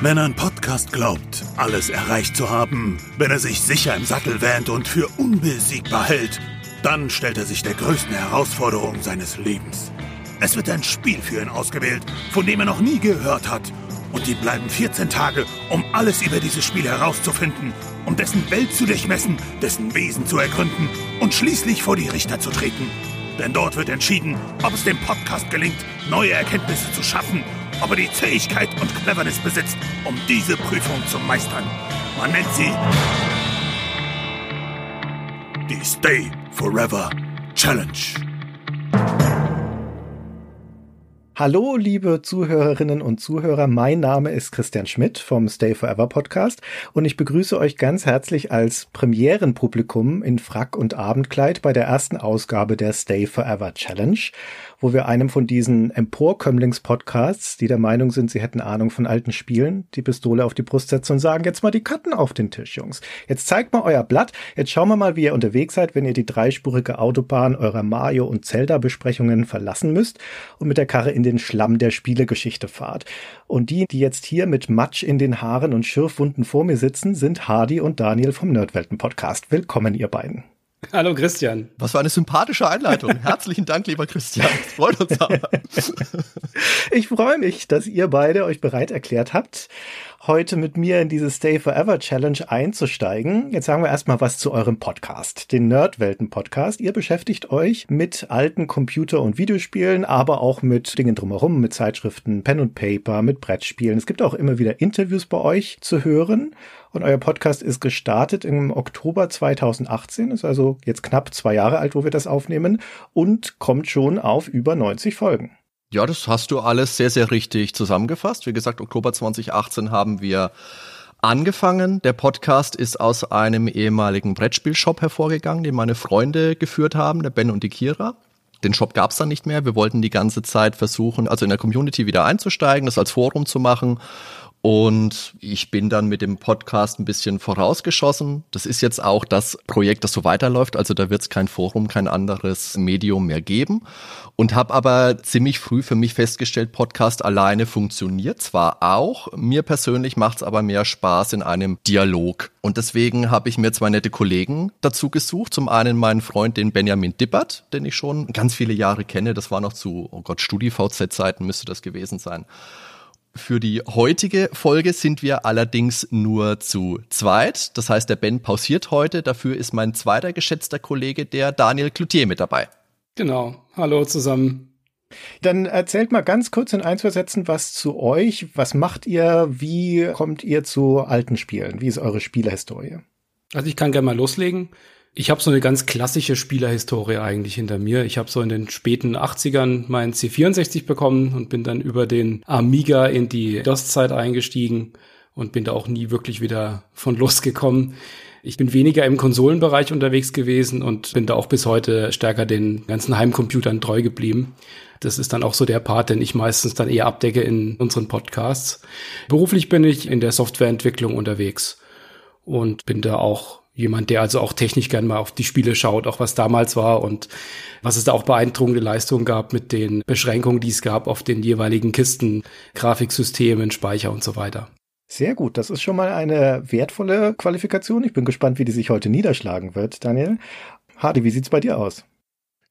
Wenn ein Podcast glaubt, alles erreicht zu haben, wenn er sich sicher im Sattel wähnt und für unbesiegbar hält, dann stellt er sich der größten Herausforderung seines Lebens. Es wird ein Spiel für ihn ausgewählt, von dem er noch nie gehört hat. Und die bleiben 14 Tage, um alles über dieses Spiel herauszufinden, um dessen Welt zu durchmessen, dessen Wesen zu ergründen und schließlich vor die Richter zu treten. Denn dort wird entschieden, ob es dem Podcast gelingt, neue Erkenntnisse zu schaffen ob er die Fähigkeit und Cleverness besitzt, um diese Prüfung zu meistern. Man nennt sie die Stay Forever Challenge. Hallo, liebe Zuhörerinnen und Zuhörer. Mein Name ist Christian Schmidt vom Stay Forever Podcast und ich begrüße euch ganz herzlich als Premierenpublikum in Frack und Abendkleid bei der ersten Ausgabe der Stay Forever Challenge wo wir einem von diesen Emporkömmlings-Podcasts, die der Meinung sind, sie hätten Ahnung von alten Spielen, die Pistole auf die Brust setzen und sagen, jetzt mal die Karten auf den Tisch, Jungs. Jetzt zeigt mal euer Blatt. Jetzt schauen wir mal, wie ihr unterwegs seid, wenn ihr die dreispurige Autobahn eurer Mario- und Zelda-Besprechungen verlassen müsst und mit der Karre in den Schlamm der Spielegeschichte fahrt. Und die, die jetzt hier mit Matsch in den Haaren und Schürfwunden vor mir sitzen, sind Hardy und Daniel vom Nerdwelten-Podcast. Willkommen, ihr beiden. Hallo Christian. Was für eine sympathische Einleitung. Herzlichen Dank, lieber Christian. Das freut uns aber. Ich freue mich, dass ihr beide euch bereit erklärt habt, heute mit mir in diese Stay Forever Challenge einzusteigen. Jetzt sagen wir erstmal was zu eurem Podcast, den Nerdwelten Podcast. Ihr beschäftigt euch mit alten Computer- und Videospielen, aber auch mit Dingen drumherum, mit Zeitschriften, Pen und Paper, mit Brettspielen. Es gibt auch immer wieder Interviews bei euch zu hören. Und euer Podcast ist gestartet im Oktober 2018, ist also jetzt knapp zwei Jahre alt, wo wir das aufnehmen und kommt schon auf über 90 Folgen. Ja, das hast du alles sehr, sehr richtig zusammengefasst. Wie gesagt, Oktober 2018 haben wir angefangen. Der Podcast ist aus einem ehemaligen Brettspielshop hervorgegangen, den meine Freunde geführt haben, der Ben und die Kira. Den Shop gab's dann nicht mehr. Wir wollten die ganze Zeit versuchen, also in der Community wieder einzusteigen, das als Forum zu machen und ich bin dann mit dem Podcast ein bisschen vorausgeschossen. Das ist jetzt auch das Projekt, das so weiterläuft. Also da wird es kein Forum, kein anderes Medium mehr geben. Und habe aber ziemlich früh für mich festgestellt, Podcast alleine funktioniert zwar auch. Mir persönlich macht es aber mehr Spaß in einem Dialog. Und deswegen habe ich mir zwei nette Kollegen dazu gesucht. Zum einen meinen Freund, den Benjamin Dippert, den ich schon ganz viele Jahre kenne. Das war noch zu, oh Gott, StudiVZ-Zeiten müsste das gewesen sein. Für die heutige Folge sind wir allerdings nur zu zweit. Das heißt, der Ben pausiert heute. Dafür ist mein zweiter geschätzter Kollege, der Daniel Cloutier, mit dabei. Genau. Hallo zusammen. Dann erzählt mal ganz kurz in ein, zwei Sätzen was zu euch. Was macht ihr? Wie kommt ihr zu alten Spielen? Wie ist eure Spielerhistorie? Also ich kann gerne mal loslegen. Ich habe so eine ganz klassische Spielerhistorie eigentlich hinter mir. Ich habe so in den späten 80ern meinen C64 bekommen und bin dann über den Amiga in die DOS-Zeit eingestiegen und bin da auch nie wirklich wieder von losgekommen. Ich bin weniger im Konsolenbereich unterwegs gewesen und bin da auch bis heute stärker den ganzen Heimcomputern treu geblieben. Das ist dann auch so der Part, den ich meistens dann eher abdecke in unseren Podcasts. Beruflich bin ich in der Softwareentwicklung unterwegs und bin da auch jemand, der also auch technisch gern mal auf die Spiele schaut, auch was damals war und was es da auch beeindruckende Leistungen gab mit den Beschränkungen, die es gab auf den jeweiligen Kisten, Grafiksystemen, Speicher und so weiter. Sehr gut, das ist schon mal eine wertvolle Qualifikation. Ich bin gespannt, wie die sich heute niederschlagen wird, Daniel. Hardy, wie sieht's bei dir aus?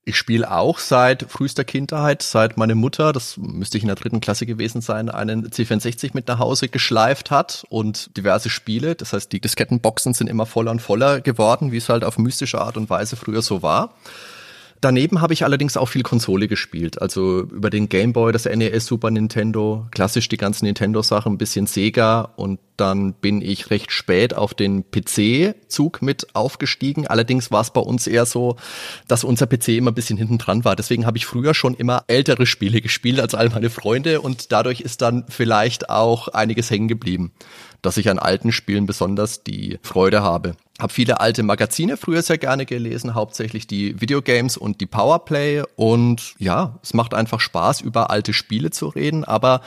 Ich spiele auch seit frühester Kindheit, seit meine Mutter, das müsste ich in der dritten Klasse gewesen sein, einen C64 mit nach Hause geschleift hat und diverse Spiele. Das heißt, die Diskettenboxen sind immer voller und voller geworden, wie es halt auf mystische Art und Weise früher so war. Daneben habe ich allerdings auch viel Konsole gespielt, also über den Game Boy, das NES, Super Nintendo, klassisch die ganzen Nintendo-Sachen, ein bisschen Sega und dann bin ich recht spät auf den PC-Zug mit aufgestiegen. Allerdings war es bei uns eher so, dass unser PC immer ein bisschen hinten dran war. Deswegen habe ich früher schon immer ältere Spiele gespielt als all meine Freunde und dadurch ist dann vielleicht auch einiges hängen geblieben, dass ich an alten Spielen besonders die Freude habe. Hab viele alte Magazine früher sehr gerne gelesen, hauptsächlich die Videogames und die Powerplay. Und ja, es macht einfach Spaß, über alte Spiele zu reden. Aber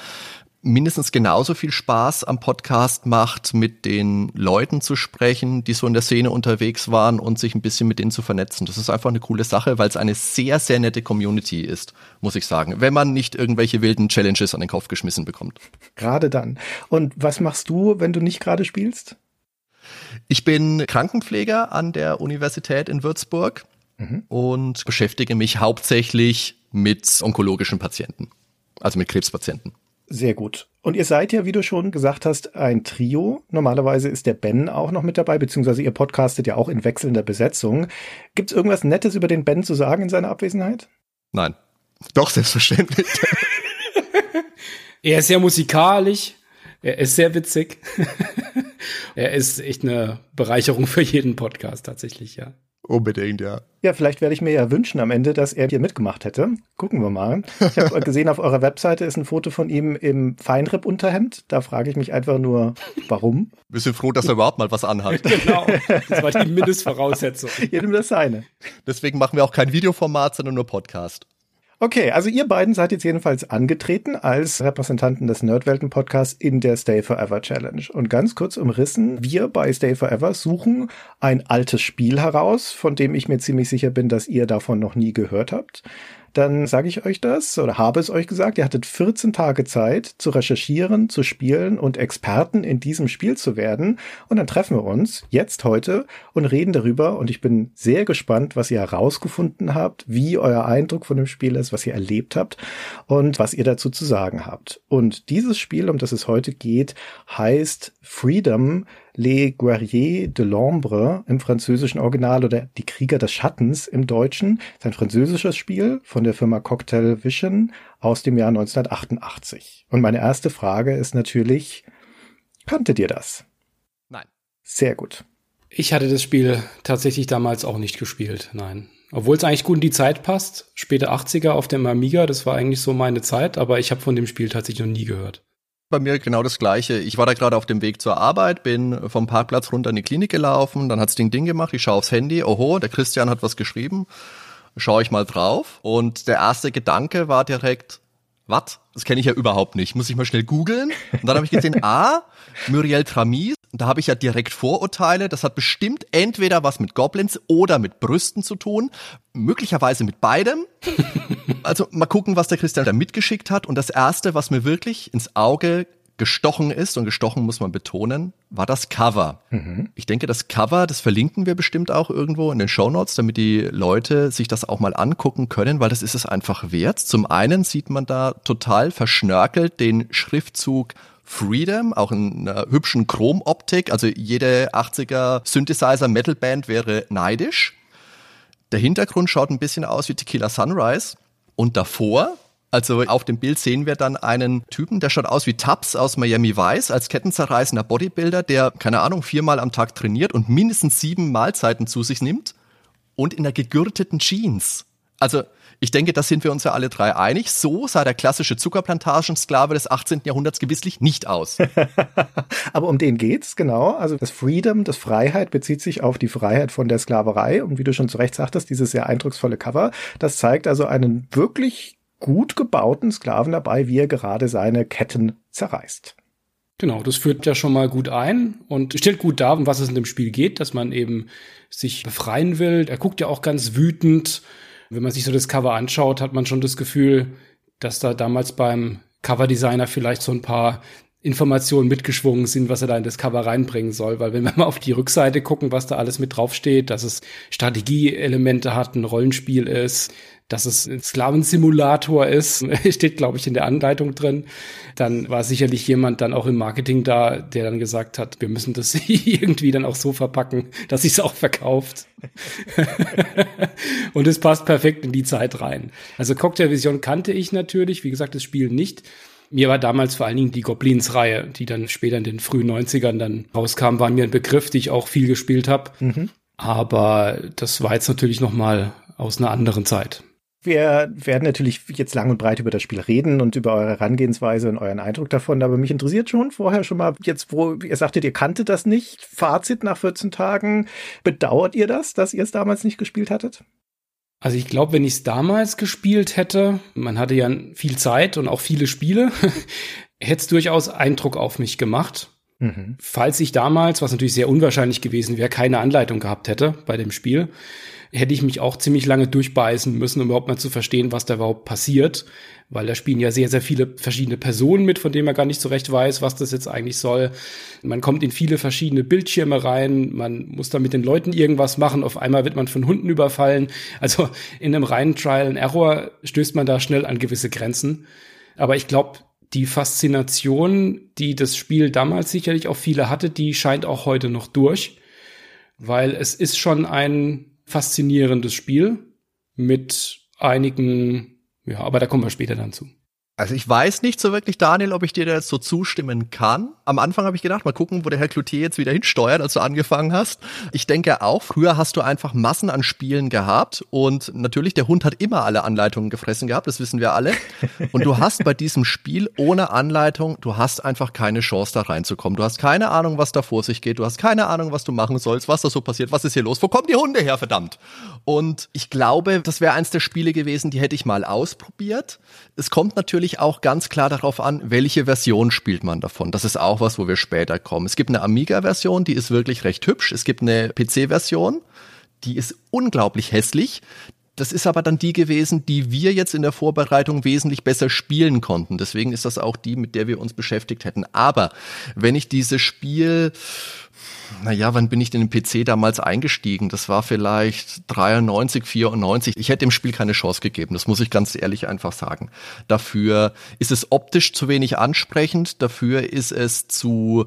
mindestens genauso viel Spaß am Podcast macht, mit den Leuten zu sprechen, die so in der Szene unterwegs waren und sich ein bisschen mit denen zu vernetzen. Das ist einfach eine coole Sache, weil es eine sehr, sehr nette Community ist, muss ich sagen. Wenn man nicht irgendwelche wilden Challenges an den Kopf geschmissen bekommt. Gerade dann. Und was machst du, wenn du nicht gerade spielst? Ich bin Krankenpfleger an der Universität in Würzburg mhm. und beschäftige mich hauptsächlich mit onkologischen Patienten, also mit Krebspatienten. Sehr gut. Und ihr seid ja, wie du schon gesagt hast, ein Trio. Normalerweise ist der Ben auch noch mit dabei, beziehungsweise ihr podcastet ja auch in wechselnder Besetzung. Gibt es irgendwas Nettes über den Ben zu sagen in seiner Abwesenheit? Nein. Doch, selbstverständlich. er ist sehr musikalisch. Er ist sehr witzig. er ist echt eine Bereicherung für jeden Podcast tatsächlich, ja. Unbedingt, ja. Ja, vielleicht werde ich mir ja wünschen am Ende, dass er hier mitgemacht hätte. Gucken wir mal. Ich habe gesehen, auf eurer Webseite ist ein Foto von ihm im Feinripp-Unterhemd. Da frage ich mich einfach nur, warum? Wir sind froh, dass er überhaupt mal was anhat. genau. Das war die Mindestvoraussetzung. Jedem das seine. Deswegen machen wir auch kein Videoformat, sondern nur Podcast. Okay, also ihr beiden seid jetzt jedenfalls angetreten als Repräsentanten des Nerdwelten-Podcasts in der Stay Forever Challenge. Und ganz kurz umrissen, wir bei Stay Forever suchen ein altes Spiel heraus, von dem ich mir ziemlich sicher bin, dass ihr davon noch nie gehört habt dann sage ich euch das oder habe es euch gesagt, ihr hattet 14 Tage Zeit zu recherchieren, zu spielen und Experten in diesem Spiel zu werden. Und dann treffen wir uns jetzt heute und reden darüber. Und ich bin sehr gespannt, was ihr herausgefunden habt, wie euer Eindruck von dem Spiel ist, was ihr erlebt habt und was ihr dazu zu sagen habt. Und dieses Spiel, um das es heute geht, heißt Freedom Les Guerriers de l'Ombre im französischen Original oder Die Krieger des Schattens im Deutschen. Das ist ein französisches Spiel von der Firma Cocktail Vision aus dem Jahr 1988. Und meine erste Frage ist natürlich, kanntet ihr das? Nein. Sehr gut. Ich hatte das Spiel tatsächlich damals auch nicht gespielt, nein. Obwohl es eigentlich gut in die Zeit passt. Späte 80er auf dem Amiga, das war eigentlich so meine Zeit, aber ich habe von dem Spiel tatsächlich noch nie gehört bei mir genau das Gleiche. Ich war da gerade auf dem Weg zur Arbeit, bin vom Parkplatz runter in die Klinik gelaufen, dann hat's Ding Ding gemacht, ich schaue aufs Handy, oho, der Christian hat was geschrieben, schaue ich mal drauf und der erste Gedanke war direkt, was? Das kenne ich ja überhaupt nicht. Muss ich mal schnell googeln? Und dann habe ich gesehen, ah, Muriel Tramis. Da habe ich ja direkt Vorurteile. Das hat bestimmt entweder was mit Goblins oder mit Brüsten zu tun. Möglicherweise mit beidem. Also mal gucken, was der Christian da mitgeschickt hat. Und das erste, was mir wirklich ins Auge gestochen ist, und gestochen muss man betonen, war das Cover. Mhm. Ich denke, das Cover, das verlinken wir bestimmt auch irgendwo in den Show Notes, damit die Leute sich das auch mal angucken können, weil das ist es einfach wert. Zum einen sieht man da total verschnörkelt den Schriftzug Freedom, auch in einer hübschen Chromoptik. Also jede 80er Synthesizer Metalband wäre neidisch. Der Hintergrund schaut ein bisschen aus wie Tequila Sunrise. Und davor also auf dem Bild sehen wir dann einen Typen, der schaut aus wie Tubbs aus Miami Vice als kettenzerreißender Bodybuilder, der, keine Ahnung, viermal am Tag trainiert und mindestens sieben Mahlzeiten zu sich nimmt und in der gegürteten Jeans. Also ich denke, da sind wir uns ja alle drei einig. So sah der klassische Zuckerplantagensklave des 18. Jahrhunderts gewisslich nicht aus. Aber um den geht's, genau. Also das Freedom, das Freiheit bezieht sich auf die Freiheit von der Sklaverei. Und wie du schon zu Recht sagtest, dieses sehr eindrucksvolle Cover, das zeigt also einen wirklich gut gebauten Sklaven dabei, wie er gerade seine Ketten zerreißt. Genau, das führt ja schon mal gut ein und stellt gut dar, um was es in dem Spiel geht, dass man eben sich befreien will. Er guckt ja auch ganz wütend. Wenn man sich so das Cover anschaut, hat man schon das Gefühl, dass da damals beim Coverdesigner vielleicht so ein paar Informationen mitgeschwungen sind, was er da in das Cover reinbringen soll. Weil wenn wir mal auf die Rückseite gucken, was da alles mit draufsteht, dass es Strategieelemente hat, ein Rollenspiel ist, dass es ein Sklavensimulator ist, steht, glaube ich, in der Anleitung drin. Dann war sicherlich jemand dann auch im Marketing da, der dann gesagt hat, wir müssen das irgendwie dann auch so verpacken, dass sich es auch verkauft. und es passt perfekt in die Zeit rein. Also Cocktail Vision kannte ich natürlich, wie gesagt, das Spiel nicht. Mir war damals vor allen Dingen die Goblins-Reihe, die dann später in den frühen 90ern dann rauskam, waren mir ein Begriff, die ich auch viel gespielt habe. Mhm. Aber das war jetzt natürlich noch mal aus einer anderen Zeit. Wir werden natürlich jetzt lang und breit über das Spiel reden und über eure Herangehensweise und euren Eindruck davon, aber mich interessiert schon vorher schon mal jetzt, wo ihr sagtet, ihr kanntet das nicht. Fazit nach 14 Tagen. Bedauert ihr das, dass ihr es damals nicht gespielt hattet? Also ich glaube, wenn ich es damals gespielt hätte, man hatte ja viel Zeit und auch viele Spiele, hätte es durchaus Eindruck auf mich gemacht. Mhm. Falls ich damals, was natürlich sehr unwahrscheinlich gewesen wäre, keine Anleitung gehabt hätte bei dem Spiel, hätte ich mich auch ziemlich lange durchbeißen müssen, um überhaupt mal zu verstehen, was da überhaupt passiert. Weil da spielen ja sehr, sehr viele verschiedene Personen mit, von denen man gar nicht so recht weiß, was das jetzt eigentlich soll. Man kommt in viele verschiedene Bildschirme rein, man muss da mit den Leuten irgendwas machen, auf einmal wird man von Hunden überfallen. Also in einem reinen Trial and Error stößt man da schnell an gewisse Grenzen. Aber ich glaube, die Faszination, die das Spiel damals sicherlich auch viele hatte, die scheint auch heute noch durch, weil es ist schon ein faszinierendes Spiel mit einigen, ja, aber da kommen wir später dann zu. Also ich weiß nicht so wirklich, Daniel, ob ich dir da jetzt so zustimmen kann. Am Anfang habe ich gedacht, mal gucken, wo der Herr Cloutier jetzt wieder hinsteuert, als du angefangen hast. Ich denke auch, früher hast du einfach Massen an Spielen gehabt und natürlich, der Hund hat immer alle Anleitungen gefressen gehabt, das wissen wir alle. Und du hast bei diesem Spiel ohne Anleitung, du hast einfach keine Chance da reinzukommen. Du hast keine Ahnung, was da vor sich geht, du hast keine Ahnung, was du machen sollst, was da so passiert, was ist hier los, wo kommen die Hunde her, verdammt. Und ich glaube, das wäre eins der Spiele gewesen, die hätte ich mal ausprobiert. Es kommt natürlich natürlich auch ganz klar darauf an, welche Version spielt man davon. Das ist auch was, wo wir später kommen. Es gibt eine Amiga-Version, die ist wirklich recht hübsch. Es gibt eine PC-Version, die ist unglaublich hässlich. Das ist aber dann die gewesen, die wir jetzt in der Vorbereitung wesentlich besser spielen konnten. Deswegen ist das auch die, mit der wir uns beschäftigt hätten. Aber wenn ich dieses Spiel naja, wann bin ich denn im PC damals eingestiegen? Das war vielleicht 93, 94. Ich hätte dem Spiel keine Chance gegeben. Das muss ich ganz ehrlich einfach sagen. Dafür ist es optisch zu wenig ansprechend. Dafür ist es zu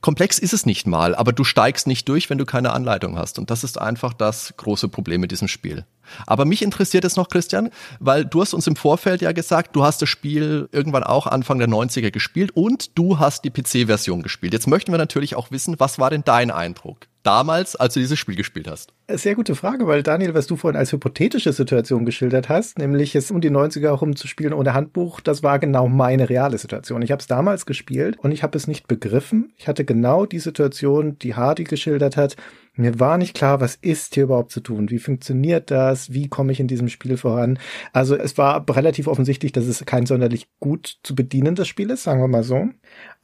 komplex ist es nicht mal. Aber du steigst nicht durch, wenn du keine Anleitung hast. Und das ist einfach das große Problem mit diesem Spiel. Aber mich interessiert es noch, Christian, weil du hast uns im Vorfeld ja gesagt, du hast das Spiel irgendwann auch Anfang der 90er gespielt und du hast die PC-Version gespielt. Jetzt möchten wir natürlich auch wissen, was war denn dein Eindruck? damals, als du dieses Spiel gespielt hast? Sehr gute Frage, weil Daniel, was du vorhin als hypothetische Situation geschildert hast, nämlich es um die 90er herum zu spielen ohne Handbuch, das war genau meine reale Situation. Ich habe es damals gespielt und ich habe es nicht begriffen. Ich hatte genau die Situation, die Hardy geschildert hat. Mir war nicht klar, was ist hier überhaupt zu tun? Wie funktioniert das? Wie komme ich in diesem Spiel voran? Also es war relativ offensichtlich, dass es kein sonderlich gut zu bedienendes Spiel ist, sagen wir mal so.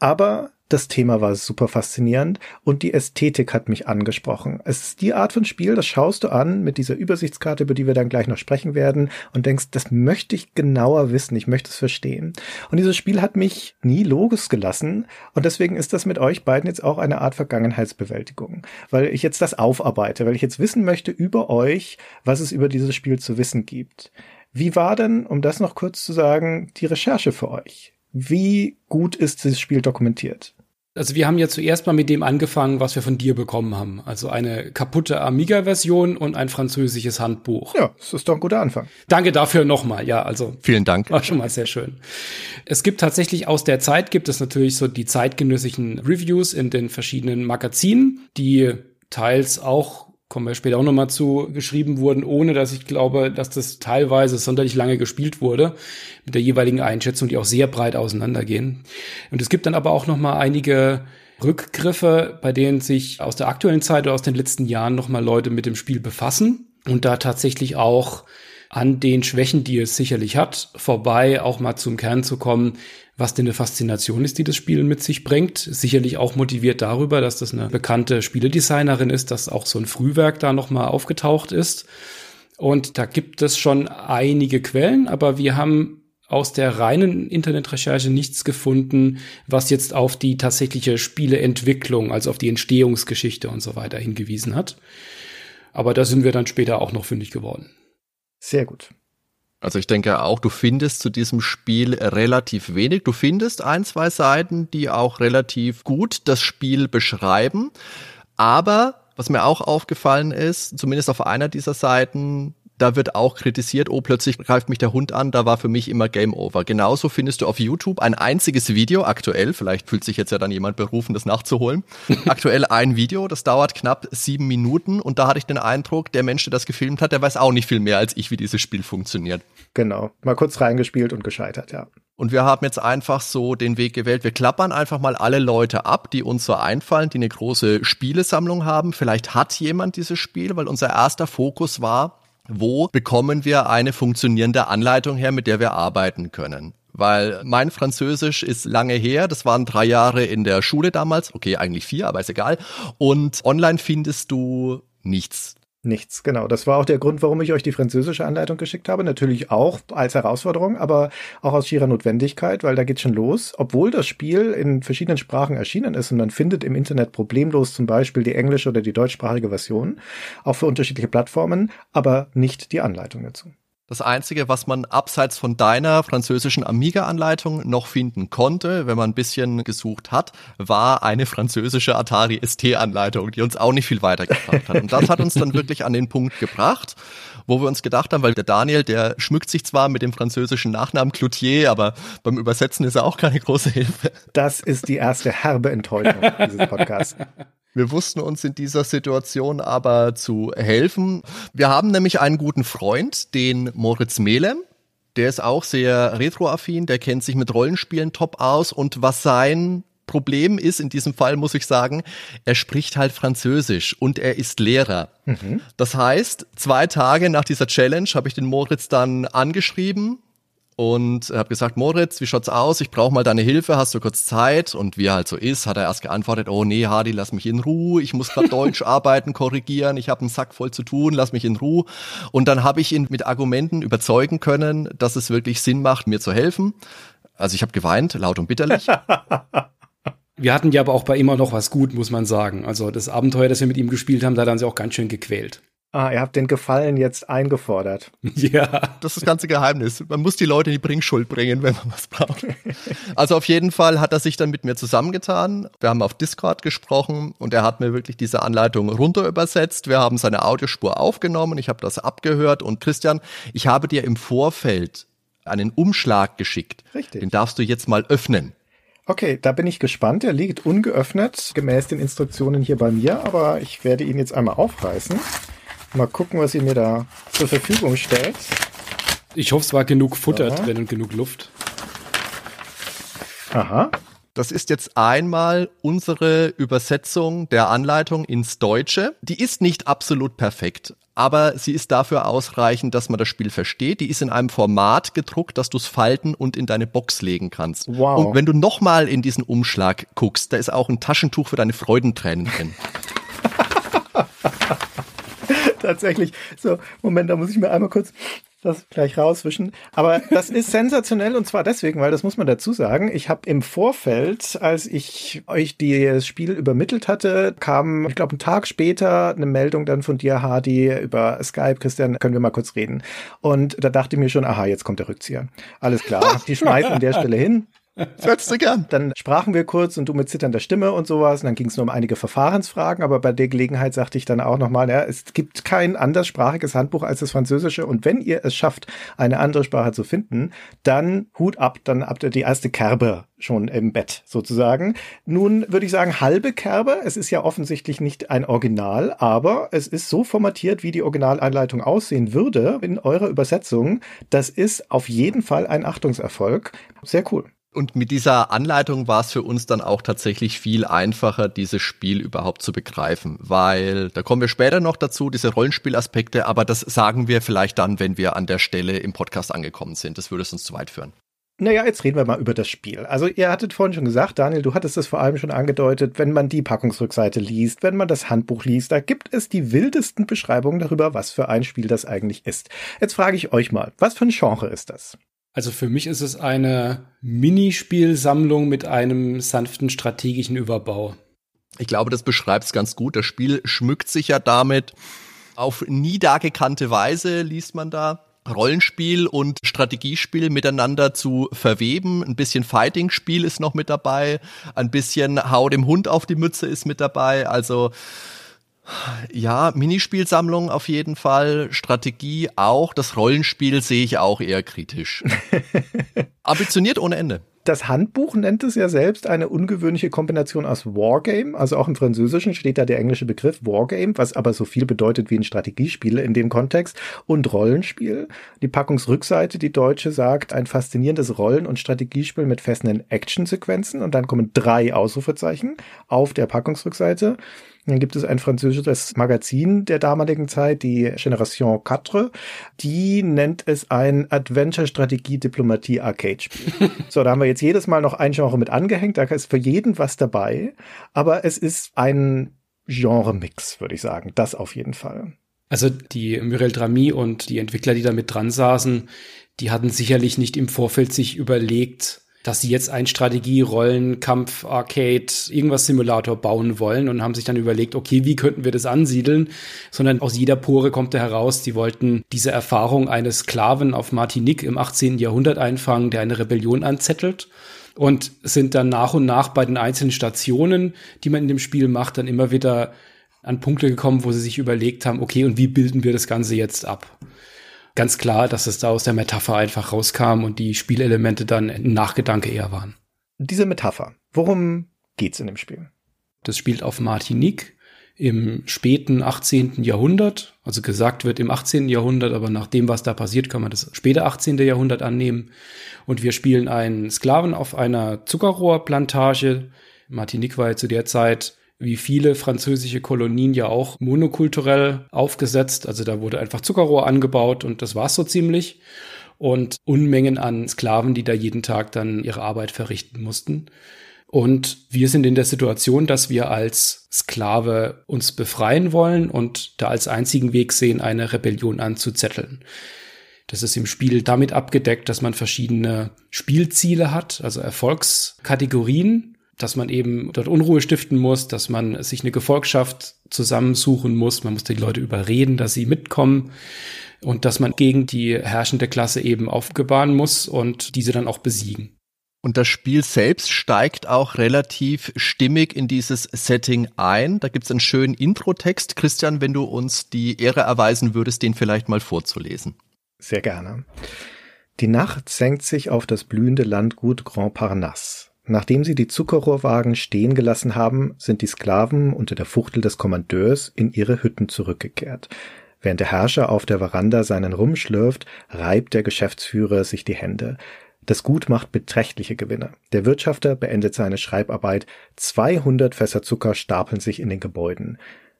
Aber das Thema war super faszinierend und die Ästhetik hat mich angesprochen. Es ist die Art von Spiel, das schaust du an mit dieser Übersichtskarte, über die wir dann gleich noch sprechen werden und denkst, das möchte ich genauer wissen, ich möchte es verstehen. Und dieses Spiel hat mich nie losgelassen und deswegen ist das mit euch beiden jetzt auch eine Art Vergangenheitsbewältigung, weil ich jetzt das aufarbeite, weil ich jetzt wissen möchte über euch, was es über dieses Spiel zu wissen gibt. Wie war denn, um das noch kurz zu sagen, die Recherche für euch? Wie gut ist dieses Spiel dokumentiert? Also wir haben ja zuerst mal mit dem angefangen, was wir von dir bekommen haben. Also eine kaputte Amiga-Version und ein französisches Handbuch. Ja, das ist doch ein guter Anfang. Danke dafür nochmal. Ja, also. Vielen Dank. War schon mal sehr schön. Es gibt tatsächlich aus der Zeit gibt es natürlich so die zeitgenössischen Reviews in den verschiedenen Magazinen, die teils auch kommen wir später auch nochmal zu, geschrieben wurden, ohne dass ich glaube, dass das teilweise sonderlich lange gespielt wurde, mit der jeweiligen Einschätzung, die auch sehr breit auseinandergehen. Und es gibt dann aber auch nochmal einige Rückgriffe, bei denen sich aus der aktuellen Zeit oder aus den letzten Jahren nochmal Leute mit dem Spiel befassen und da tatsächlich auch an den Schwächen, die es sicherlich hat, vorbei auch mal zum Kern zu kommen, was denn eine Faszination ist, die das Spiel mit sich bringt. Sicherlich auch motiviert darüber, dass das eine bekannte Spieledesignerin ist, dass auch so ein Frühwerk da nochmal aufgetaucht ist. Und da gibt es schon einige Quellen, aber wir haben aus der reinen Internetrecherche nichts gefunden, was jetzt auf die tatsächliche Spieleentwicklung, also auf die Entstehungsgeschichte und so weiter hingewiesen hat. Aber da sind wir dann später auch noch fündig geworden. Sehr gut. Also ich denke auch, du findest zu diesem Spiel relativ wenig. Du findest ein, zwei Seiten, die auch relativ gut das Spiel beschreiben. Aber was mir auch aufgefallen ist, zumindest auf einer dieser Seiten, da wird auch kritisiert, oh, plötzlich greift mich der Hund an, da war für mich immer Game Over. Genauso findest du auf YouTube ein einziges Video, aktuell, vielleicht fühlt sich jetzt ja dann jemand berufen, das nachzuholen. aktuell ein Video, das dauert knapp sieben Minuten und da hatte ich den Eindruck, der Mensch, der das gefilmt hat, der weiß auch nicht viel mehr als ich, wie dieses Spiel funktioniert. Genau, mal kurz reingespielt und gescheitert, ja. Und wir haben jetzt einfach so den Weg gewählt. Wir klappern einfach mal alle Leute ab, die uns so einfallen, die eine große Spielesammlung haben. Vielleicht hat jemand dieses Spiel, weil unser erster Fokus war, wo bekommen wir eine funktionierende Anleitung her, mit der wir arbeiten können? weil mein Französisch ist lange her. Das waren drei Jahre in der Schule damals. Okay, eigentlich vier, aber ist egal. Und online findest du nichts. Nichts, genau. Das war auch der Grund, warum ich euch die französische Anleitung geschickt habe. Natürlich auch als Herausforderung, aber auch aus schierer Notwendigkeit, weil da geht's schon los. Obwohl das Spiel in verschiedenen Sprachen erschienen ist und man findet im Internet problemlos zum Beispiel die englische oder die deutschsprachige Version, auch für unterschiedliche Plattformen, aber nicht die Anleitung dazu. Das Einzige, was man abseits von deiner französischen Amiga-Anleitung noch finden konnte, wenn man ein bisschen gesucht hat, war eine französische Atari ST-Anleitung, die uns auch nicht viel weitergebracht hat. Und das hat uns dann wirklich an den Punkt gebracht, wo wir uns gedacht haben, weil der Daniel, der schmückt sich zwar mit dem französischen Nachnamen Cloutier, aber beim Übersetzen ist er auch keine große Hilfe. Das ist die erste herbe Enttäuschung dieses Podcasts. Wir wussten uns in dieser Situation aber zu helfen. Wir haben nämlich einen guten Freund, den Moritz Melem. Der ist auch sehr retroaffin, der kennt sich mit Rollenspielen top aus und was sein Problem ist in diesem Fall, muss ich sagen, er spricht halt Französisch und er ist Lehrer. Mhm. Das heißt, zwei Tage nach dieser Challenge habe ich den Moritz dann angeschrieben und habe gesagt, Moritz, wie schaut's aus? Ich brauche mal deine Hilfe, hast du kurz Zeit? Und wie er halt so ist, hat er erst geantwortet, oh nee, Hardy, lass mich in Ruhe, ich muss gerade Deutsch arbeiten, korrigieren, ich habe einen Sack voll zu tun, lass mich in Ruhe. Und dann habe ich ihn mit Argumenten überzeugen können, dass es wirklich Sinn macht, mir zu helfen. Also ich habe geweint, laut und bitterlich. Wir hatten ja aber auch bei immer noch was gut, muss man sagen. Also das Abenteuer, das wir mit ihm gespielt haben, da hat er uns ja auch ganz schön gequält. Ah, ihr habt den Gefallen jetzt eingefordert. Ja. Das ist das ganze Geheimnis. Man muss die Leute in die Bringschuld bringen, wenn man was braucht. Also auf jeden Fall hat er sich dann mit mir zusammengetan. Wir haben auf Discord gesprochen und er hat mir wirklich diese Anleitung runter übersetzt. Wir haben seine Audiospur aufgenommen. Ich habe das abgehört und Christian, ich habe dir im Vorfeld einen Umschlag geschickt. Richtig. Den darfst du jetzt mal öffnen. Okay, da bin ich gespannt. Er liegt ungeöffnet, gemäß den Instruktionen hier bei mir, aber ich werde ihn jetzt einmal aufreißen. Mal gucken, was ihr mir da zur Verfügung stellt. Ich hoffe, es war genug Futter Aha. drin und genug Luft. Aha. Das ist jetzt einmal unsere Übersetzung der Anleitung ins Deutsche. Die ist nicht absolut perfekt, aber sie ist dafür ausreichend, dass man das Spiel versteht. Die ist in einem Format gedruckt, dass du es falten und in deine Box legen kannst. Wow. Und wenn du nochmal in diesen Umschlag guckst, da ist auch ein Taschentuch für deine Freudentränen drin. Tatsächlich. So, Moment, da muss ich mir einmal kurz das gleich rauswischen. Aber das ist sensationell und zwar deswegen, weil das muss man dazu sagen. Ich habe im Vorfeld, als ich euch das Spiel übermittelt hatte, kam, ich glaube, einen Tag später eine Meldung dann von dir, Hardy, über Skype. Christian, können wir mal kurz reden? Und da dachte ich mir schon, aha, jetzt kommt der Rückzieher. Alles klar. Die schmeißen an der Stelle hin. Hättest du gern. Dann sprachen wir kurz und du mit zitternder Stimme und sowas. Und dann ging es nur um einige Verfahrensfragen. Aber bei der Gelegenheit sagte ich dann auch nochmal, ja, es gibt kein anderssprachiges Handbuch als das Französische. Und wenn ihr es schafft, eine andere Sprache zu finden, dann Hut ab, dann habt ihr die erste Kerbe schon im Bett sozusagen. Nun würde ich sagen, halbe Kerbe. Es ist ja offensichtlich nicht ein Original, aber es ist so formatiert, wie die Originaleinleitung aussehen würde in eurer Übersetzung. Das ist auf jeden Fall ein Achtungserfolg. Sehr cool. Und mit dieser Anleitung war es für uns dann auch tatsächlich viel einfacher, dieses Spiel überhaupt zu begreifen, weil da kommen wir später noch dazu, diese Rollenspielaspekte, aber das sagen wir vielleicht dann, wenn wir an der Stelle im Podcast angekommen sind. Das würde es uns zu weit führen. Naja, jetzt reden wir mal über das Spiel. Also ihr hattet vorhin schon gesagt, Daniel, du hattest es vor allem schon angedeutet, wenn man die Packungsrückseite liest, wenn man das Handbuch liest, da gibt es die wildesten Beschreibungen darüber, was für ein Spiel das eigentlich ist. Jetzt frage ich euch mal, was für ein Genre ist das? Also für mich ist es eine Minispielsammlung mit einem sanften strategischen Überbau. Ich glaube, das beschreibt es ganz gut. Das Spiel schmückt sich ja damit auf nie da gekannte Weise, liest man da. Rollenspiel und Strategiespiel miteinander zu verweben. Ein bisschen Fighting-Spiel ist noch mit dabei. Ein bisschen Hau dem Hund auf die Mütze ist mit dabei. Also ja, Minispielsammlung auf jeden Fall, Strategie auch, das Rollenspiel sehe ich auch eher kritisch. Ambitioniert ohne Ende. Das Handbuch nennt es ja selbst eine ungewöhnliche Kombination aus Wargame, also auch im Französischen steht da der englische Begriff Wargame, was aber so viel bedeutet wie ein Strategiespiel in dem Kontext, und Rollenspiel. Die Packungsrückseite, die deutsche, sagt ein faszinierendes Rollen- und Strategiespiel mit festen Actionsequenzen und dann kommen drei Ausrufezeichen auf der Packungsrückseite. Dann gibt es ein französisches Magazin der damaligen Zeit, die Generation 4. Die nennt es ein Adventure-Strategie-Diplomatie-Arcade-Spiel. so, da haben wir jetzt jedes Mal noch ein Genre mit angehängt. Da ist für jeden was dabei. Aber es ist ein Genre-Mix, würde ich sagen. Das auf jeden Fall. Also die Muriel Dramy und die Entwickler, die da mit dran saßen, die hatten sicherlich nicht im Vorfeld sich überlegt, dass sie jetzt ein Strategie, Kampf, Arcade, irgendwas Simulator bauen wollen und haben sich dann überlegt, okay, wie könnten wir das ansiedeln? Sondern aus jeder Pore kommt da heraus, die wollten diese Erfahrung eines Sklaven auf Martinique im 18. Jahrhundert einfangen, der eine Rebellion anzettelt und sind dann nach und nach bei den einzelnen Stationen, die man in dem Spiel macht, dann immer wieder an Punkte gekommen, wo sie sich überlegt haben, okay, und wie bilden wir das Ganze jetzt ab? Ganz klar, dass es da aus der Metapher einfach rauskam und die Spielelemente dann ein Nachgedanke eher waren. Diese Metapher, worum geht's in dem Spiel? Das spielt auf Martinique im späten 18. Jahrhundert. Also gesagt wird im 18. Jahrhundert, aber nach dem, was da passiert, kann man das späte 18. Jahrhundert annehmen. Und wir spielen einen Sklaven auf einer Zuckerrohrplantage. Martinique war ja zu der Zeit wie viele französische Kolonien ja auch monokulturell aufgesetzt. Also da wurde einfach Zuckerrohr angebaut und das war's so ziemlich. Und Unmengen an Sklaven, die da jeden Tag dann ihre Arbeit verrichten mussten. Und wir sind in der Situation, dass wir als Sklave uns befreien wollen und da als einzigen Weg sehen, eine Rebellion anzuzetteln. Das ist im Spiel damit abgedeckt, dass man verschiedene Spielziele hat, also Erfolgskategorien dass man eben dort Unruhe stiften muss, dass man sich eine Gefolgschaft zusammensuchen muss, man muss die Leute überreden, dass sie mitkommen und dass man gegen die herrschende Klasse eben aufgebahnen muss und diese dann auch besiegen. Und das Spiel selbst steigt auch relativ stimmig in dieses Setting ein. Da gibt es einen schönen Intro-Text. Christian, wenn du uns die Ehre erweisen würdest, den vielleicht mal vorzulesen. Sehr gerne. Die Nacht senkt sich auf das blühende Landgut Grand Parnasse. Nachdem sie die Zuckerrohrwagen stehen gelassen haben, sind die Sklaven unter der Fuchtel des Kommandeurs in ihre Hütten zurückgekehrt. Während der Herrscher auf der Veranda seinen Rum schlürft, reibt der Geschäftsführer sich die Hände. Das Gut macht beträchtliche Gewinne. Der Wirtschafter beendet seine Schreibarbeit. 200 Fässer Zucker stapeln sich in den Gebäuden.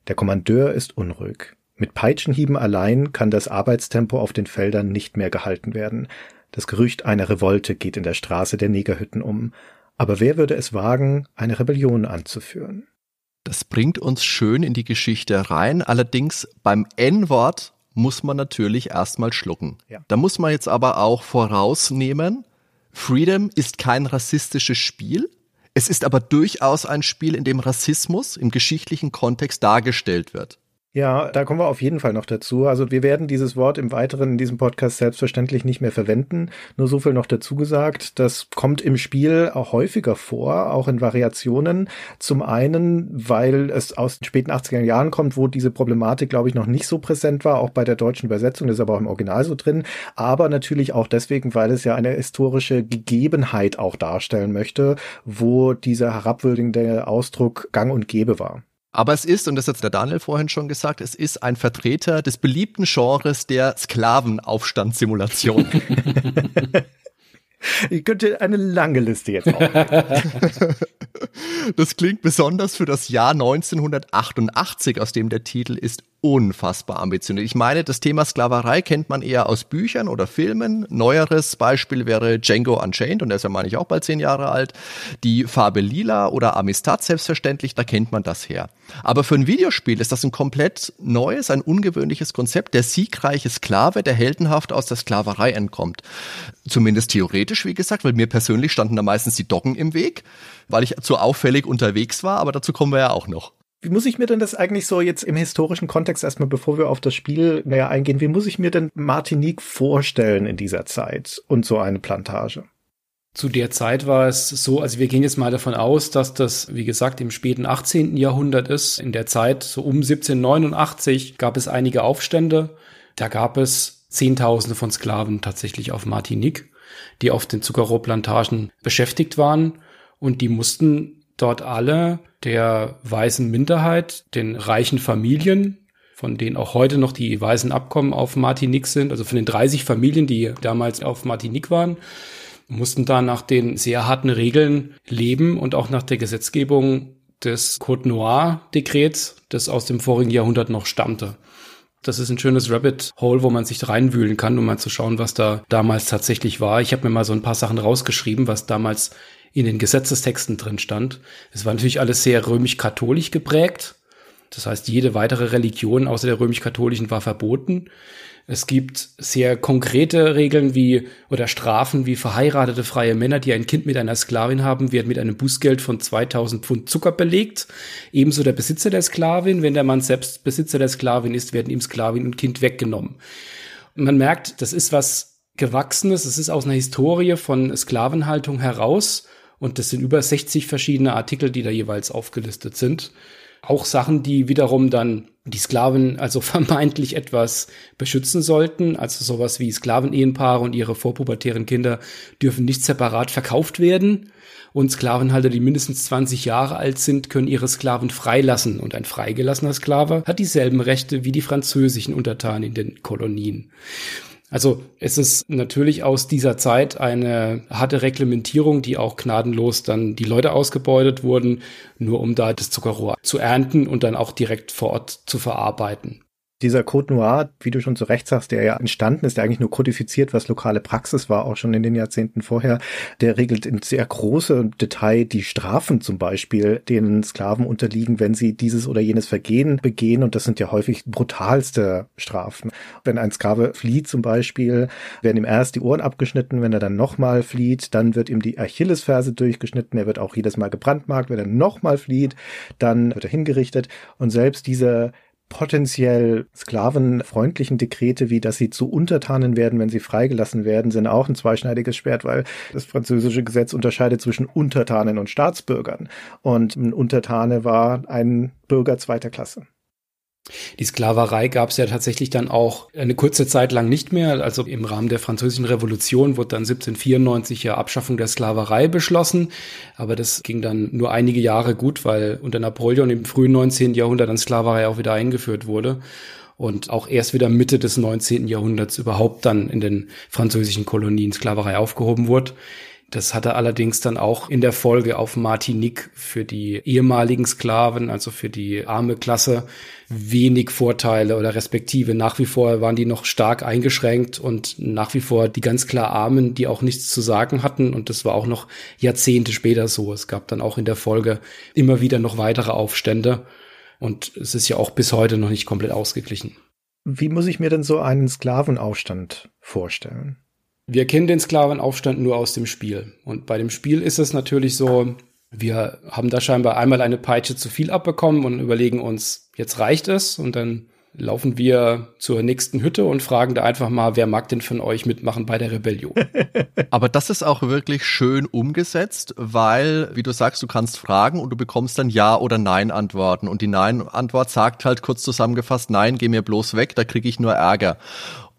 Der Kommandeur ist unruhig. Mit Peitschenhieben allein kann das Arbeitstempo auf den Feldern nicht mehr gehalten werden. Das Gerücht einer Revolte geht in der Straße der Negerhütten um. Aber wer würde es wagen, eine Rebellion anzuführen? Das bringt uns schön in die Geschichte rein. Allerdings beim N-Wort muss man natürlich erstmal schlucken. Ja. Da muss man jetzt aber auch vorausnehmen, Freedom ist kein rassistisches Spiel. Es ist aber durchaus ein Spiel, in dem Rassismus im geschichtlichen Kontext dargestellt wird. Ja, da kommen wir auf jeden Fall noch dazu. Also wir werden dieses Wort im Weiteren in diesem Podcast selbstverständlich nicht mehr verwenden. Nur so viel noch dazu gesagt. Das kommt im Spiel auch häufiger vor, auch in Variationen. Zum einen, weil es aus den späten 80er Jahren kommt, wo diese Problematik, glaube ich, noch nicht so präsent war, auch bei der deutschen Übersetzung, das ist aber auch im Original so drin. Aber natürlich auch deswegen, weil es ja eine historische Gegebenheit auch darstellen möchte, wo dieser herabwürdigende Ausdruck gang und gäbe war. Aber es ist, und das hat der Daniel vorhin schon gesagt, es ist ein Vertreter des beliebten Genres der Sklavenaufstandssimulation. Ich könnte eine lange Liste jetzt aufnehmen. Das klingt besonders für das Jahr 1988, aus dem der Titel ist, unfassbar ambitioniert. Ich meine, das Thema Sklaverei kennt man eher aus Büchern oder Filmen. Neueres Beispiel wäre Django Unchained, und der ist ja, meine ich, auch bald zehn Jahre alt. Die Farbe Lila oder Amistad selbstverständlich, da kennt man das her. Aber für ein Videospiel ist das ein komplett neues, ein ungewöhnliches Konzept. Der siegreiche Sklave, der heldenhaft aus der Sklaverei entkommt. Zumindest theoretisch, wie gesagt, weil mir persönlich standen da meistens die Doggen im Weg, weil ich zu auffällig unterwegs war, aber dazu kommen wir ja auch noch. Wie muss ich mir denn das eigentlich so jetzt im historischen Kontext erstmal, bevor wir auf das Spiel näher eingehen, wie muss ich mir denn Martinique vorstellen in dieser Zeit und so eine Plantage? Zu der Zeit war es so, also wir gehen jetzt mal davon aus, dass das, wie gesagt, im späten 18. Jahrhundert ist. In der Zeit, so um 1789, gab es einige Aufstände. Da gab es Zehntausende von Sklaven tatsächlich auf Martinique, die auf den Zuckerrohrplantagen beschäftigt waren. Und die mussten dort alle der weißen Minderheit, den reichen Familien, von denen auch heute noch die weißen Abkommen auf Martinique sind, also von den 30 Familien, die damals auf Martinique waren, mussten da nach den sehr harten Regeln leben und auch nach der Gesetzgebung des Code Noir Dekrets, das aus dem vorigen Jahrhundert noch stammte. Das ist ein schönes Rabbit Hole, wo man sich reinwühlen kann, um mal zu schauen, was da damals tatsächlich war. Ich habe mir mal so ein paar Sachen rausgeschrieben, was damals in den Gesetzestexten drin stand. Es war natürlich alles sehr römisch-katholisch geprägt. Das heißt, jede weitere Religion außer der römisch-katholischen war verboten. Es gibt sehr konkrete Regeln wie oder Strafen wie verheiratete freie Männer, die ein Kind mit einer Sklavin haben, werden mit einem Bußgeld von 2000 Pfund Zucker belegt. Ebenso der Besitzer der Sklavin, wenn der Mann selbst Besitzer der Sklavin ist, werden ihm Sklavin und Kind weggenommen. Und man merkt, das ist was Gewachsenes, es ist aus einer Historie von Sklavenhaltung heraus und das sind über 60 verschiedene Artikel, die da jeweils aufgelistet sind. Auch Sachen, die wiederum dann die Sklaven also vermeintlich etwas beschützen sollten. Also sowas wie Sklavenehepaare und ihre vorpubertären Kinder dürfen nicht separat verkauft werden. Und Sklavenhalter, die mindestens 20 Jahre alt sind, können ihre Sklaven freilassen. Und ein freigelassener Sklave hat dieselben Rechte wie die französischen Untertanen in den Kolonien. Also es ist natürlich aus dieser Zeit eine harte Reglementierung, die auch gnadenlos dann die Leute ausgebeutet wurden, nur um da das Zuckerrohr zu ernten und dann auch direkt vor Ort zu verarbeiten. Dieser Code Noir, wie du schon zu Recht sagst, der ja entstanden ist, der eigentlich nur kodifiziert, was lokale Praxis war, auch schon in den Jahrzehnten vorher, der regelt in sehr großem Detail die Strafen zum Beispiel, denen Sklaven unterliegen, wenn sie dieses oder jenes Vergehen begehen. Und das sind ja häufig brutalste Strafen. Wenn ein Sklave flieht zum Beispiel, werden ihm erst die Ohren abgeschnitten. Wenn er dann nochmal flieht, dann wird ihm die Achillesferse durchgeschnitten. Er wird auch jedes Mal gebrandmarkt. Wenn er nochmal flieht, dann wird er hingerichtet. Und selbst diese potenziell sklavenfreundlichen Dekrete, wie dass sie zu Untertanen werden, wenn sie freigelassen werden, sind auch ein zweischneidiges Schwert, weil das französische Gesetz unterscheidet zwischen Untertanen und Staatsbürgern. Und ein Untertane war ein Bürger zweiter Klasse. Die Sklaverei gab es ja tatsächlich dann auch eine kurze Zeit lang nicht mehr. Also im Rahmen der Französischen Revolution wurde dann 1794 ja Abschaffung der Sklaverei beschlossen. Aber das ging dann nur einige Jahre gut, weil unter Napoleon im frühen 19. Jahrhundert dann Sklaverei auch wieder eingeführt wurde. Und auch erst wieder Mitte des 19. Jahrhunderts überhaupt dann in den französischen Kolonien Sklaverei aufgehoben wurde. Das hatte allerdings dann auch in der Folge auf Martinique für die ehemaligen Sklaven, also für die arme Klasse, wenig Vorteile oder respektive nach wie vor waren die noch stark eingeschränkt und nach wie vor die ganz klar Armen, die auch nichts zu sagen hatten. Und das war auch noch Jahrzehnte später so. Es gab dann auch in der Folge immer wieder noch weitere Aufstände. Und es ist ja auch bis heute noch nicht komplett ausgeglichen. Wie muss ich mir denn so einen Sklavenaufstand vorstellen? Wir kennen den Sklavenaufstand nur aus dem Spiel. Und bei dem Spiel ist es natürlich so, wir haben da scheinbar einmal eine Peitsche zu viel abbekommen und überlegen uns, jetzt reicht es. Und dann laufen wir zur nächsten Hütte und fragen da einfach mal, wer mag denn von euch mitmachen bei der Rebellion? Aber das ist auch wirklich schön umgesetzt, weil, wie du sagst, du kannst fragen und du bekommst dann Ja oder Nein Antworten. Und die Nein-Antwort sagt halt kurz zusammengefasst, nein, geh mir bloß weg, da kriege ich nur Ärger.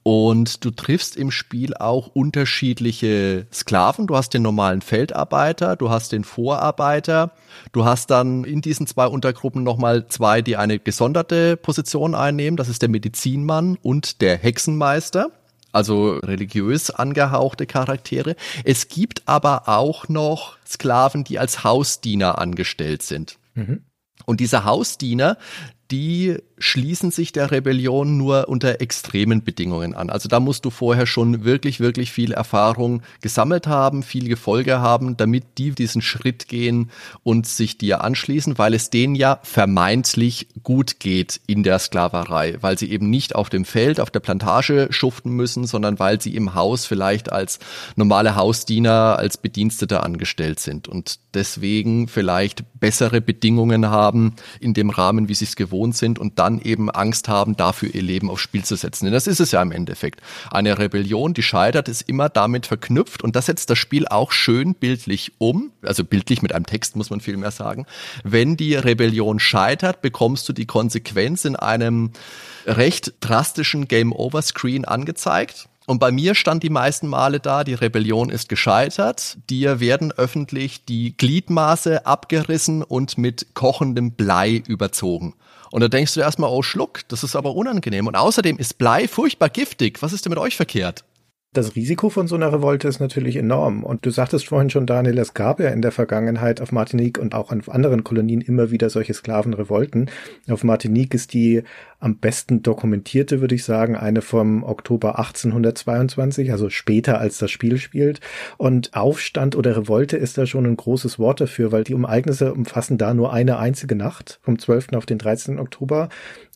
Und du triffst im Spiel auch unterschiedliche Sklaven. Du hast den normalen Feldarbeiter, du hast den Vorarbeiter, du hast dann in diesen zwei Untergruppen nochmal zwei, die eine gesonderte Position einnehmen. Das ist der Medizinmann und der Hexenmeister also religiös angehauchte Charaktere. Es gibt aber auch noch Sklaven, die als Hausdiener angestellt sind. Mhm. Und diese Hausdiener, die schließen sich der Rebellion nur unter extremen Bedingungen an. Also da musst du vorher schon wirklich, wirklich viel Erfahrung gesammelt haben, viel Gefolge haben, damit die diesen Schritt gehen und sich dir anschließen, weil es denen ja vermeintlich gut geht in der Sklaverei, weil sie eben nicht auf dem Feld, auf der Plantage schuften müssen, sondern weil sie im Haus vielleicht als normale Hausdiener, als Bedienstete angestellt sind und deswegen vielleicht bessere Bedingungen haben in dem Rahmen, wie sie es gewohnt sind und dann dann eben Angst haben, dafür ihr Leben aufs Spiel zu setzen. Denn das ist es ja im Endeffekt. Eine Rebellion, die scheitert, ist immer damit verknüpft und das setzt das Spiel auch schön bildlich um, also bildlich mit einem Text muss man viel mehr sagen. Wenn die Rebellion scheitert, bekommst du die Konsequenz in einem recht drastischen Game-Over-Screen angezeigt. Und bei mir stand die meisten Male da, die Rebellion ist gescheitert, dir werden öffentlich die Gliedmaße abgerissen und mit kochendem Blei überzogen. Und da denkst du erstmal, oh Schluck, das ist aber unangenehm. Und außerdem ist Blei furchtbar giftig. Was ist denn mit euch verkehrt? Das Risiko von so einer Revolte ist natürlich enorm. Und du sagtest vorhin schon, Daniel, es gab ja in der Vergangenheit auf Martinique und auch an anderen Kolonien immer wieder solche Sklavenrevolten. Auf Martinique ist die am besten dokumentierte, würde ich sagen, eine vom Oktober 1822, also später als das Spiel spielt. Und Aufstand oder Revolte ist da schon ein großes Wort dafür, weil die Ereignisse umfassen da nur eine einzige Nacht, vom 12. auf den 13. Oktober.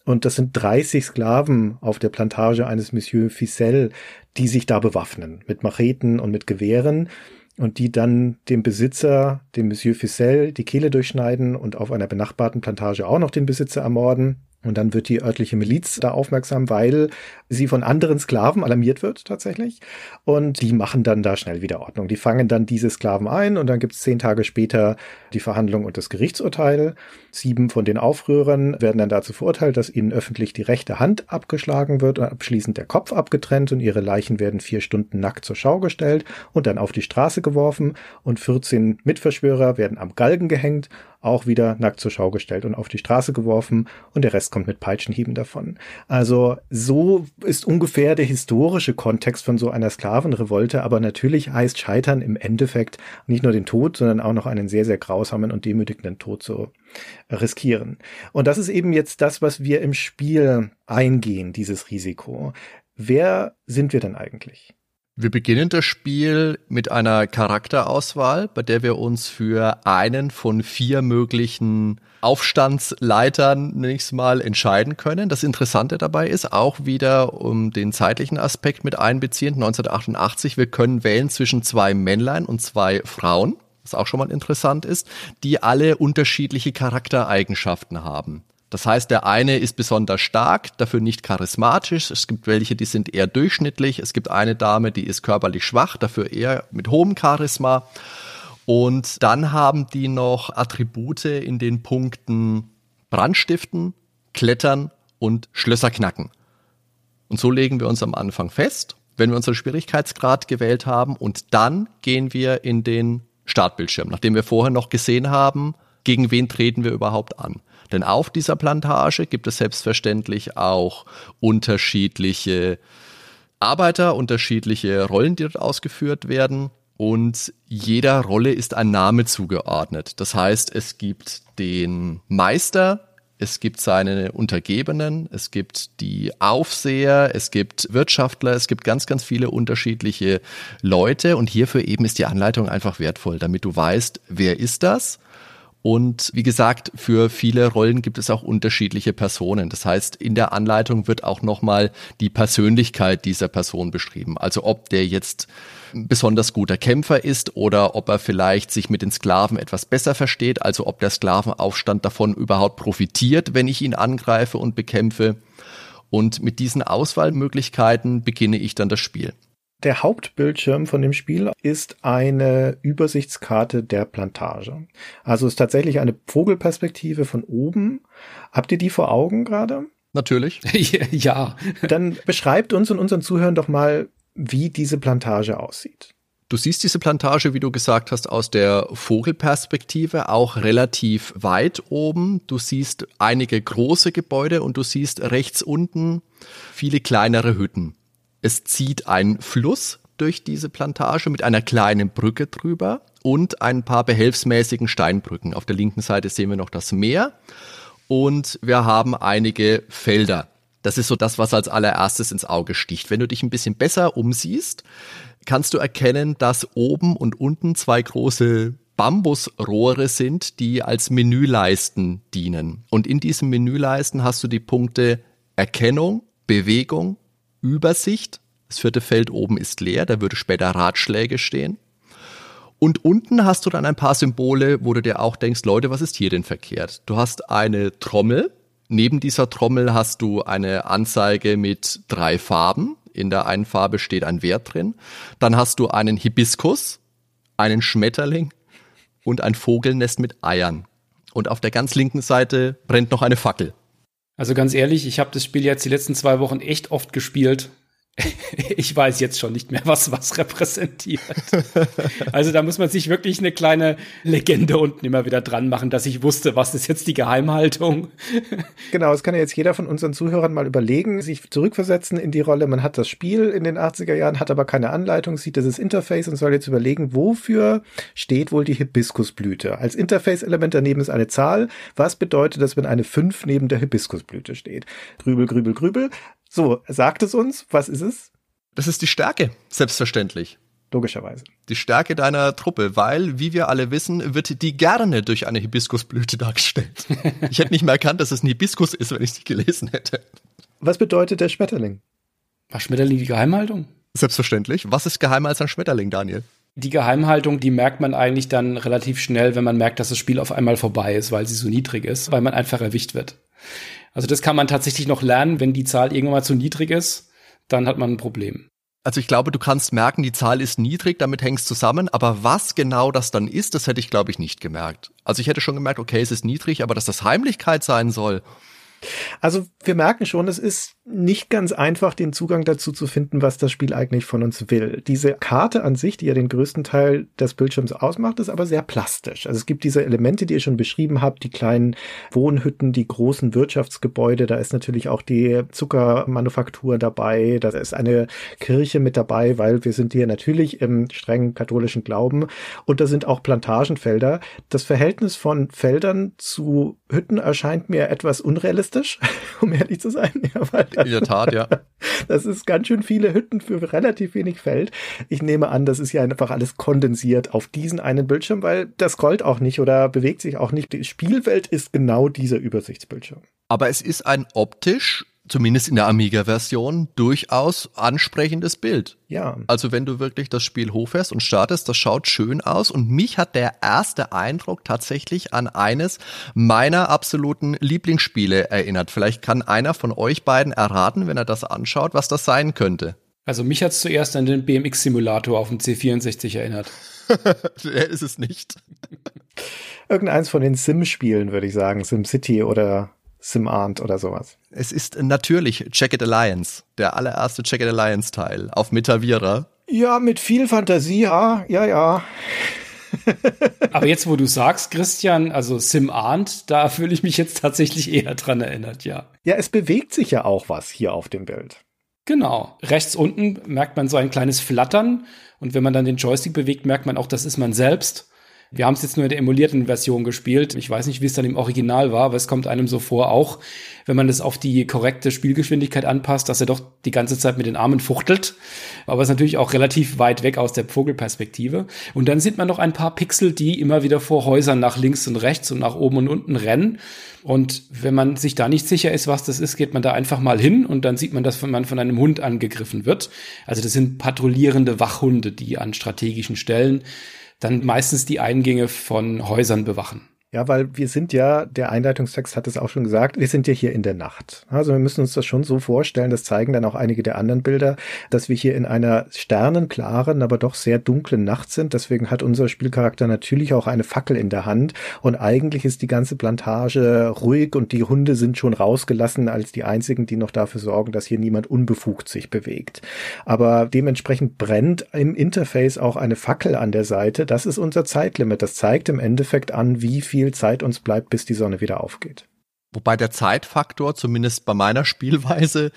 Und das sind 30 Sklaven auf der Plantage eines Monsieur Ficelle, die sich da bewaffnen mit Macheten und mit Gewehren und die dann dem Besitzer, dem Monsieur Ficelle, die Kehle durchschneiden und auf einer benachbarten Plantage auch noch den Besitzer ermorden. Und dann wird die örtliche Miliz da aufmerksam, weil sie von anderen Sklaven alarmiert wird tatsächlich. Und die machen dann da schnell wieder Ordnung. Die fangen dann diese Sklaven ein und dann gibt es zehn Tage später die Verhandlung und das Gerichtsurteil. Sieben von den Aufrührern werden dann dazu verurteilt, dass ihnen öffentlich die rechte Hand abgeschlagen wird und abschließend der Kopf abgetrennt und ihre Leichen werden vier Stunden nackt zur Schau gestellt und dann auf die Straße geworfen und 14 Mitverschwörer werden am Galgen gehängt auch wieder nackt zur Schau gestellt und auf die Straße geworfen und der Rest kommt mit Peitschenhieben davon. Also so ist ungefähr der historische Kontext von so einer Sklavenrevolte, aber natürlich heißt Scheitern im Endeffekt nicht nur den Tod, sondern auch noch einen sehr, sehr grausamen und demütigenden Tod zu riskieren. Und das ist eben jetzt das, was wir im Spiel eingehen, dieses Risiko. Wer sind wir denn eigentlich? Wir beginnen das Spiel mit einer Charakterauswahl, bei der wir uns für einen von vier möglichen Aufstandsleitern nächstes Mal entscheiden können. Das Interessante dabei ist auch wieder um den zeitlichen Aspekt mit einbeziehend 1988. Wir können wählen zwischen zwei Männlein und zwei Frauen, was auch schon mal interessant ist, die alle unterschiedliche Charaktereigenschaften haben. Das heißt, der eine ist besonders stark, dafür nicht charismatisch. Es gibt welche, die sind eher durchschnittlich. Es gibt eine Dame, die ist körperlich schwach, dafür eher mit hohem Charisma. Und dann haben die noch Attribute in den Punkten Brandstiften, Klettern und Schlösser knacken. Und so legen wir uns am Anfang fest, wenn wir unseren Schwierigkeitsgrad gewählt haben. Und dann gehen wir in den Startbildschirm, nachdem wir vorher noch gesehen haben, gegen wen treten wir überhaupt an. Denn auf dieser Plantage gibt es selbstverständlich auch unterschiedliche Arbeiter, unterschiedliche Rollen, die dort ausgeführt werden. Und jeder Rolle ist ein Name zugeordnet. Das heißt, es gibt den Meister, es gibt seine Untergebenen, es gibt die Aufseher, es gibt Wirtschaftler, es gibt ganz, ganz viele unterschiedliche Leute. Und hierfür eben ist die Anleitung einfach wertvoll, damit du weißt, wer ist das und wie gesagt, für viele Rollen gibt es auch unterschiedliche Personen. Das heißt, in der Anleitung wird auch nochmal die Persönlichkeit dieser Person beschrieben. Also ob der jetzt ein besonders guter Kämpfer ist oder ob er vielleicht sich mit den Sklaven etwas besser versteht. Also ob der Sklavenaufstand davon überhaupt profitiert, wenn ich ihn angreife und bekämpfe. Und mit diesen Auswahlmöglichkeiten beginne ich dann das Spiel. Der Hauptbildschirm von dem Spiel ist eine Übersichtskarte der Plantage. Also ist tatsächlich eine Vogelperspektive von oben. Habt ihr die vor Augen gerade? Natürlich. ja. Dann beschreibt uns und unseren Zuhörern doch mal, wie diese Plantage aussieht. Du siehst diese Plantage, wie du gesagt hast, aus der Vogelperspektive auch relativ weit oben. Du siehst einige große Gebäude und du siehst rechts unten viele kleinere Hütten. Es zieht ein Fluss durch diese Plantage mit einer kleinen Brücke drüber und ein paar behelfsmäßigen Steinbrücken. Auf der linken Seite sehen wir noch das Meer und wir haben einige Felder. Das ist so das, was als allererstes ins Auge sticht. Wenn du dich ein bisschen besser umsiehst, kannst du erkennen, dass oben und unten zwei große Bambusrohre sind, die als Menüleisten dienen. Und in diesen Menüleisten hast du die Punkte Erkennung, Bewegung Übersicht. Das vierte Feld oben ist leer, da würde später Ratschläge stehen. Und unten hast du dann ein paar Symbole, wo du dir auch denkst, Leute, was ist hier denn verkehrt? Du hast eine Trommel. Neben dieser Trommel hast du eine Anzeige mit drei Farben. In der einen Farbe steht ein Wert drin. Dann hast du einen Hibiskus, einen Schmetterling und ein Vogelnest mit Eiern. Und auf der ganz linken Seite brennt noch eine Fackel. Also ganz ehrlich, ich habe das Spiel jetzt die letzten zwei Wochen echt oft gespielt. ich weiß jetzt schon nicht mehr, was was repräsentiert. also da muss man sich wirklich eine kleine Legende unten immer wieder dran machen, dass ich wusste, was ist jetzt die Geheimhaltung. genau, es kann ja jetzt jeder von unseren Zuhörern mal überlegen, sich zurückversetzen in die Rolle. Man hat das Spiel in den 80er Jahren, hat aber keine Anleitung, sieht dieses Interface und soll jetzt überlegen, wofür steht wohl die Hibiskusblüte. Als Interface-Element daneben ist eine Zahl. Was bedeutet das, wenn eine 5 neben der Hibiskusblüte steht? Grübel, grübel, grübel. So, sagt es uns, was ist es? Das ist die Stärke, selbstverständlich. Logischerweise. Die Stärke deiner Truppe, weil, wie wir alle wissen, wird die gerne durch eine Hibiskusblüte dargestellt. ich hätte nicht mehr erkannt, dass es ein Hibiskus ist, wenn ich sie gelesen hätte. Was bedeutet der Schmetterling? War Schmetterling die Geheimhaltung? Selbstverständlich. Was ist geheimer als ein Schmetterling, Daniel? Die Geheimhaltung, die merkt man eigentlich dann relativ schnell, wenn man merkt, dass das Spiel auf einmal vorbei ist, weil sie so niedrig ist, weil man einfach erwischt wird. Also das kann man tatsächlich noch lernen, wenn die Zahl irgendwann mal zu niedrig ist, dann hat man ein Problem. Also ich glaube, du kannst merken, die Zahl ist niedrig, damit hängst zusammen, aber was genau das dann ist, das hätte ich, glaube ich, nicht gemerkt. Also ich hätte schon gemerkt, okay, es ist niedrig, aber dass das Heimlichkeit sein soll, also wir merken schon, es ist nicht ganz einfach, den Zugang dazu zu finden, was das Spiel eigentlich von uns will. Diese Karte an sich, die ja den größten Teil des Bildschirms ausmacht, ist aber sehr plastisch. Also es gibt diese Elemente, die ihr schon beschrieben habt, die kleinen Wohnhütten, die großen Wirtschaftsgebäude, da ist natürlich auch die Zuckermanufaktur dabei, da ist eine Kirche mit dabei, weil wir sind hier natürlich im strengen katholischen Glauben und da sind auch Plantagenfelder. Das Verhältnis von Feldern zu Hütten erscheint mir etwas unrealistisch, um ehrlich zu sein. Ja, weil In der Tat, ja. Das ist ganz schön viele Hütten für relativ wenig Feld. Ich nehme an, das ist ja einfach alles kondensiert auf diesen einen Bildschirm, weil das scrollt auch nicht oder bewegt sich auch nicht. Die Spielwelt ist genau dieser Übersichtsbildschirm. Aber es ist ein optisch zumindest in der Amiga-Version, durchaus ansprechendes Bild. Ja. Also wenn du wirklich das Spiel hochfährst und startest, das schaut schön aus und mich hat der erste Eindruck tatsächlich an eines meiner absoluten Lieblingsspiele erinnert. Vielleicht kann einer von euch beiden erraten, wenn er das anschaut, was das sein könnte. Also mich hat es zuerst an den BMX-Simulator auf dem C64 erinnert. der ist es nicht. Irgendeins von den Sim-Spielen, würde ich sagen. SimCity oder SimArnt oder sowas. Es ist natürlich Check Alliance, der allererste Check Alliance Teil auf Metavira. Ja, mit viel Fantasie, ja, ja, ja. Aber jetzt, wo du sagst, Christian, also SimArnt, da fühle ich mich jetzt tatsächlich eher dran erinnert, ja. Ja, es bewegt sich ja auch was hier auf dem Bild. Genau. Rechts unten merkt man so ein kleines Flattern und wenn man dann den Joystick bewegt, merkt man auch, das ist man selbst. Wir haben es jetzt nur in der emulierten Version gespielt. Ich weiß nicht, wie es dann im Original war, aber es kommt einem so vor, auch wenn man das auf die korrekte Spielgeschwindigkeit anpasst, dass er doch die ganze Zeit mit den Armen fuchtelt. Aber es ist natürlich auch relativ weit weg aus der Vogelperspektive. Und dann sieht man noch ein paar Pixel, die immer wieder vor Häusern nach links und rechts und nach oben und unten rennen. Und wenn man sich da nicht sicher ist, was das ist, geht man da einfach mal hin und dann sieht man, dass man von einem Hund angegriffen wird. Also das sind patrouillierende Wachhunde, die an strategischen Stellen dann meistens die Eingänge von Häusern bewachen. Ja, weil wir sind ja, der Einleitungstext hat es auch schon gesagt, wir sind ja hier in der Nacht. Also wir müssen uns das schon so vorstellen, das zeigen dann auch einige der anderen Bilder, dass wir hier in einer sternenklaren, aber doch sehr dunklen Nacht sind. Deswegen hat unser Spielcharakter natürlich auch eine Fackel in der Hand und eigentlich ist die ganze Plantage ruhig und die Hunde sind schon rausgelassen als die einzigen, die noch dafür sorgen, dass hier niemand unbefugt sich bewegt. Aber dementsprechend brennt im Interface auch eine Fackel an der Seite. Das ist unser Zeitlimit. Das zeigt im Endeffekt an, wie viel viel Zeit uns bleibt, bis die Sonne wieder aufgeht. Wobei der Zeitfaktor zumindest bei meiner Spielweise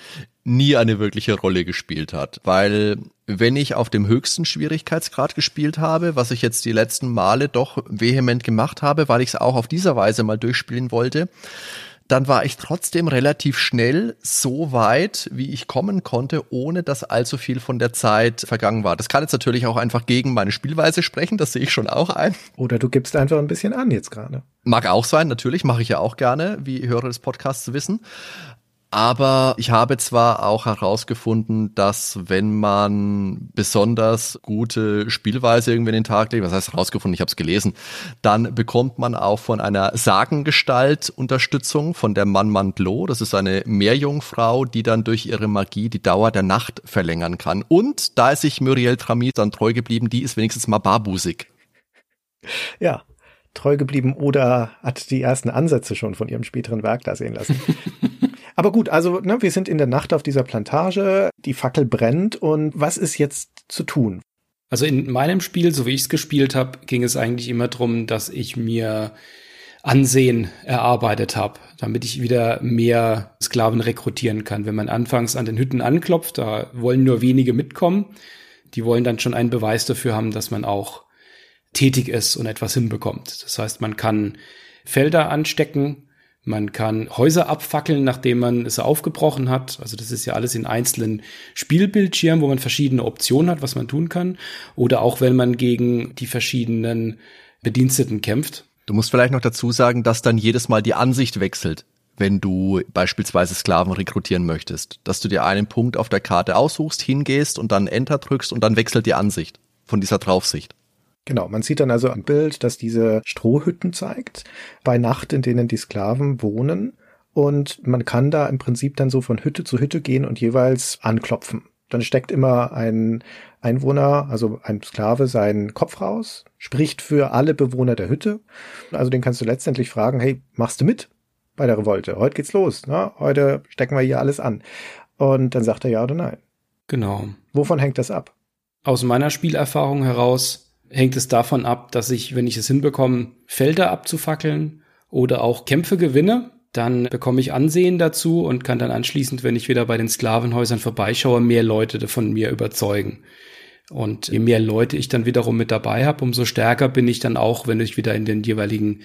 nie eine wirkliche Rolle gespielt hat, weil wenn ich auf dem höchsten Schwierigkeitsgrad gespielt habe, was ich jetzt die letzten Male doch vehement gemacht habe, weil ich es auch auf dieser Weise mal durchspielen wollte, dann war ich trotzdem relativ schnell so weit, wie ich kommen konnte, ohne dass allzu viel von der Zeit vergangen war. Das kann jetzt natürlich auch einfach gegen meine Spielweise sprechen, das sehe ich schon auch ein. Oder du gibst einfach ein bisschen an jetzt gerade. Mag auch sein, natürlich, mache ich ja auch gerne, wie Hörer des Podcasts wissen. Aber ich habe zwar auch herausgefunden, dass wenn man besonders gute Spielweise irgendwie in den Tag legt, was heißt herausgefunden, ich habe es gelesen, dann bekommt man auch von einer Sagengestalt Unterstützung von der Mann Mantlo. Das ist eine Meerjungfrau, die dann durch ihre Magie die Dauer der Nacht verlängern kann. Und da ist sich Muriel Tramit dann treu geblieben, die ist wenigstens mal barbusig. Ja, treu geblieben oder hat die ersten Ansätze schon von ihrem späteren Werk da sehen lassen. Aber gut, also ne, wir sind in der Nacht auf dieser Plantage, die Fackel brennt und was ist jetzt zu tun? Also in meinem Spiel, so wie ich es gespielt habe, ging es eigentlich immer darum, dass ich mir Ansehen erarbeitet habe, damit ich wieder mehr Sklaven rekrutieren kann. Wenn man anfangs an den Hütten anklopft, da wollen nur wenige mitkommen. Die wollen dann schon einen Beweis dafür haben, dass man auch tätig ist und etwas hinbekommt. Das heißt, man kann Felder anstecken, man kann Häuser abfackeln, nachdem man es aufgebrochen hat. Also das ist ja alles in einzelnen Spielbildschirmen, wo man verschiedene Optionen hat, was man tun kann. Oder auch wenn man gegen die verschiedenen Bediensteten kämpft. Du musst vielleicht noch dazu sagen, dass dann jedes Mal die Ansicht wechselt, wenn du beispielsweise Sklaven rekrutieren möchtest. Dass du dir einen Punkt auf der Karte aussuchst, hingehst und dann Enter drückst und dann wechselt die Ansicht von dieser Draufsicht. Genau, man sieht dann also am Bild, dass diese Strohhütten zeigt, bei Nacht, in denen die Sklaven wohnen. Und man kann da im Prinzip dann so von Hütte zu Hütte gehen und jeweils anklopfen. Dann steckt immer ein Einwohner, also ein Sklave, seinen Kopf raus, spricht für alle Bewohner der Hütte. Also den kannst du letztendlich fragen, hey, machst du mit bei der Revolte? Heute geht's los, ne? Heute stecken wir hier alles an. Und dann sagt er ja oder nein. Genau. Wovon hängt das ab? Aus meiner Spielerfahrung heraus hängt es davon ab, dass ich, wenn ich es hinbekomme, Felder abzufackeln oder auch Kämpfe gewinne, dann bekomme ich Ansehen dazu und kann dann anschließend, wenn ich wieder bei den Sklavenhäusern vorbeischaue, mehr Leute von mir überzeugen. Und je mehr Leute ich dann wiederum mit dabei habe, umso stärker bin ich dann auch, wenn ich wieder in den jeweiligen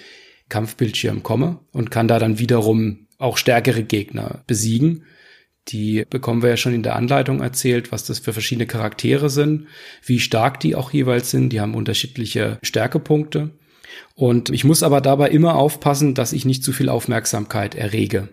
Kampfbildschirm komme und kann da dann wiederum auch stärkere Gegner besiegen. Die bekommen wir ja schon in der Anleitung erzählt, was das für verschiedene Charaktere sind, wie stark die auch jeweils sind. Die haben unterschiedliche Stärkepunkte. Und ich muss aber dabei immer aufpassen, dass ich nicht zu viel Aufmerksamkeit errege.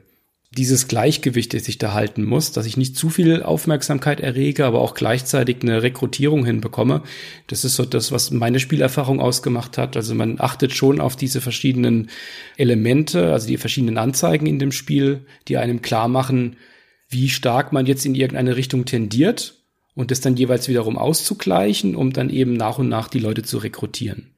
Dieses Gleichgewicht, das ich da halten muss, dass ich nicht zu viel Aufmerksamkeit errege, aber auch gleichzeitig eine Rekrutierung hinbekomme. Das ist so das, was meine Spielerfahrung ausgemacht hat. Also man achtet schon auf diese verschiedenen Elemente, also die verschiedenen Anzeigen in dem Spiel, die einem klar machen, wie stark man jetzt in irgendeine Richtung tendiert und das dann jeweils wiederum auszugleichen, um dann eben nach und nach die Leute zu rekrutieren.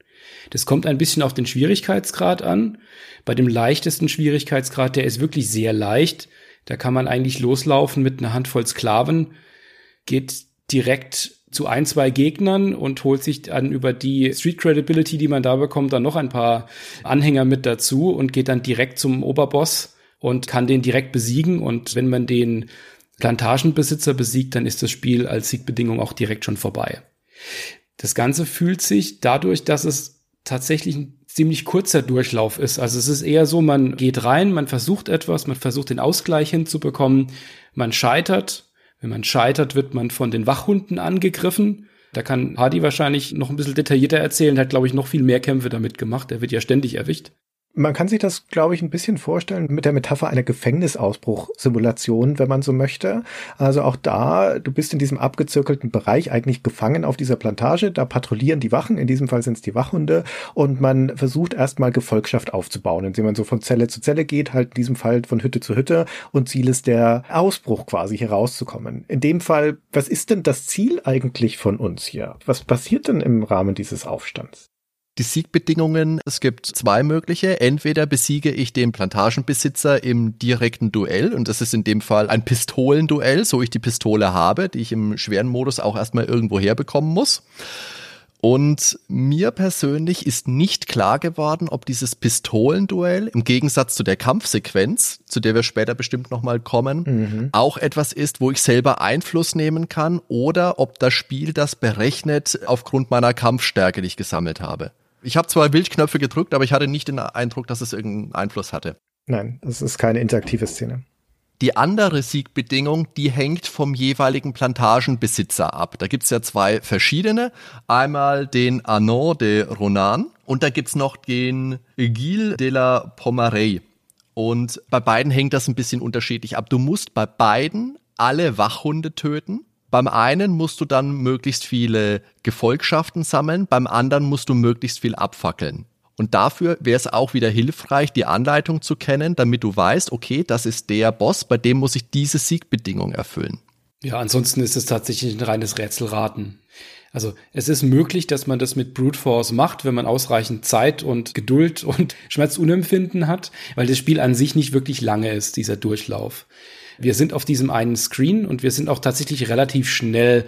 Das kommt ein bisschen auf den Schwierigkeitsgrad an. Bei dem leichtesten Schwierigkeitsgrad, der ist wirklich sehr leicht. Da kann man eigentlich loslaufen mit einer Handvoll Sklaven, geht direkt zu ein, zwei Gegnern und holt sich dann über die Street Credibility, die man da bekommt, dann noch ein paar Anhänger mit dazu und geht dann direkt zum Oberboss und kann den direkt besiegen. Und wenn man den Plantagenbesitzer besiegt, dann ist das Spiel als Siegbedingung auch direkt schon vorbei. Das Ganze fühlt sich dadurch, dass es tatsächlich ein ziemlich kurzer Durchlauf ist. Also es ist eher so, man geht rein, man versucht etwas, man versucht den Ausgleich hinzubekommen, man scheitert. Wenn man scheitert, wird man von den Wachhunden angegriffen. Da kann Hardy wahrscheinlich noch ein bisschen detaillierter erzählen, hat, glaube ich, noch viel mehr Kämpfe damit gemacht. Er wird ja ständig erwischt. Man kann sich das, glaube ich, ein bisschen vorstellen mit der Metapher einer Gefängnisausbruchsimulation, wenn man so möchte. Also auch da, du bist in diesem abgezirkelten Bereich eigentlich gefangen auf dieser Plantage. Da patrouillieren die Wachen, in diesem Fall sind es die Wachhunde, und man versucht erstmal Gefolgschaft aufzubauen, indem man so von Zelle zu Zelle geht, halt in diesem Fall von Hütte zu Hütte und Ziel ist der Ausbruch quasi hier rauszukommen. In dem Fall, was ist denn das Ziel eigentlich von uns hier? Was passiert denn im Rahmen dieses Aufstands? Die Siegbedingungen, es gibt zwei mögliche. Entweder besiege ich den Plantagenbesitzer im direkten Duell und das ist in dem Fall ein Pistolenduell, so ich die Pistole habe, die ich im schweren Modus auch erstmal irgendwo herbekommen muss. Und mir persönlich ist nicht klar geworden, ob dieses Pistolenduell im Gegensatz zu der Kampfsequenz, zu der wir später bestimmt nochmal kommen, mhm. auch etwas ist, wo ich selber Einfluss nehmen kann oder ob das Spiel das berechnet aufgrund meiner Kampfstärke, die ich gesammelt habe. Ich habe zwar Bildknöpfe gedrückt, aber ich hatte nicht den Eindruck, dass es irgendeinen Einfluss hatte. Nein, das ist keine interaktive Szene. Die andere Siegbedingung, die hängt vom jeweiligen Plantagenbesitzer ab. Da gibt's ja zwei verschiedene. Einmal den Arnaud de Ronan und da gibt's noch den Gilles de la Pomarey. Und bei beiden hängt das ein bisschen unterschiedlich ab. Du musst bei beiden alle Wachhunde töten beim einen musst du dann möglichst viele Gefolgschaften sammeln, beim anderen musst du möglichst viel abfackeln. Und dafür wäre es auch wieder hilfreich, die Anleitung zu kennen, damit du weißt, okay, das ist der Boss, bei dem muss ich diese Siegbedingung erfüllen. Ja, ansonsten ist es tatsächlich ein reines Rätselraten. Also es ist möglich, dass man das mit Brute Force macht, wenn man ausreichend Zeit und Geduld und Schmerzunempfinden hat, weil das Spiel an sich nicht wirklich lange ist, dieser Durchlauf. Wir sind auf diesem einen Screen und wir sind auch tatsächlich relativ schnell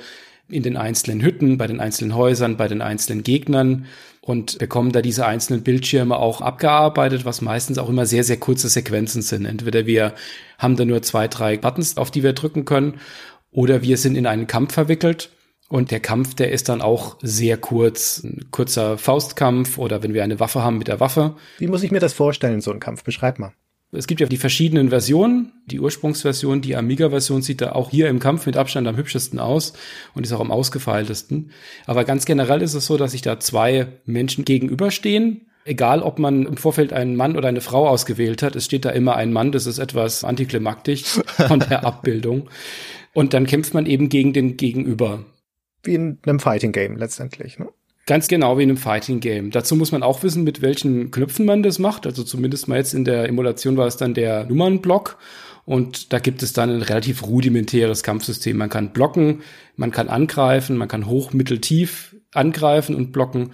in den einzelnen Hütten, bei den einzelnen Häusern, bei den einzelnen Gegnern und bekommen da diese einzelnen Bildschirme auch abgearbeitet, was meistens auch immer sehr, sehr kurze Sequenzen sind. Entweder wir haben da nur zwei, drei Buttons, auf die wir drücken können, oder wir sind in einen Kampf verwickelt. Und der Kampf, der ist dann auch sehr kurz. Ein kurzer Faustkampf oder wenn wir eine Waffe haben mit der Waffe. Wie muss ich mir das vorstellen, so ein Kampf? Beschreib mal. Es gibt ja die verschiedenen Versionen. Die Ursprungsversion, die Amiga-Version sieht da auch hier im Kampf mit Abstand am hübschesten aus und ist auch am ausgefeiltesten. Aber ganz generell ist es so, dass sich da zwei Menschen gegenüberstehen. Egal, ob man im Vorfeld einen Mann oder eine Frau ausgewählt hat, es steht da immer ein Mann. Das ist etwas antiklimaktisch von der Abbildung. Und dann kämpft man eben gegen den Gegenüber. Wie in einem Fighting Game letztendlich, ne? Ganz genau wie in einem Fighting Game. Dazu muss man auch wissen, mit welchen Knöpfen man das macht. Also zumindest mal jetzt in der Emulation war es dann der Nummernblock. Und da gibt es dann ein relativ rudimentäres Kampfsystem. Man kann blocken, man kann angreifen, man kann hoch, mittel, tief angreifen und blocken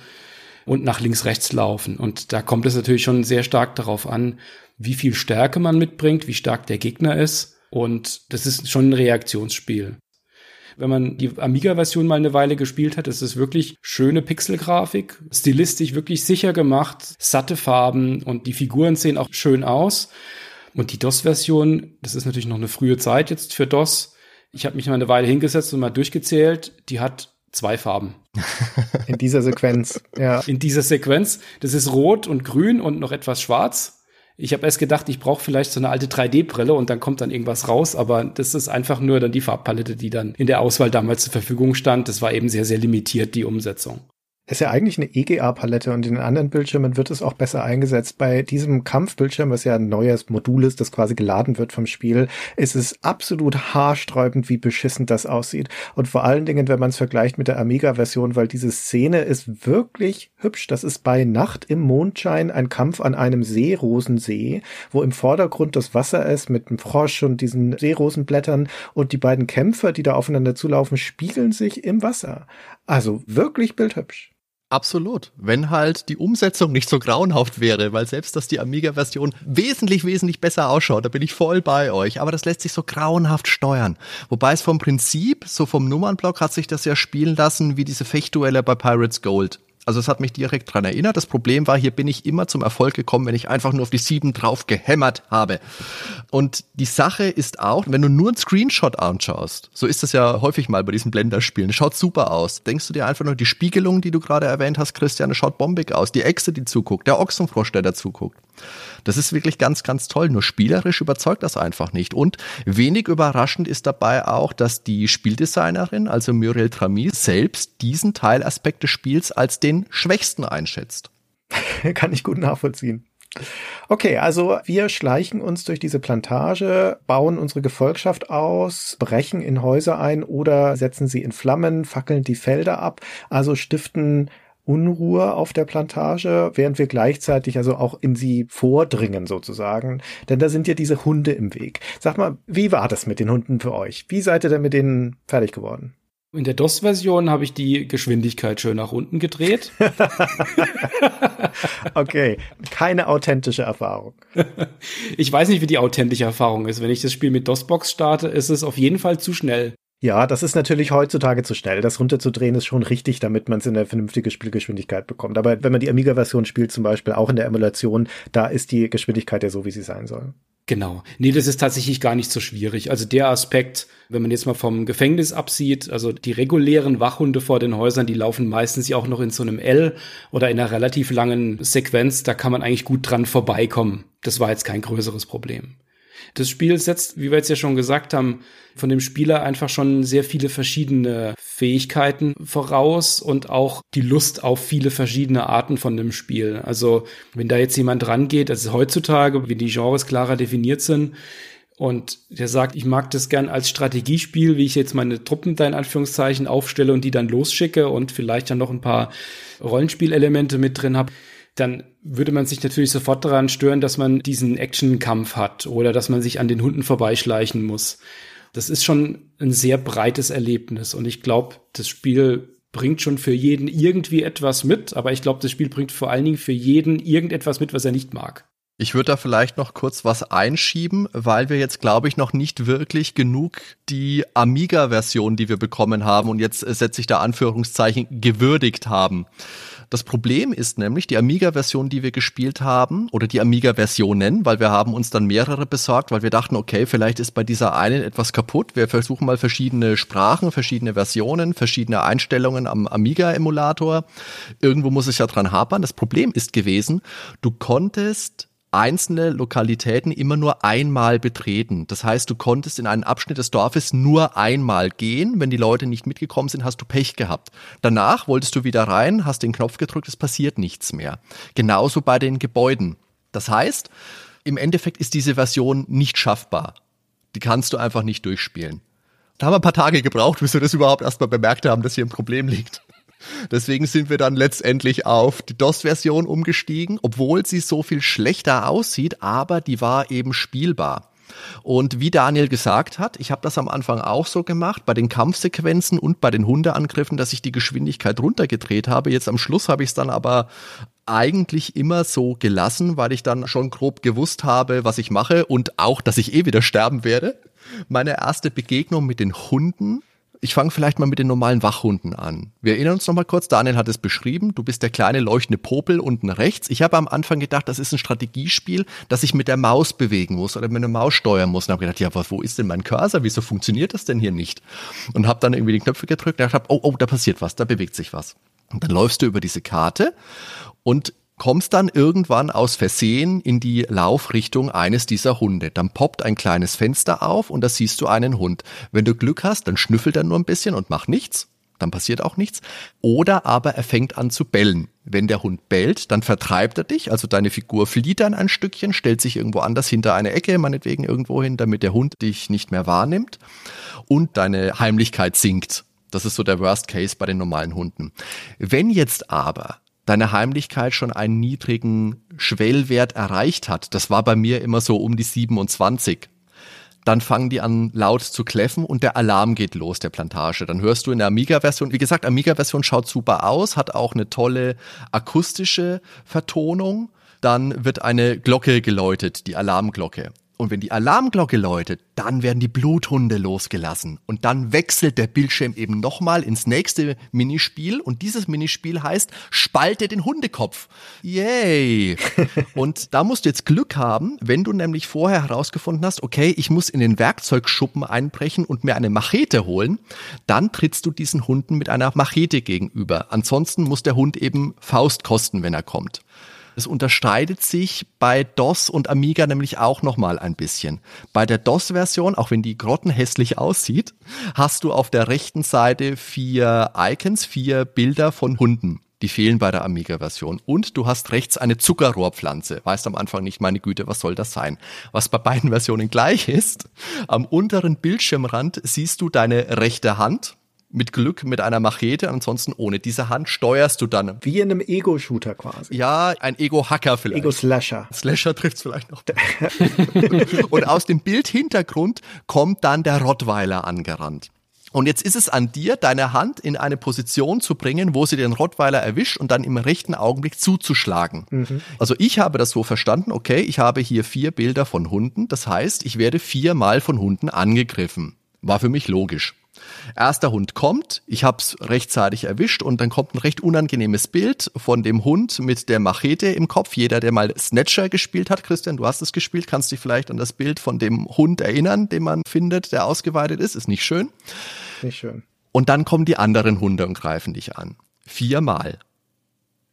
und nach links, rechts laufen. Und da kommt es natürlich schon sehr stark darauf an, wie viel Stärke man mitbringt, wie stark der Gegner ist. Und das ist schon ein Reaktionsspiel. Wenn man die Amiga-Version mal eine Weile gespielt hat, ist es wirklich schöne Pixelgrafik, stilistisch wirklich sicher gemacht, satte Farben und die Figuren sehen auch schön aus. Und die DOS-Version, das ist natürlich noch eine frühe Zeit jetzt für DOS. Ich habe mich mal eine Weile hingesetzt und mal durchgezählt. Die hat zwei Farben. In dieser Sequenz, ja. In dieser Sequenz. Das ist rot und grün und noch etwas schwarz. Ich habe erst gedacht, ich brauche vielleicht so eine alte 3D-Brille und dann kommt dann irgendwas raus, aber das ist einfach nur dann die Farbpalette, die dann in der Auswahl damals zur Verfügung stand. Das war eben sehr, sehr limitiert, die Umsetzung ist ja eigentlich eine EGA-Palette und in den anderen Bildschirmen wird es auch besser eingesetzt. Bei diesem Kampfbildschirm, was ja ein neues Modul ist, das quasi geladen wird vom Spiel, ist es absolut haarsträubend, wie beschissen das aussieht. Und vor allen Dingen, wenn man es vergleicht mit der Amiga-Version, weil diese Szene ist wirklich hübsch. Das ist bei Nacht im Mondschein ein Kampf an einem Seerosensee, wo im Vordergrund das Wasser ist mit dem Frosch und diesen Seerosenblättern und die beiden Kämpfer, die da aufeinander zulaufen, spiegeln sich im Wasser. Also wirklich bildhübsch. Absolut. Wenn halt die Umsetzung nicht so grauenhaft wäre, weil selbst dass die Amiga-Version wesentlich, wesentlich besser ausschaut, da bin ich voll bei euch. Aber das lässt sich so grauenhaft steuern. Wobei es vom Prinzip, so vom Nummernblock hat sich das ja spielen lassen wie diese Fechtduelle bei Pirates Gold. Also es hat mich direkt dran erinnert. Das Problem war, hier bin ich immer zum Erfolg gekommen, wenn ich einfach nur auf die sieben drauf gehämmert habe. Und die Sache ist auch, wenn du nur einen Screenshot anschaust, so ist das ja häufig mal bei diesen Blender-Spielen, schaut super aus. Denkst du dir einfach nur, die Spiegelung, die du gerade erwähnt hast, Christiane, schaut bombig aus. Die Echse, die zuguckt, der Ochsenfrosch, der da zuguckt. Das ist wirklich ganz, ganz toll. Nur spielerisch überzeugt das einfach nicht. Und wenig überraschend ist dabei auch, dass die Spieldesignerin, also Muriel Trami, selbst diesen Teilaspekt des Spiels als den schwächsten einschätzt. Kann ich gut nachvollziehen. Okay, also wir schleichen uns durch diese Plantage, bauen unsere Gefolgschaft aus, brechen in Häuser ein oder setzen sie in Flammen, fackeln die Felder ab, also stiften Unruhe auf der Plantage, während wir gleichzeitig also auch in sie vordringen sozusagen. Denn da sind ja diese Hunde im Weg. Sag mal, wie war das mit den Hunden für euch? Wie seid ihr denn mit denen fertig geworden? In der DOS-Version habe ich die Geschwindigkeit schön nach unten gedreht. okay, keine authentische Erfahrung. Ich weiß nicht, wie die authentische Erfahrung ist. Wenn ich das Spiel mit DOS-Box starte, ist es auf jeden Fall zu schnell. Ja, das ist natürlich heutzutage zu schnell. Das runterzudrehen ist schon richtig, damit man es in der vernünftige Spielgeschwindigkeit bekommt. Aber wenn man die Amiga-Version spielt, zum Beispiel auch in der Emulation, da ist die Geschwindigkeit ja so, wie sie sein soll. Genau. Nee, das ist tatsächlich gar nicht so schwierig. Also der Aspekt, wenn man jetzt mal vom Gefängnis absieht, also die regulären Wachhunde vor den Häusern, die laufen meistens ja auch noch in so einem L oder in einer relativ langen Sequenz, da kann man eigentlich gut dran vorbeikommen. Das war jetzt kein größeres Problem. Das Spiel setzt, wie wir jetzt ja schon gesagt haben, von dem Spieler einfach schon sehr viele verschiedene Fähigkeiten voraus und auch die Lust auf viele verschiedene Arten von dem Spiel. Also wenn da jetzt jemand rangeht, also heutzutage, wie die Genres klarer definiert sind, und der sagt, ich mag das gern als Strategiespiel, wie ich jetzt meine Truppen da in Anführungszeichen aufstelle und die dann losschicke und vielleicht dann noch ein paar Rollenspielelemente mit drin habe dann würde man sich natürlich sofort daran stören, dass man diesen Actionkampf hat oder dass man sich an den Hunden vorbeischleichen muss. Das ist schon ein sehr breites Erlebnis und ich glaube, das Spiel bringt schon für jeden irgendwie etwas mit, aber ich glaube, das Spiel bringt vor allen Dingen für jeden irgendetwas mit, was er nicht mag. Ich würde da vielleicht noch kurz was einschieben, weil wir jetzt, glaube ich, noch nicht wirklich genug die Amiga-Version, die wir bekommen haben, und jetzt setze ich da Anführungszeichen, gewürdigt haben. Das Problem ist nämlich, die Amiga-Version, die wir gespielt haben, oder die Amiga-Versionen, weil wir haben uns dann mehrere besorgt, weil wir dachten, okay, vielleicht ist bei dieser einen etwas kaputt. Wir versuchen mal verschiedene Sprachen, verschiedene Versionen, verschiedene Einstellungen am Amiga-Emulator. Irgendwo muss es ja dran hapern. Das Problem ist gewesen, du konntest einzelne Lokalitäten immer nur einmal betreten. Das heißt, du konntest in einen Abschnitt des Dorfes nur einmal gehen. Wenn die Leute nicht mitgekommen sind, hast du Pech gehabt. Danach wolltest du wieder rein, hast den Knopf gedrückt, es passiert nichts mehr. Genauso bei den Gebäuden. Das heißt, im Endeffekt ist diese Version nicht schaffbar. Die kannst du einfach nicht durchspielen. Da haben wir ein paar Tage gebraucht, bis wir das überhaupt erstmal bemerkt haben, dass hier ein Problem liegt. Deswegen sind wir dann letztendlich auf die DOS-Version umgestiegen, obwohl sie so viel schlechter aussieht, aber die war eben spielbar. Und wie Daniel gesagt hat, ich habe das am Anfang auch so gemacht, bei den Kampfsequenzen und bei den Hundeangriffen, dass ich die Geschwindigkeit runtergedreht habe. Jetzt am Schluss habe ich es dann aber eigentlich immer so gelassen, weil ich dann schon grob gewusst habe, was ich mache und auch, dass ich eh wieder sterben werde. Meine erste Begegnung mit den Hunden ich fange vielleicht mal mit den normalen Wachhunden an. Wir erinnern uns noch mal kurz, Daniel hat es beschrieben, du bist der kleine leuchtende Popel unten rechts. Ich habe am Anfang gedacht, das ist ein Strategiespiel, dass ich mit der Maus bewegen muss oder mit einer Maus steuern muss. Und habe gedacht, ja, wo ist denn mein Cursor? Wieso funktioniert das denn hier nicht? Und habe dann irgendwie die Knöpfe gedrückt und gedacht, oh, oh, da passiert was, da bewegt sich was. Und dann läufst du über diese Karte und kommst dann irgendwann aus Versehen in die Laufrichtung eines dieser Hunde. Dann poppt ein kleines Fenster auf und da siehst du einen Hund. Wenn du Glück hast, dann schnüffelt er nur ein bisschen und macht nichts. Dann passiert auch nichts. Oder aber er fängt an zu bellen. Wenn der Hund bellt, dann vertreibt er dich, also deine Figur flieht dann ein Stückchen, stellt sich irgendwo anders hinter eine Ecke, meinetwegen irgendwo hin, damit der Hund dich nicht mehr wahrnimmt und deine Heimlichkeit sinkt. Das ist so der Worst Case bei den normalen Hunden. Wenn jetzt aber deine Heimlichkeit schon einen niedrigen Schwellwert erreicht hat, das war bei mir immer so um die 27, dann fangen die an laut zu kläffen und der Alarm geht los der Plantage. Dann hörst du in der Amiga-Version, wie gesagt, Amiga-Version schaut super aus, hat auch eine tolle akustische Vertonung. Dann wird eine Glocke geläutet, die Alarmglocke. Und wenn die Alarmglocke läutet, dann werden die Bluthunde losgelassen. Und dann wechselt der Bildschirm eben nochmal ins nächste Minispiel. Und dieses Minispiel heißt, spalte den Hundekopf. Yay! und da musst du jetzt Glück haben, wenn du nämlich vorher herausgefunden hast, okay, ich muss in den Werkzeugschuppen einbrechen und mir eine Machete holen, dann trittst du diesen Hunden mit einer Machete gegenüber. Ansonsten muss der Hund eben Faust kosten, wenn er kommt. Es unterscheidet sich bei DOS und Amiga nämlich auch nochmal ein bisschen. Bei der DOS-Version, auch wenn die grottenhässlich aussieht, hast du auf der rechten Seite vier Icons, vier Bilder von Hunden. Die fehlen bei der Amiga-Version. Und du hast rechts eine Zuckerrohrpflanze. Weißt am Anfang nicht, meine Güte, was soll das sein? Was bei beiden Versionen gleich ist, am unteren Bildschirmrand siehst du deine rechte Hand mit Glück mit einer Machete, ansonsten ohne diese Hand steuerst du dann. Wie in einem Ego-Shooter quasi. Ja, ein Ego-Hacker vielleicht. Ego-Slasher. Slasher trifft's vielleicht noch. und aus dem Bildhintergrund kommt dann der Rottweiler angerannt. Und jetzt ist es an dir, deine Hand in eine Position zu bringen, wo sie den Rottweiler erwischt und dann im rechten Augenblick zuzuschlagen. Mhm. Also ich habe das so verstanden, okay, ich habe hier vier Bilder von Hunden, das heißt, ich werde viermal von Hunden angegriffen. War für mich logisch. Erster Hund kommt, ich habe es rechtzeitig erwischt und dann kommt ein recht unangenehmes Bild von dem Hund mit der Machete im Kopf. Jeder, der mal Snatcher gespielt hat, Christian, du hast es gespielt, kannst dich vielleicht an das Bild von dem Hund erinnern, den man findet, der ausgeweitet ist. Ist nicht schön. Nicht schön. Und dann kommen die anderen Hunde und greifen dich an. Viermal.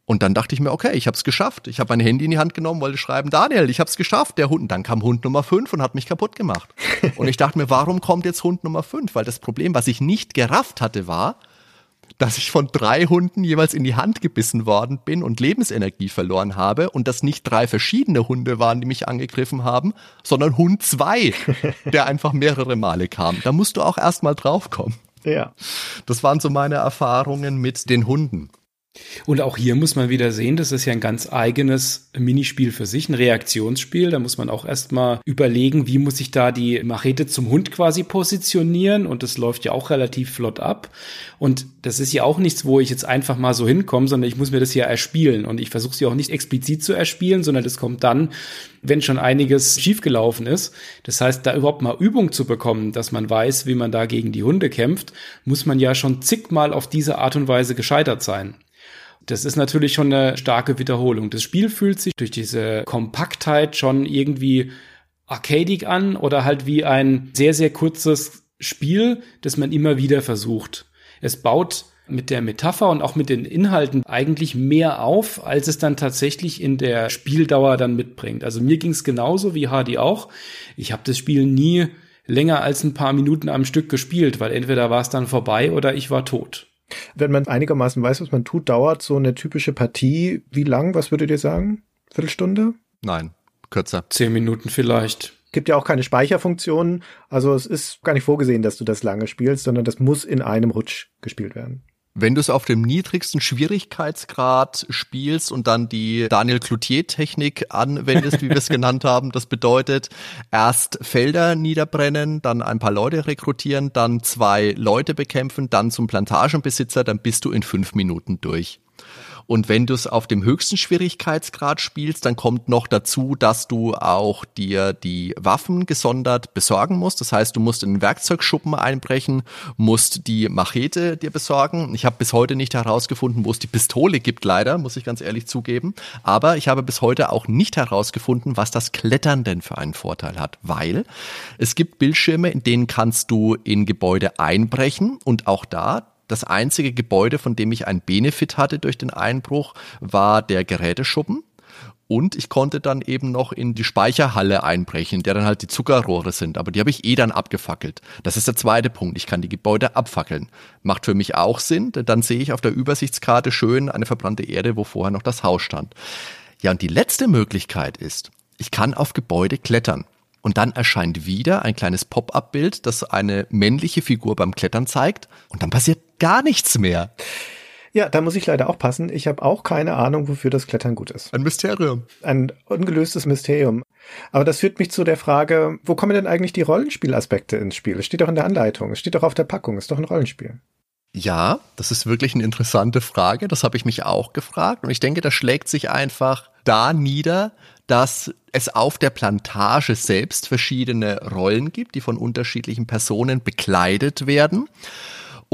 Und dann dachte ich mir, okay, ich habe es geschafft. Ich habe mein Handy in die Hand genommen, wollte schreiben, Daniel, ich habe es geschafft. Der Hund, und dann kam Hund Nummer 5 und hat mich kaputt gemacht. und ich dachte mir, warum kommt jetzt Hund Nummer 5? Weil das Problem, was ich nicht gerafft hatte, war, dass ich von drei Hunden jeweils in die Hand gebissen worden bin und Lebensenergie verloren habe und das nicht drei verschiedene Hunde waren, die mich angegriffen haben, sondern Hund 2, der einfach mehrere Male kam. Da musst du auch erstmal draufkommen. Ja. Das waren so meine Erfahrungen mit den Hunden. Und auch hier muss man wieder sehen, das ist ja ein ganz eigenes Minispiel für sich, ein Reaktionsspiel. Da muss man auch erstmal überlegen, wie muss ich da die Machete zum Hund quasi positionieren. Und das läuft ja auch relativ flott ab. Und das ist ja auch nichts, wo ich jetzt einfach mal so hinkomme, sondern ich muss mir das ja erspielen. Und ich versuche sie auch nicht explizit zu erspielen, sondern das kommt dann, wenn schon einiges schiefgelaufen ist. Das heißt, da überhaupt mal Übung zu bekommen, dass man weiß, wie man da gegen die Hunde kämpft, muss man ja schon zigmal auf diese Art und Weise gescheitert sein. Das ist natürlich schon eine starke Wiederholung. Das Spiel fühlt sich durch diese Kompaktheit schon irgendwie arcadig an oder halt wie ein sehr, sehr kurzes Spiel, das man immer wieder versucht. Es baut mit der Metapher und auch mit den Inhalten eigentlich mehr auf, als es dann tatsächlich in der Spieldauer dann mitbringt. Also mir ging es genauso wie Hardy auch. Ich habe das Spiel nie länger als ein paar Minuten am Stück gespielt, weil entweder war es dann vorbei oder ich war tot. Wenn man einigermaßen weiß, was man tut, dauert so eine typische Partie wie lang? Was würdet ihr sagen? Viertelstunde? Nein, kürzer. Zehn Minuten vielleicht. Gibt ja auch keine Speicherfunktionen. Also es ist gar nicht vorgesehen, dass du das lange spielst, sondern das muss in einem Rutsch gespielt werden. Wenn du es auf dem niedrigsten Schwierigkeitsgrad spielst und dann die Daniel Cloutier-Technik anwendest, wie wir es genannt haben, das bedeutet erst Felder niederbrennen, dann ein paar Leute rekrutieren, dann zwei Leute bekämpfen, dann zum Plantagenbesitzer, dann bist du in fünf Minuten durch. Und wenn du es auf dem höchsten Schwierigkeitsgrad spielst, dann kommt noch dazu, dass du auch dir die Waffen gesondert besorgen musst. Das heißt, du musst in den Werkzeugschuppen einbrechen, musst die Machete dir besorgen. Ich habe bis heute nicht herausgefunden, wo es die Pistole gibt, leider, muss ich ganz ehrlich zugeben. Aber ich habe bis heute auch nicht herausgefunden, was das Klettern denn für einen Vorteil hat, weil es gibt Bildschirme, in denen kannst du in Gebäude einbrechen und auch da das einzige Gebäude, von dem ich einen Benefit hatte durch den Einbruch, war der Geräteschuppen. Und ich konnte dann eben noch in die Speicherhalle einbrechen, der dann halt die Zuckerrohre sind. Aber die habe ich eh dann abgefackelt. Das ist der zweite Punkt. Ich kann die Gebäude abfackeln. Macht für mich auch Sinn, denn dann sehe ich auf der Übersichtskarte schön eine verbrannte Erde, wo vorher noch das Haus stand. Ja, und die letzte Möglichkeit ist, ich kann auf Gebäude klettern. Und dann erscheint wieder ein kleines Pop-up-Bild, das eine männliche Figur beim Klettern zeigt. Und dann passiert gar nichts mehr. Ja, da muss ich leider auch passen. Ich habe auch keine Ahnung, wofür das Klettern gut ist. Ein Mysterium. Ein ungelöstes Mysterium. Aber das führt mich zu der Frage, wo kommen denn eigentlich die Rollenspielaspekte ins Spiel? Es steht doch in der Anleitung, es steht doch auf der Packung, es ist doch ein Rollenspiel. Ja, das ist wirklich eine interessante Frage. Das habe ich mich auch gefragt. Und ich denke, das schlägt sich einfach da nieder, dass es auf der Plantage selbst verschiedene Rollen gibt, die von unterschiedlichen Personen bekleidet werden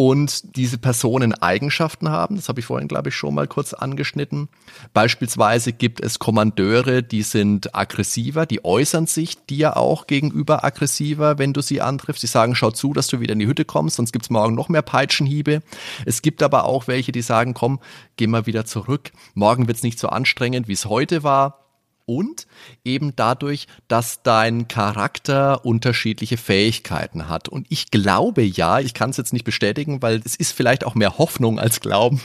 und diese Personen Eigenschaften haben. Das habe ich vorhin, glaube ich, schon mal kurz angeschnitten. Beispielsweise gibt es Kommandeure, die sind aggressiver, die äußern sich dir auch gegenüber aggressiver, wenn du sie antriffst. Die sagen, schau zu, dass du wieder in die Hütte kommst, sonst gibt's morgen noch mehr Peitschenhiebe. Es gibt aber auch welche, die sagen, komm, geh mal wieder zurück. Morgen wird's nicht so anstrengend, wie es heute war und eben dadurch, dass dein Charakter unterschiedliche Fähigkeiten hat. Und ich glaube ja, ich kann es jetzt nicht bestätigen, weil es ist vielleicht auch mehr Hoffnung als Glauben,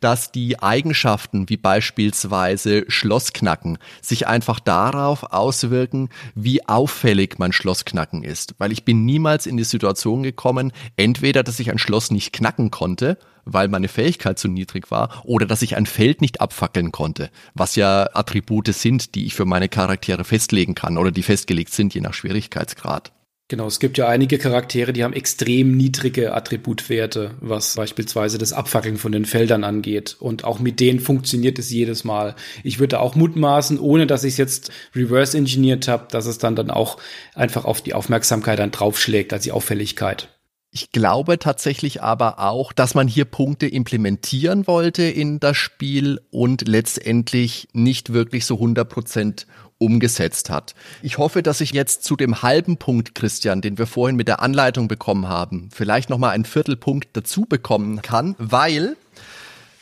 dass die Eigenschaften wie beispielsweise Schlossknacken sich einfach darauf auswirken, wie auffällig mein Schlossknacken ist. Weil ich bin niemals in die Situation gekommen, entweder, dass ich ein Schloss nicht knacken konnte, weil meine Fähigkeit zu niedrig war oder dass ich ein Feld nicht abfackeln konnte, was ja Attribute sind, die ich für meine Charaktere festlegen kann oder die festgelegt sind, je nach Schwierigkeitsgrad. Genau, es gibt ja einige Charaktere, die haben extrem niedrige Attributwerte, was beispielsweise das Abfackeln von den Feldern angeht. Und auch mit denen funktioniert es jedes Mal. Ich würde auch mutmaßen, ohne dass ich es jetzt reverse engineert habe, dass es dann dann auch einfach auf die Aufmerksamkeit dann draufschlägt, als die Auffälligkeit. Ich glaube tatsächlich aber auch, dass man hier Punkte implementieren wollte in das Spiel und letztendlich nicht wirklich so 100 Prozent umgesetzt hat. Ich hoffe, dass ich jetzt zu dem halben Punkt, Christian, den wir vorhin mit der Anleitung bekommen haben, vielleicht nochmal einen Viertelpunkt dazu bekommen kann, weil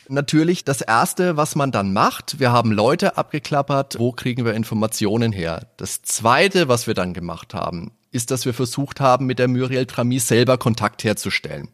natürlich das erste, was man dann macht, wir haben Leute abgeklappert, wo kriegen wir Informationen her? Das zweite, was wir dann gemacht haben, ist, dass wir versucht haben, mit der Muriel Trami selber Kontakt herzustellen.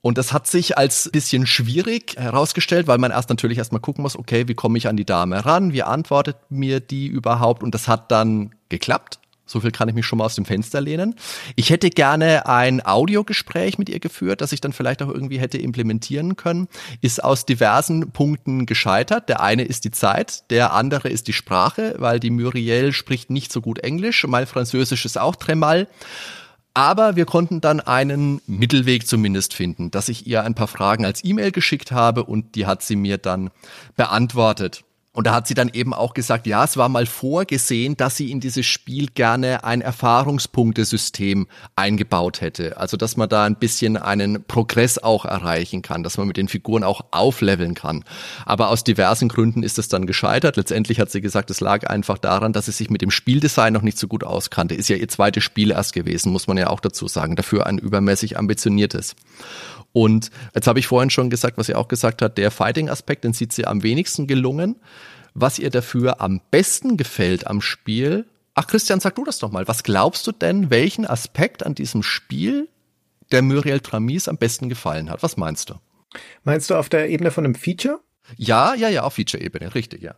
Und das hat sich als bisschen schwierig herausgestellt, weil man erst natürlich erstmal gucken muss, okay, wie komme ich an die Dame ran, wie antwortet mir die überhaupt? Und das hat dann geklappt. So viel kann ich mich schon mal aus dem Fenster lehnen. Ich hätte gerne ein Audiogespräch mit ihr geführt, das ich dann vielleicht auch irgendwie hätte implementieren können. Ist aus diversen Punkten gescheitert. Der eine ist die Zeit, der andere ist die Sprache, weil die Muriel spricht nicht so gut Englisch. Mein Französisch ist auch Tremal. Aber wir konnten dann einen Mittelweg zumindest finden, dass ich ihr ein paar Fragen als E-Mail geschickt habe und die hat sie mir dann beantwortet. Und da hat sie dann eben auch gesagt, ja, es war mal vorgesehen, dass sie in dieses Spiel gerne ein Erfahrungspunktesystem eingebaut hätte. Also, dass man da ein bisschen einen Progress auch erreichen kann, dass man mit den Figuren auch aufleveln kann. Aber aus diversen Gründen ist es dann gescheitert. Letztendlich hat sie gesagt, es lag einfach daran, dass sie sich mit dem Spieldesign noch nicht so gut auskannte. Ist ja ihr zweites Spiel erst gewesen, muss man ja auch dazu sagen. Dafür ein übermäßig ambitioniertes. Und jetzt habe ich vorhin schon gesagt, was sie auch gesagt hat, der Fighting-Aspekt, den sieht sie am wenigsten gelungen. Was ihr dafür am besten gefällt am Spiel, ach Christian, sag du das doch mal. Was glaubst du denn, welchen Aspekt an diesem Spiel der Muriel Tramis am besten gefallen hat? Was meinst du? Meinst du auf der Ebene von einem Feature? Ja, ja, ja, auf Feature-Ebene, richtig, ja.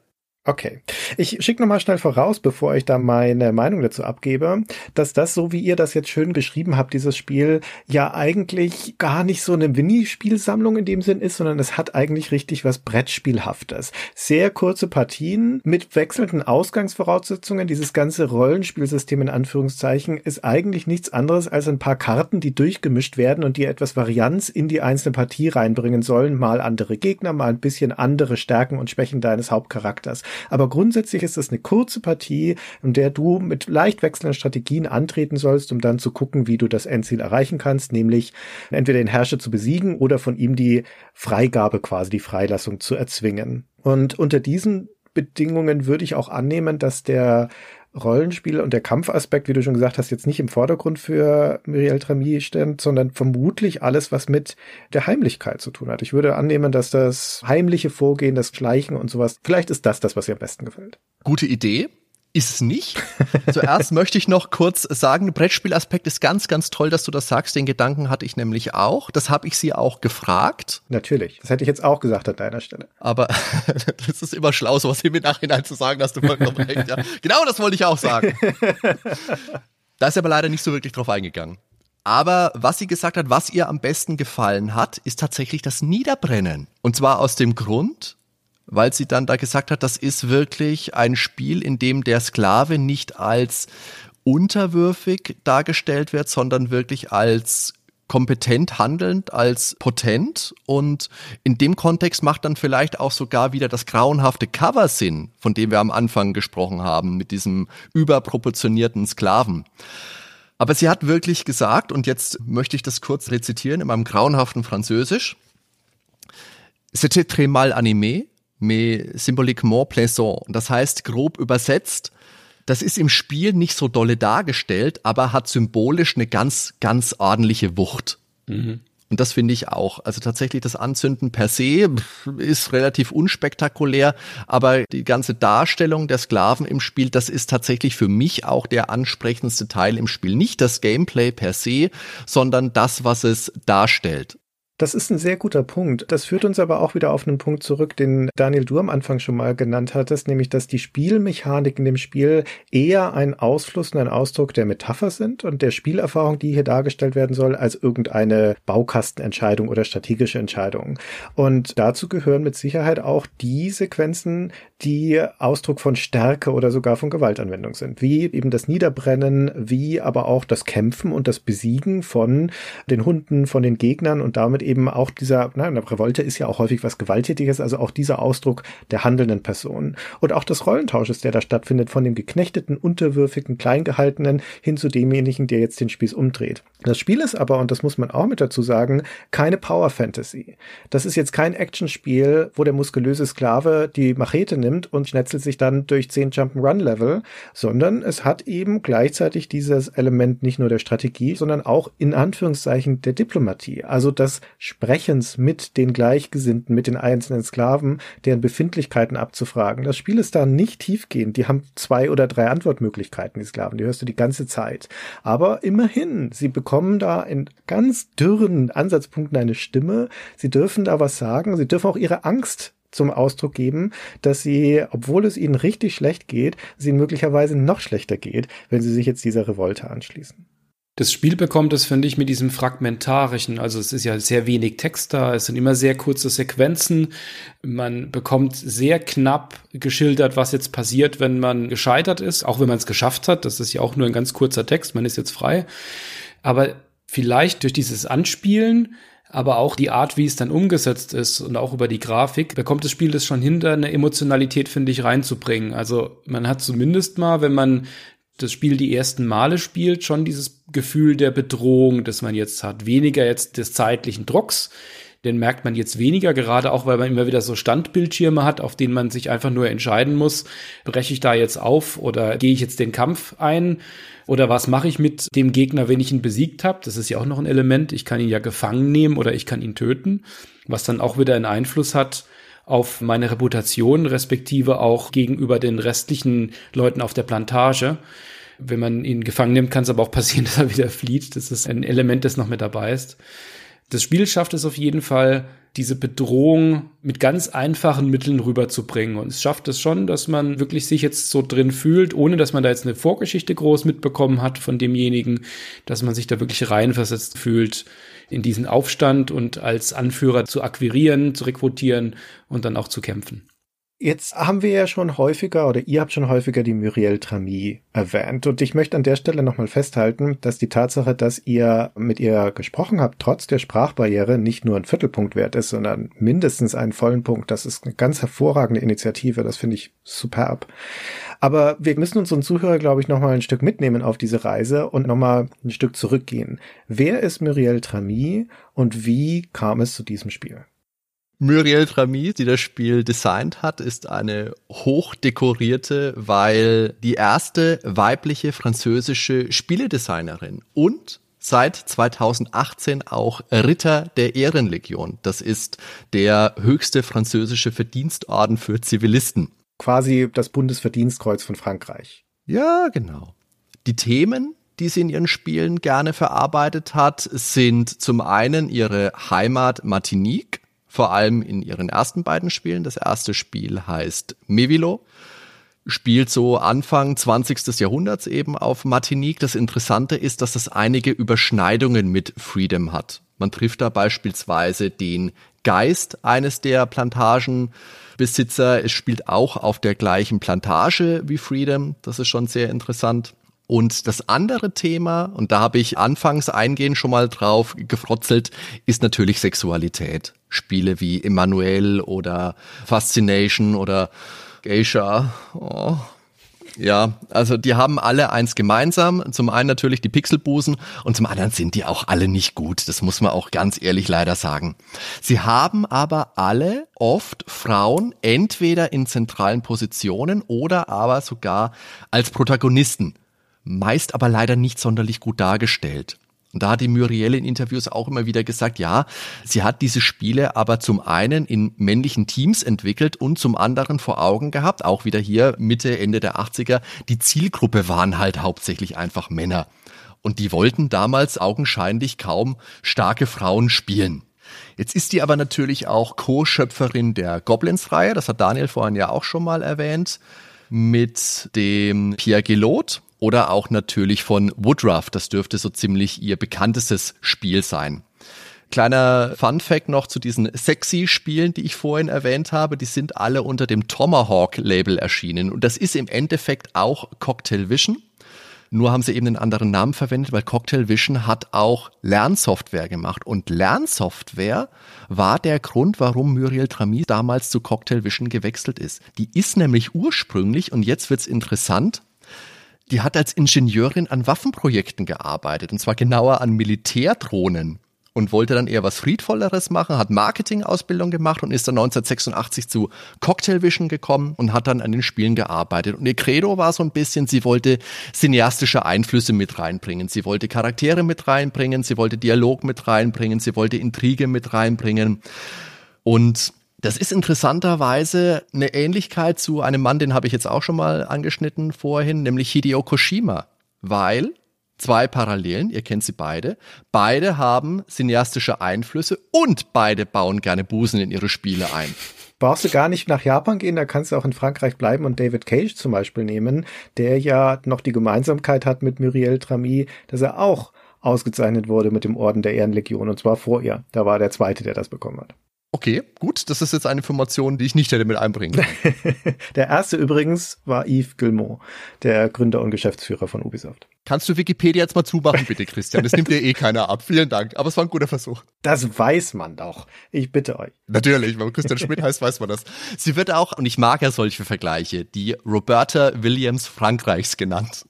Okay. Ich schicke nochmal schnell voraus, bevor ich da meine Meinung dazu abgebe, dass das, so wie ihr das jetzt schön beschrieben habt, dieses Spiel ja eigentlich gar nicht so eine Minispielsammlung in dem Sinn ist, sondern es hat eigentlich richtig was Brettspielhaftes. Sehr kurze Partien mit wechselnden Ausgangsvoraussetzungen. Dieses ganze Rollenspielsystem in Anführungszeichen ist eigentlich nichts anderes als ein paar Karten, die durchgemischt werden und die etwas Varianz in die einzelne Partie reinbringen sollen. Mal andere Gegner, mal ein bisschen andere Stärken und Schwächen deines Hauptcharakters. Aber grundsätzlich ist es eine kurze Partie, in der du mit leicht wechselnden Strategien antreten sollst, um dann zu gucken, wie du das Endziel erreichen kannst, nämlich entweder den Herrscher zu besiegen oder von ihm die Freigabe quasi, die Freilassung zu erzwingen. Und unter diesen Bedingungen würde ich auch annehmen, dass der Rollenspiel und der Kampfaspekt, wie du schon gesagt hast, jetzt nicht im Vordergrund für Muriel Trami steht, sondern vermutlich alles, was mit der Heimlichkeit zu tun hat. Ich würde annehmen, dass das heimliche Vorgehen, das Schleichen und sowas, vielleicht ist das das, was ihr am besten gefällt. Gute Idee ist es nicht. Zuerst möchte ich noch kurz sagen, Brettspielaspekt ist ganz, ganz toll, dass du das sagst. Den Gedanken hatte ich nämlich auch. Das habe ich sie auch gefragt. Natürlich. Das hätte ich jetzt auch gesagt an deiner Stelle. Aber das ist immer schlau, sowas im Nachhinein zu sagen, dass du vollkommen recht. Ja. Genau das wollte ich auch sagen. da ist aber leider nicht so wirklich drauf eingegangen. Aber was sie gesagt hat, was ihr am besten gefallen hat, ist tatsächlich das Niederbrennen. Und zwar aus dem Grund, weil sie dann da gesagt hat, das ist wirklich ein Spiel, in dem der Sklave nicht als unterwürfig dargestellt wird, sondern wirklich als kompetent handelnd, als potent und in dem Kontext macht dann vielleicht auch sogar wieder das grauenhafte Cover Sinn, von dem wir am Anfang gesprochen haben, mit diesem überproportionierten Sklaven. Aber sie hat wirklich gesagt, und jetzt möchte ich das kurz rezitieren in meinem grauenhaften Französisch, C'était très mal animé, mais symboliquement plaisant. Das heißt, grob übersetzt, das ist im Spiel nicht so dolle dargestellt, aber hat symbolisch eine ganz, ganz ordentliche Wucht. Mhm. Und das finde ich auch. Also tatsächlich das Anzünden per se ist relativ unspektakulär, aber die ganze Darstellung der Sklaven im Spiel, das ist tatsächlich für mich auch der ansprechendste Teil im Spiel. Nicht das Gameplay per se, sondern das, was es darstellt. Das ist ein sehr guter Punkt. Das führt uns aber auch wieder auf einen Punkt zurück, den Daniel du am Anfang schon mal genannt hattest, nämlich, dass die Spielmechanik in dem Spiel eher ein Ausfluss und ein Ausdruck der Metapher sind und der Spielerfahrung, die hier dargestellt werden soll, als irgendeine Baukastenentscheidung oder strategische Entscheidung. Und dazu gehören mit Sicherheit auch die Sequenzen, die Ausdruck von Stärke oder sogar von Gewaltanwendung sind, wie eben das Niederbrennen, wie aber auch das Kämpfen und das Besiegen von den Hunden, von den Gegnern und damit eben auch dieser, na, eine Revolte ist ja auch häufig was Gewalttätiges, also auch dieser Ausdruck der handelnden Person. Und auch des Rollentausches, der da stattfindet, von dem geknechteten, unterwürfigen, kleingehaltenen hin zu demjenigen, der jetzt den Spieß umdreht. Das Spiel ist aber, und das muss man auch mit dazu sagen, keine Power Fantasy. Das ist jetzt kein Actionspiel, wo der muskulöse Sklave die Machete nimmt und schnetzelt sich dann durch zehn Jump'n'Run-Level, sondern es hat eben gleichzeitig dieses Element nicht nur der Strategie, sondern auch in Anführungszeichen der Diplomatie. Also das Sprechens mit den Gleichgesinnten, mit den einzelnen Sklaven, deren Befindlichkeiten abzufragen. Das Spiel ist da nicht tiefgehend. Die haben zwei oder drei Antwortmöglichkeiten, die Sklaven. Die hörst du die ganze Zeit. Aber immerhin, sie bekommen da in ganz dürren Ansatzpunkten eine Stimme. Sie dürfen da was sagen. Sie dürfen auch ihre Angst zum Ausdruck geben, dass sie, obwohl es ihnen richtig schlecht geht, sie möglicherweise noch schlechter geht, wenn sie sich jetzt dieser Revolte anschließen. Das Spiel bekommt es, finde ich, mit diesem Fragmentarischen. Also es ist ja sehr wenig Text da, es sind immer sehr kurze Sequenzen. Man bekommt sehr knapp geschildert, was jetzt passiert, wenn man gescheitert ist, auch wenn man es geschafft hat. Das ist ja auch nur ein ganz kurzer Text, man ist jetzt frei. Aber vielleicht durch dieses Anspielen, aber auch die Art, wie es dann umgesetzt ist und auch über die Grafik, bekommt das Spiel das schon hinter, eine Emotionalität, finde ich, reinzubringen. Also man hat zumindest mal, wenn man das Spiel die ersten Male spielt, schon dieses Gefühl der Bedrohung, das man jetzt hat. Weniger jetzt des zeitlichen Drucks, den merkt man jetzt weniger, gerade auch, weil man immer wieder so Standbildschirme hat, auf denen man sich einfach nur entscheiden muss, breche ich da jetzt auf oder gehe ich jetzt den Kampf ein oder was mache ich mit dem Gegner, wenn ich ihn besiegt habe? Das ist ja auch noch ein Element. Ich kann ihn ja gefangen nehmen oder ich kann ihn töten, was dann auch wieder einen Einfluss hat auf meine Reputation, respektive auch gegenüber den restlichen Leuten auf der Plantage. Wenn man ihn gefangen nimmt, kann es aber auch passieren, dass er wieder flieht. Das ist ein Element, das noch mit dabei ist. Das Spiel schafft es auf jeden Fall, diese Bedrohung mit ganz einfachen Mitteln rüberzubringen. Und es schafft es schon, dass man wirklich sich jetzt so drin fühlt, ohne dass man da jetzt eine Vorgeschichte groß mitbekommen hat von demjenigen, dass man sich da wirklich reinversetzt fühlt in diesen Aufstand und als Anführer zu akquirieren, zu rekrutieren und dann auch zu kämpfen. Jetzt haben wir ja schon häufiger oder ihr habt schon häufiger die Muriel Trami erwähnt und ich möchte an der Stelle nochmal festhalten, dass die Tatsache, dass ihr mit ihr gesprochen habt, trotz der Sprachbarriere nicht nur ein Viertelpunkt wert ist, sondern mindestens einen vollen Punkt. Das ist eine ganz hervorragende Initiative, das finde ich superb. Aber wir müssen unseren Zuhörer, glaube ich, nochmal ein Stück mitnehmen auf diese Reise und nochmal ein Stück zurückgehen. Wer ist Muriel Trami und wie kam es zu diesem Spiel? Muriel Trami, die das Spiel designt hat, ist eine hochdekorierte, weil die erste weibliche französische Spieledesignerin und seit 2018 auch Ritter der Ehrenlegion. Das ist der höchste französische Verdienstorden für Zivilisten. Quasi das Bundesverdienstkreuz von Frankreich. Ja, genau. Die Themen, die sie in ihren Spielen gerne verarbeitet hat, sind zum einen ihre Heimat Martinique, vor allem in ihren ersten beiden Spielen. Das erste Spiel heißt Mevilo, spielt so Anfang 20. Jahrhunderts eben auf Martinique. Das Interessante ist, dass es einige Überschneidungen mit Freedom hat. Man trifft da beispielsweise den Geist eines der Plantagenbesitzer. Es spielt auch auf der gleichen Plantage wie Freedom. Das ist schon sehr interessant. Und das andere Thema, und da habe ich anfangs eingehend schon mal drauf gefrotzelt, ist natürlich Sexualität. Spiele wie Emmanuel oder Fascination oder Geisha. Oh. Ja, also die haben alle eins gemeinsam. Zum einen natürlich die Pixelbusen und zum anderen sind die auch alle nicht gut. Das muss man auch ganz ehrlich leider sagen. Sie haben aber alle oft Frauen entweder in zentralen Positionen oder aber sogar als Protagonisten meist aber leider nicht sonderlich gut dargestellt. Und da hat die Muriel in Interviews auch immer wieder gesagt, ja, sie hat diese Spiele aber zum einen in männlichen Teams entwickelt und zum anderen vor Augen gehabt, auch wieder hier Mitte, Ende der 80er, die Zielgruppe waren halt hauptsächlich einfach Männer. Und die wollten damals augenscheinlich kaum starke Frauen spielen. Jetzt ist die aber natürlich auch Co-Schöpferin der Goblins-Reihe, das hat Daniel vorhin ja auch schon mal erwähnt, mit dem Pierre Gelot, oder auch natürlich von Woodruff. Das dürfte so ziemlich ihr bekanntestes Spiel sein. Kleiner Fun Fact noch zu diesen sexy Spielen, die ich vorhin erwähnt habe. Die sind alle unter dem Tomahawk Label erschienen. Und das ist im Endeffekt auch Cocktail Vision. Nur haben sie eben einen anderen Namen verwendet, weil Cocktail Vision hat auch Lernsoftware gemacht. Und Lernsoftware war der Grund, warum Muriel Trami damals zu Cocktail Vision gewechselt ist. Die ist nämlich ursprünglich, und jetzt wird's interessant, die hat als Ingenieurin an Waffenprojekten gearbeitet, und zwar genauer an Militärdrohnen und wollte dann eher was Friedvolleres machen, hat Marketingausbildung gemacht und ist dann 1986 zu Cocktail Vision gekommen und hat dann an den Spielen gearbeitet. Und ihr Credo war so ein bisschen, sie wollte cineastische Einflüsse mit reinbringen, sie wollte Charaktere mit reinbringen, sie wollte Dialog mit reinbringen, sie wollte Intrige mit reinbringen. Und das ist interessanterweise eine Ähnlichkeit zu einem Mann, den habe ich jetzt auch schon mal angeschnitten vorhin, nämlich Hideo Koshima, weil zwei Parallelen, ihr kennt sie beide. Beide haben cineastische Einflüsse und beide bauen gerne Busen in ihre Spiele ein. Brauchst du gar nicht nach Japan gehen, da kannst du auch in Frankreich bleiben und David Cage zum Beispiel nehmen, der ja noch die Gemeinsamkeit hat mit Muriel Tramy, dass er auch ausgezeichnet wurde mit dem Orden der Ehrenlegion und zwar vor ihr. Da war der zweite, der das bekommen hat. Okay, gut, das ist jetzt eine Information, die ich nicht hätte mit einbringen können. der erste übrigens war Yves Guillemot, der Gründer und Geschäftsführer von Ubisoft. Kannst du Wikipedia jetzt mal zumachen, bitte, Christian? Das nimmt dir eh keiner ab. Vielen Dank. Aber es war ein guter Versuch. Das weiß man doch. Ich bitte euch. Natürlich, wenn Christian Schmidt heißt, weiß man das. Sie wird auch, und ich mag ja solche Vergleiche, die Roberta Williams Frankreichs genannt.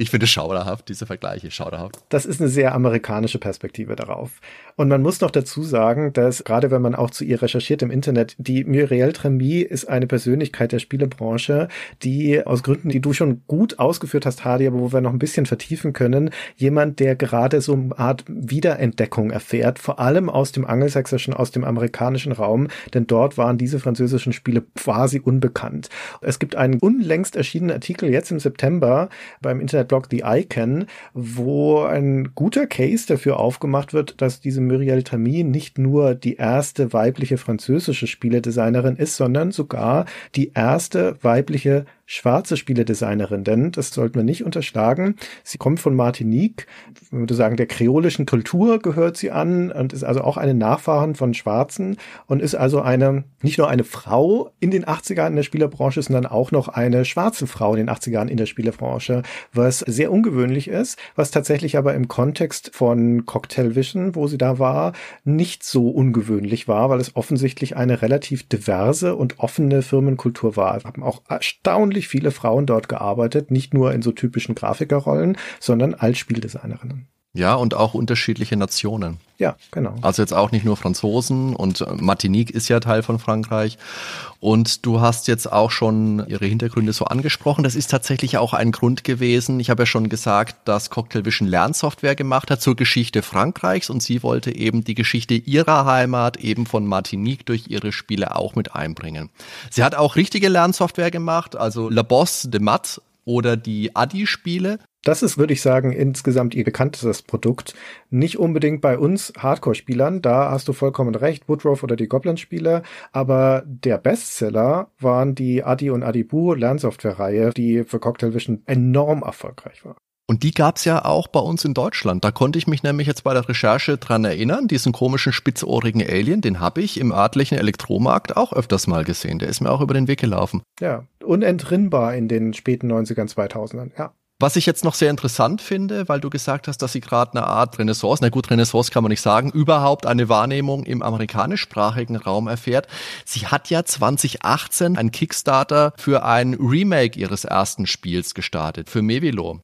Ich finde es schauderhaft, diese Vergleiche, schauderhaft. Das ist eine sehr amerikanische Perspektive darauf. Und man muss noch dazu sagen, dass gerade wenn man auch zu ihr recherchiert im Internet, die Muriel Tremy ist eine Persönlichkeit der Spielebranche, die aus Gründen, die du schon gut ausgeführt hast, Hardy, aber wo wir noch ein bisschen vertiefen können, jemand, der gerade so eine Art Wiederentdeckung erfährt, vor allem aus dem angelsächsischen, aus dem amerikanischen Raum, denn dort waren diese französischen Spiele quasi unbekannt. Es gibt einen unlängst erschienenen Artikel jetzt im September beim Internetblog The Icon, wo ein guter Case dafür aufgemacht wird, dass diese Muriel Tramy nicht nur die erste weibliche französische Spieledesignerin ist, sondern sogar die erste weibliche schwarze Spieledesignerin, denn das sollten wir nicht unterschlagen. Sie kommt von Martinique, man würde sagen, der kreolischen Kultur gehört sie an und ist also auch eine Nachfahrin von Schwarzen und ist also eine, nicht nur eine Frau in den 80ern in der Spielerbranche, sondern auch noch eine schwarze Frau in den 80ern in der Spielerbranche, was sehr ungewöhnlich ist, was tatsächlich aber im Kontext von Cocktail Vision, wo sie da war, nicht so ungewöhnlich war, weil es offensichtlich eine relativ diverse und offene Firmenkultur war. Wir haben auch erstaunlich unglaublich viele Frauen dort gearbeitet, nicht nur in so typischen Grafikerrollen, sondern als Spieldesignerinnen. Ja, und auch unterschiedliche Nationen. Ja, genau. Also jetzt auch nicht nur Franzosen und Martinique ist ja Teil von Frankreich. Und du hast jetzt auch schon ihre Hintergründe so angesprochen. Das ist tatsächlich auch ein Grund gewesen. Ich habe ja schon gesagt, dass Cocktail Vision Lernsoftware gemacht hat zur Geschichte Frankreichs und sie wollte eben die Geschichte ihrer Heimat eben von Martinique durch ihre Spiele auch mit einbringen. Sie hat auch richtige Lernsoftware gemacht, also La Bosse de Mat oder die Adi-Spiele. Das ist, würde ich sagen, insgesamt ihr bekanntestes Produkt. Nicht unbedingt bei uns Hardcore-Spielern, da hast du vollkommen recht, Woodruff oder die Goblin-Spieler, aber der Bestseller waren die Adi und Adibu Lernsoftware-Reihe, die für Cocktail Vision enorm erfolgreich war. Und die gab's ja auch bei uns in Deutschland. Da konnte ich mich nämlich jetzt bei der Recherche dran erinnern. Diesen komischen spitzohrigen Alien, den habe ich im örtlichen Elektromarkt auch öfters mal gesehen. Der ist mir auch über den Weg gelaufen. Ja, unentrinnbar in den späten 90ern, 2000ern, ja. Was ich jetzt noch sehr interessant finde, weil du gesagt hast, dass sie gerade eine Art Renaissance, na gut, Renaissance kann man nicht sagen, überhaupt eine Wahrnehmung im amerikanischsprachigen Raum erfährt. Sie hat ja 2018 ein Kickstarter für ein Remake ihres ersten Spiels gestartet, für Mevilo.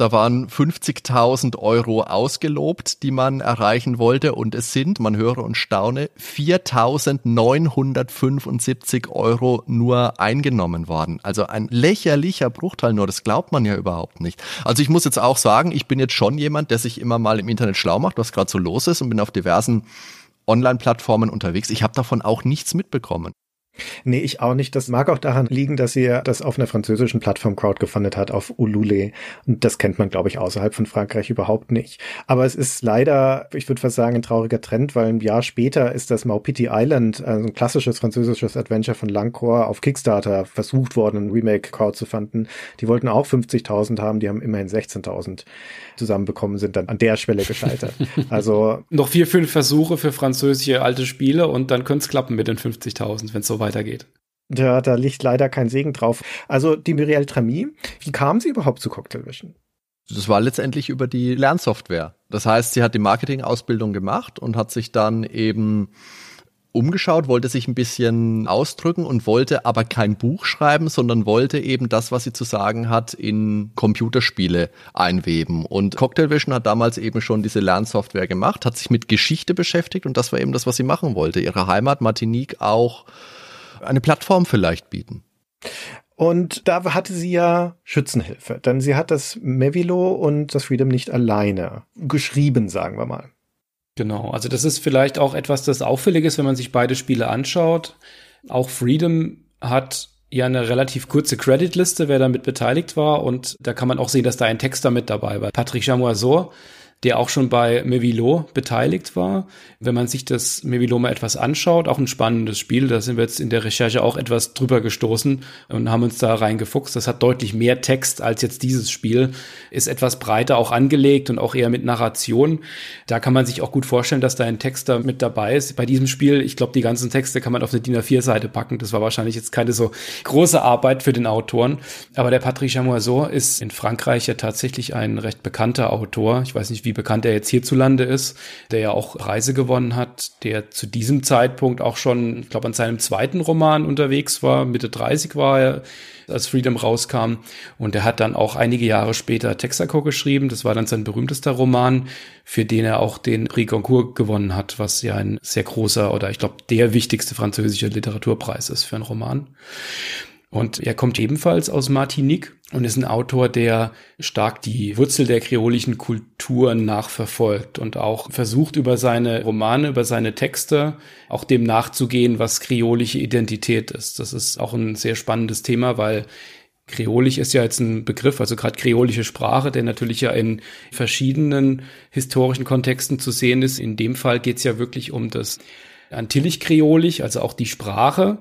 Da waren 50.000 Euro ausgelobt, die man erreichen wollte. Und es sind, man höre und staune, 4.975 Euro nur eingenommen worden. Also ein lächerlicher Bruchteil nur. Das glaubt man ja überhaupt nicht. Also ich muss jetzt auch sagen, ich bin jetzt schon jemand, der sich immer mal im Internet schlau macht, was gerade so los ist und bin auf diversen Online-Plattformen unterwegs. Ich habe davon auch nichts mitbekommen. Nee, ich auch nicht. Das mag auch daran liegen, dass sie das auf einer französischen Plattform crowdgefundet hat, auf Ulule. Und das kennt man, glaube ich, außerhalb von Frankreich überhaupt nicht. Aber es ist leider, ich würde fast sagen, ein trauriger Trend, weil ein Jahr später ist das Maupiti Island, also ein klassisches französisches Adventure von Langcore, auf Kickstarter versucht worden, ein Remake crowd zu fanden. Die wollten auch 50.000 haben, die haben immerhin 16.000 zusammenbekommen, sind dann an der Schwelle gescheitert. Also noch vier, fünf Versuche für französische alte Spiele und dann könnte es klappen mit den 50.000, wenn es so weitergeht. Ja, da liegt leider kein Segen drauf. Also die Muriel Tramy, wie kam sie überhaupt zu Cocktail Vision? Das war letztendlich über die Lernsoftware. Das heißt, sie hat die Marketingausbildung gemacht und hat sich dann eben umgeschaut, wollte sich ein bisschen ausdrücken und wollte aber kein Buch schreiben, sondern wollte eben das, was sie zu sagen hat, in Computerspiele einweben. Und Cocktail Vision hat damals eben schon diese Lernsoftware gemacht, hat sich mit Geschichte beschäftigt und das war eben das, was sie machen wollte. Ihre Heimat Martinique auch eine Plattform vielleicht bieten. Und da hatte sie ja Schützenhilfe, denn sie hat das Mevilo und das Freedom nicht alleine geschrieben, sagen wir mal. Genau, also das ist vielleicht auch etwas, das auffällig ist, wenn man sich beide Spiele anschaut. Auch Freedom hat ja eine relativ kurze Creditliste, wer damit beteiligt war. Und da kann man auch sehen, dass da ein Texter mit dabei war. Patrick Chamoiseau, der auch schon bei Mevilo beteiligt war. Wenn man sich das Mevilo mal etwas anschaut, auch ein spannendes Spiel, da sind wir jetzt in der Recherche auch etwas drüber gestoßen und haben uns da reingefuchst. Das hat deutlich mehr Text als jetzt dieses Spiel, ist etwas breiter auch angelegt und auch eher mit Narration. Da kann man sich auch gut vorstellen, dass da ein Texter mit dabei ist. Bei diesem Spiel, ich glaube, die ganzen Texte kann man auf eine DIN A4-Seite packen. Das war wahrscheinlich jetzt keine so große Arbeit für den Autoren. Aber der Patrick Chamoiseau ist in Frankreich ja tatsächlich ein recht bekannter Autor. Ich weiß nicht, wie wie bekannt er jetzt hierzulande ist, der ja auch Preise gewonnen hat, der zu diesem Zeitpunkt auch schon, ich glaube, an seinem zweiten Roman unterwegs war, Mitte 30 war er, als Freedom rauskam. Und er hat dann auch einige Jahre später Texaco geschrieben. Das war dann sein berühmtester Roman, für den er auch den Prix Goncourt gewonnen hat, was ja ein sehr großer oder ich glaube der wichtigste französische Literaturpreis ist für einen Roman. Und er kommt ebenfalls aus Martinique und ist ein Autor, der stark die Wurzel der kreolischen Kultur nachverfolgt und auch versucht über seine Romane, über seine Texte auch dem nachzugehen, was kreolische Identität ist. Das ist auch ein sehr spannendes Thema, weil Kreolisch ist ja jetzt ein Begriff, also gerade kreolische Sprache, der natürlich ja in verschiedenen historischen Kontexten zu sehen ist. In dem Fall geht es ja wirklich um das Antillich-Kreolisch, also auch die Sprache,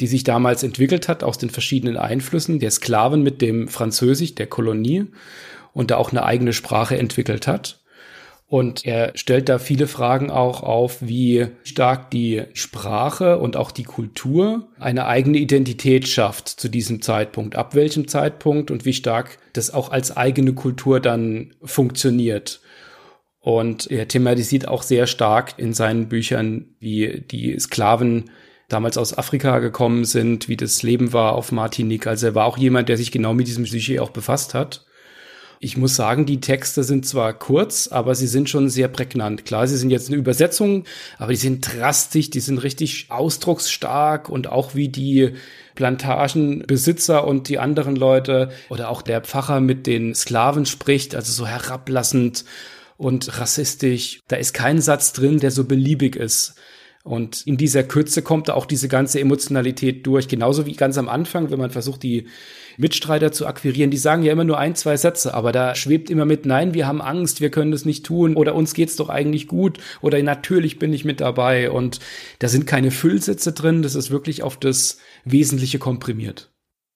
die sich damals entwickelt hat aus den verschiedenen Einflüssen der Sklaven mit dem Französisch der Kolonie und da auch eine eigene Sprache entwickelt hat. Und er stellt da viele Fragen auch auf, wie stark die Sprache und auch die Kultur eine eigene Identität schafft zu diesem Zeitpunkt, ab welchem Zeitpunkt und wie stark das auch als eigene Kultur dann funktioniert. Und er thematisiert auch sehr stark in seinen Büchern, wie die Sklaven damals aus Afrika gekommen sind, wie das Leben war auf Martinique. Also er war auch jemand, der sich genau mit diesem Sujet auch befasst hat. Ich muss sagen, die Texte sind zwar kurz, aber sie sind schon sehr prägnant. Klar, sie sind jetzt eine Übersetzung, aber die sind drastisch, die sind richtig ausdrucksstark und auch wie die Plantagenbesitzer und die anderen Leute oder auch der Pfarrer mit den Sklaven spricht, also so herablassend und rassistisch. Da ist kein Satz drin, der so beliebig ist. Und in dieser Kürze kommt auch diese ganze Emotionalität durch. Genauso wie ganz am Anfang, wenn man versucht, die Mitstreiter zu akquirieren, die sagen ja immer nur ein, zwei Sätze, aber da schwebt immer mit, nein, wir haben Angst, wir können das nicht tun oder uns geht's doch eigentlich gut oder natürlich bin ich mit dabei und da sind keine Füllsätze drin, das ist wirklich auf das Wesentliche komprimiert.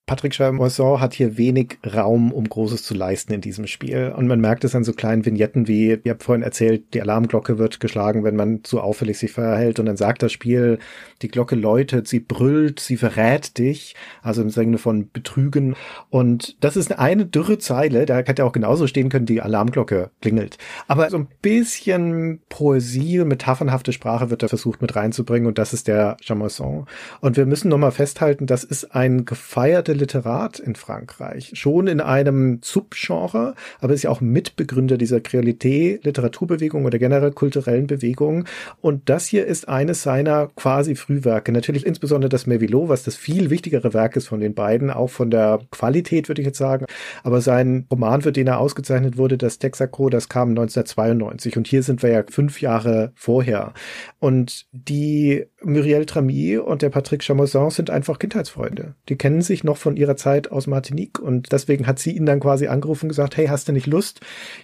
Patrick Chamoisson hat hier wenig Raum, um Großes zu leisten in diesem Spiel. Und man merkt es an so kleinen Vignetten wie, ihr habt vorhin erzählt, die Alarmglocke wird geschlagen, wenn man zu auffällig sich verhält. Und dann sagt das Spiel, die Glocke läutet, sie brüllt, sie verrät dich. Also im Sinne von Betrügen. Und das ist eine dürre Zeile. Da hätte auch genauso stehen können, die Alarmglocke klingelt. Aber so ein bisschen Poesie, metaphernhafte Sprache wird da versucht mit reinzubringen. Und das ist der Chamoisson. Und wir müssen nochmal festhalten, das ist ein gefeierter Literat in Frankreich, schon in einem Subgenre, aber ist ja auch Mitbegründer dieser Kreolité-Literaturbewegung oder generell kulturellen Bewegung. Und das hier ist eines seiner quasi Frühwerke. Natürlich insbesondere das Mervillot, was das viel wichtigere Werk ist von den beiden, auch von der Qualität, würde ich jetzt sagen. Aber sein Roman, für den er ausgezeichnet wurde, das Texaco, das kam 1992. Und hier sind wir ja fünf Jahre vorher. Und die Muriel Tramy und der Patrick Chamoisson sind einfach Kindheitsfreunde. Die kennen sich noch von ihrer Zeit aus Martinique. Und deswegen hat sie ihn dann quasi angerufen und gesagt, hey, hast du nicht Lust,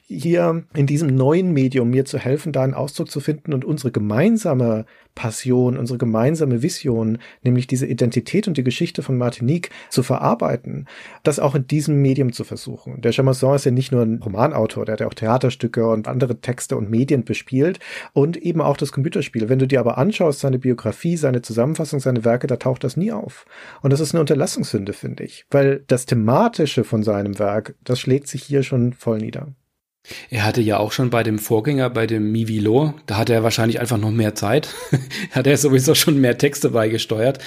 hier in diesem neuen Medium mir zu helfen, da einen Ausdruck zu finden und unsere gemeinsame Passion, unsere gemeinsame Vision, nämlich diese Identität und die Geschichte von Martinique zu verarbeiten, das auch in diesem Medium zu versuchen. Der Chamasson ist ja nicht nur ein Romanautor, der hat ja auch Theaterstücke und andere Texte und Medien bespielt und eben auch das Computerspiel. Wenn du dir aber anschaust, seine Biografie, seine Zusammenfassung, seine Werke, da taucht das nie auf. Und das ist eine Unterlassungssünde, finde ich, weil das Thematische von seinem Werk, das schlägt sich hier schon voll nieder. Er hatte ja auch schon bei dem Vorgänger, bei dem Mivilo, da hatte er wahrscheinlich einfach noch mehr Zeit. hat er sowieso schon mehr Texte beigesteuert.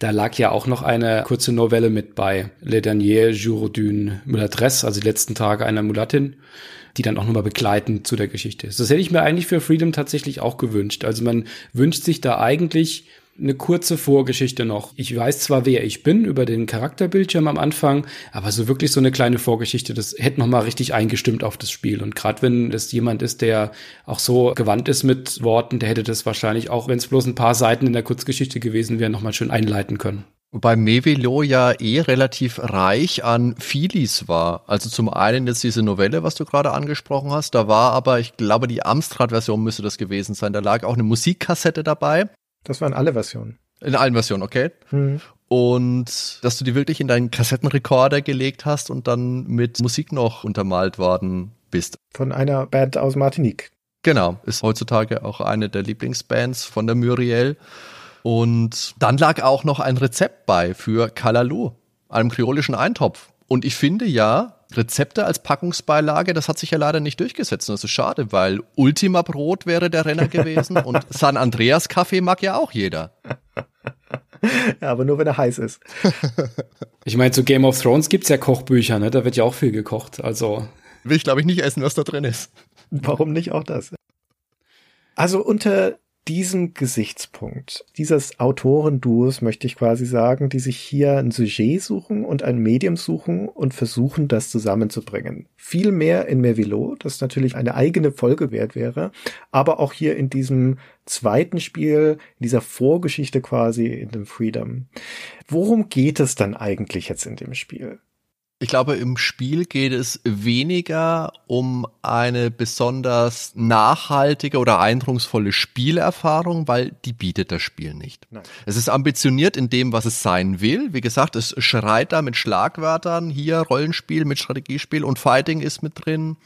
Da lag ja auch noch eine kurze Novelle mit bei. Le Dernier Jour d'une Mulatresse, also die letzten Tage einer Mulattin, die dann auch nochmal begleitend zu der Geschichte ist. Das hätte ich mir eigentlich für Freedom tatsächlich auch gewünscht. Also man wünscht sich da eigentlich eine kurze Vorgeschichte noch. Ich weiß zwar, wer ich bin über den Charakterbildschirm am Anfang, aber so wirklich so eine kleine Vorgeschichte, das hätte noch mal richtig eingestimmt auf das Spiel. Und gerade wenn es jemand ist, der auch so gewandt ist mit Worten, der hätte das wahrscheinlich auch, wenn es bloß ein paar Seiten in der Kurzgeschichte gewesen wären, noch mal schön einleiten können. Wobei Mevilo ja eh relativ reich an Filis war. Also zum einen jetzt diese Novelle, was du gerade angesprochen hast, da war aber, ich glaube, die Amstrad-Version müsste das gewesen sein. Da lag auch eine Musikkassette dabei. Das waren alle Versionen. In allen Versionen, okay. Hm. Und dass du die wirklich in deinen Kassettenrekorder gelegt hast und dann mit Musik noch untermalt worden bist. Von einer Band aus Martinique. Genau, ist heutzutage auch eine der Lieblingsbands von der Muriel. Und dann lag auch noch ein Rezept bei für Kalalu, einem kreolischen Eintopf. Und ich finde ja, Rezepte als Packungsbeilage, das hat sich ja leider nicht durchgesetzt. Und das ist schade, weil Ultima Brot wäre der Renner gewesen und San Andreas Kaffee mag ja auch jeder. Ja, aber nur wenn er heiß ist. Ich meine, zu Game of Thrones gibt's ja Kochbücher, ne? Da wird ja auch viel gekocht. Also. Will ich, glaube ich, nicht essen, was da drin ist. Warum nicht auch das? Also unter diesem Gesichtspunkt dieses Autorenduos möchte ich quasi sagen, die sich hier ein Sujet suchen und ein Medium suchen und versuchen, das zusammenzubringen. Viel mehr in Mervilo, das natürlich eine eigene Folge wert wäre, aber auch hier in diesem zweiten Spiel, in dieser Vorgeschichte quasi in dem Freedom. Worum geht es dann eigentlich jetzt in dem Spiel? Ich glaube, im Spiel geht es weniger um eine besonders nachhaltige oder eindrucksvolle Spielerfahrung, weil die bietet das Spiel nicht. Nein. Es ist ambitioniert in dem, was es sein will. Wie gesagt, es schreit da mit Schlagwörtern. Hier Rollenspiel mit Strategiespiel und Fighting ist mit drin.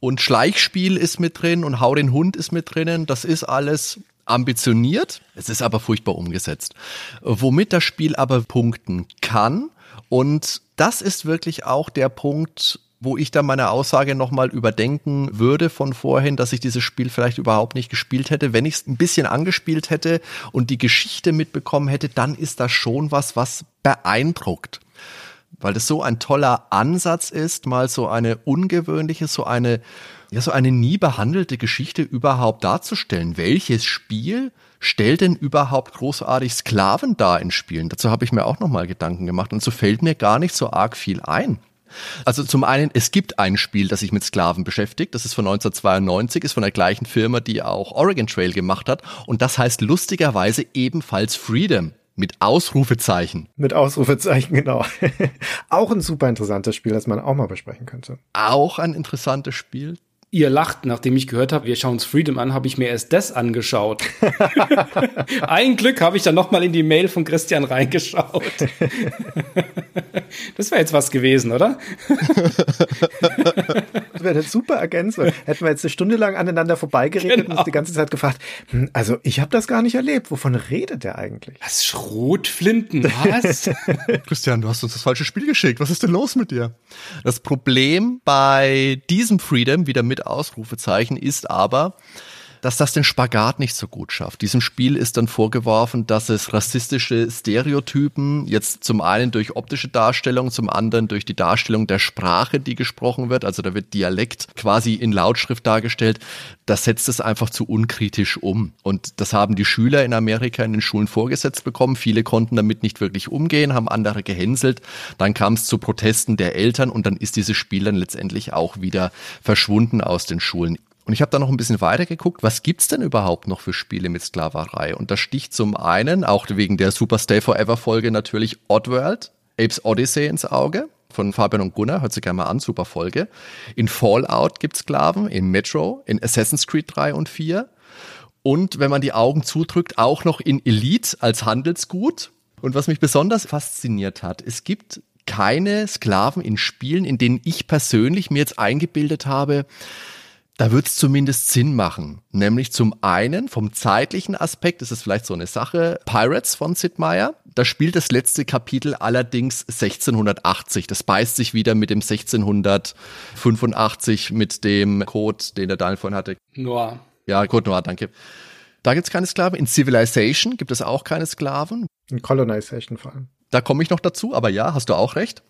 Und Schleichspiel ist mit drin und Hau den Hund ist mit drinnen. Das ist alles ambitioniert. Es ist aber furchtbar umgesetzt. Womit das Spiel aber punkten kann, und das ist wirklich auch der Punkt, wo ich dann meine Aussage nochmal überdenken würde von vorhin, dass ich dieses Spiel vielleicht überhaupt nicht gespielt hätte. Wenn ich es ein bisschen angespielt hätte und die Geschichte mitbekommen hätte, dann ist das schon was, was beeindruckt. Weil das so ein toller Ansatz ist, mal so eine ungewöhnliche, so eine, ja, so eine nie behandelte Geschichte überhaupt darzustellen. Welches Spiel stellt denn überhaupt großartig Sklaven dar in Spielen? Dazu habe ich mir auch nochmal Gedanken gemacht und so fällt mir gar nicht so arg viel ein. Also zum einen, es gibt ein Spiel, das sich mit Sklaven beschäftigt. Das ist von 1992, ist von der gleichen Firma, die auch Oregon Trail gemacht hat. Und das heißt lustigerweise ebenfalls Freedom. Mit Ausrufezeichen. Mit Ausrufezeichen, genau. auch ein super interessantes Spiel, das man auch mal besprechen könnte. Auch ein interessantes Spiel ihr lacht, nachdem ich gehört habe, wir schauen uns Freedom an, habe ich mir erst das angeschaut. Ein Glück habe ich dann noch mal in die Mail von Christian reingeschaut. das wäre jetzt was gewesen, oder? das wäre eine super Ergänzung. Hätten wir jetzt eine Stunde lang aneinander vorbeigeredet genau. und uns die ganze Zeit gefragt, hm, also ich habe das gar nicht erlebt. Wovon redet der eigentlich? Was Schrotflinten, was? Christian, du hast uns das falsche Spiel geschickt. Was ist denn los mit dir? Das Problem bei diesem Freedom wieder mit Ausrufezeichen ist aber, dass das den Spagat nicht so gut schafft. Diesem Spiel ist dann vorgeworfen, dass es rassistische Stereotypen jetzt zum einen durch optische Darstellung, zum anderen durch die Darstellung der Sprache, die gesprochen wird, also da wird Dialekt quasi in Lautschrift dargestellt, das setzt es einfach zu unkritisch um. Und das haben die Schüler in Amerika in den Schulen vorgesetzt bekommen. Viele konnten damit nicht wirklich umgehen, haben andere gehänselt. Dann kam es zu Protesten der Eltern und dann ist dieses Spiel dann letztendlich auch wieder verschwunden aus den Schulen. Und ich habe da noch ein bisschen weiter geguckt, was gibt's denn überhaupt noch für Spiele mit Sklaverei? Und da sticht zum einen, auch wegen der Super Stay Forever Folge natürlich Oddworld, Apes Odyssey ins Auge von Fabian und Gunnar, hört sich gerne mal an, super Folge. In Fallout gibt's Sklaven, in Metro, in Assassin's Creed 3 und 4 und wenn man die Augen zudrückt, auch noch in Elite als Handelsgut. Und was mich besonders fasziniert hat, es gibt keine Sklaven in Spielen, in denen ich persönlich mir jetzt eingebildet habe, da wird es zumindest Sinn machen. Nämlich zum einen vom zeitlichen Aspekt ist es vielleicht so eine Sache. Pirates von Sid Meier. Da spielt das letzte Kapitel allerdings 1680. Das beißt sich wieder mit dem 1685 mit dem Code, den der Daniel vorhin hatte. Noir. Ja, Code Noir, danke. Da gibt es keine Sklaven. In Civilization gibt es auch keine Sklaven. In Colonization vor allem. Da komme ich noch dazu, aber ja, hast du auch recht.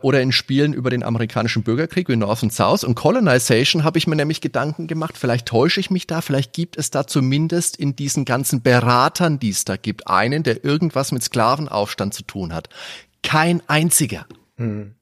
Oder in Spielen über den amerikanischen Bürgerkrieg wie North und South und Colonization habe ich mir nämlich Gedanken gemacht, vielleicht täusche ich mich da, vielleicht gibt es da zumindest in diesen ganzen Beratern, die es da gibt, einen, der irgendwas mit Sklavenaufstand zu tun hat. Kein einziger. Hm.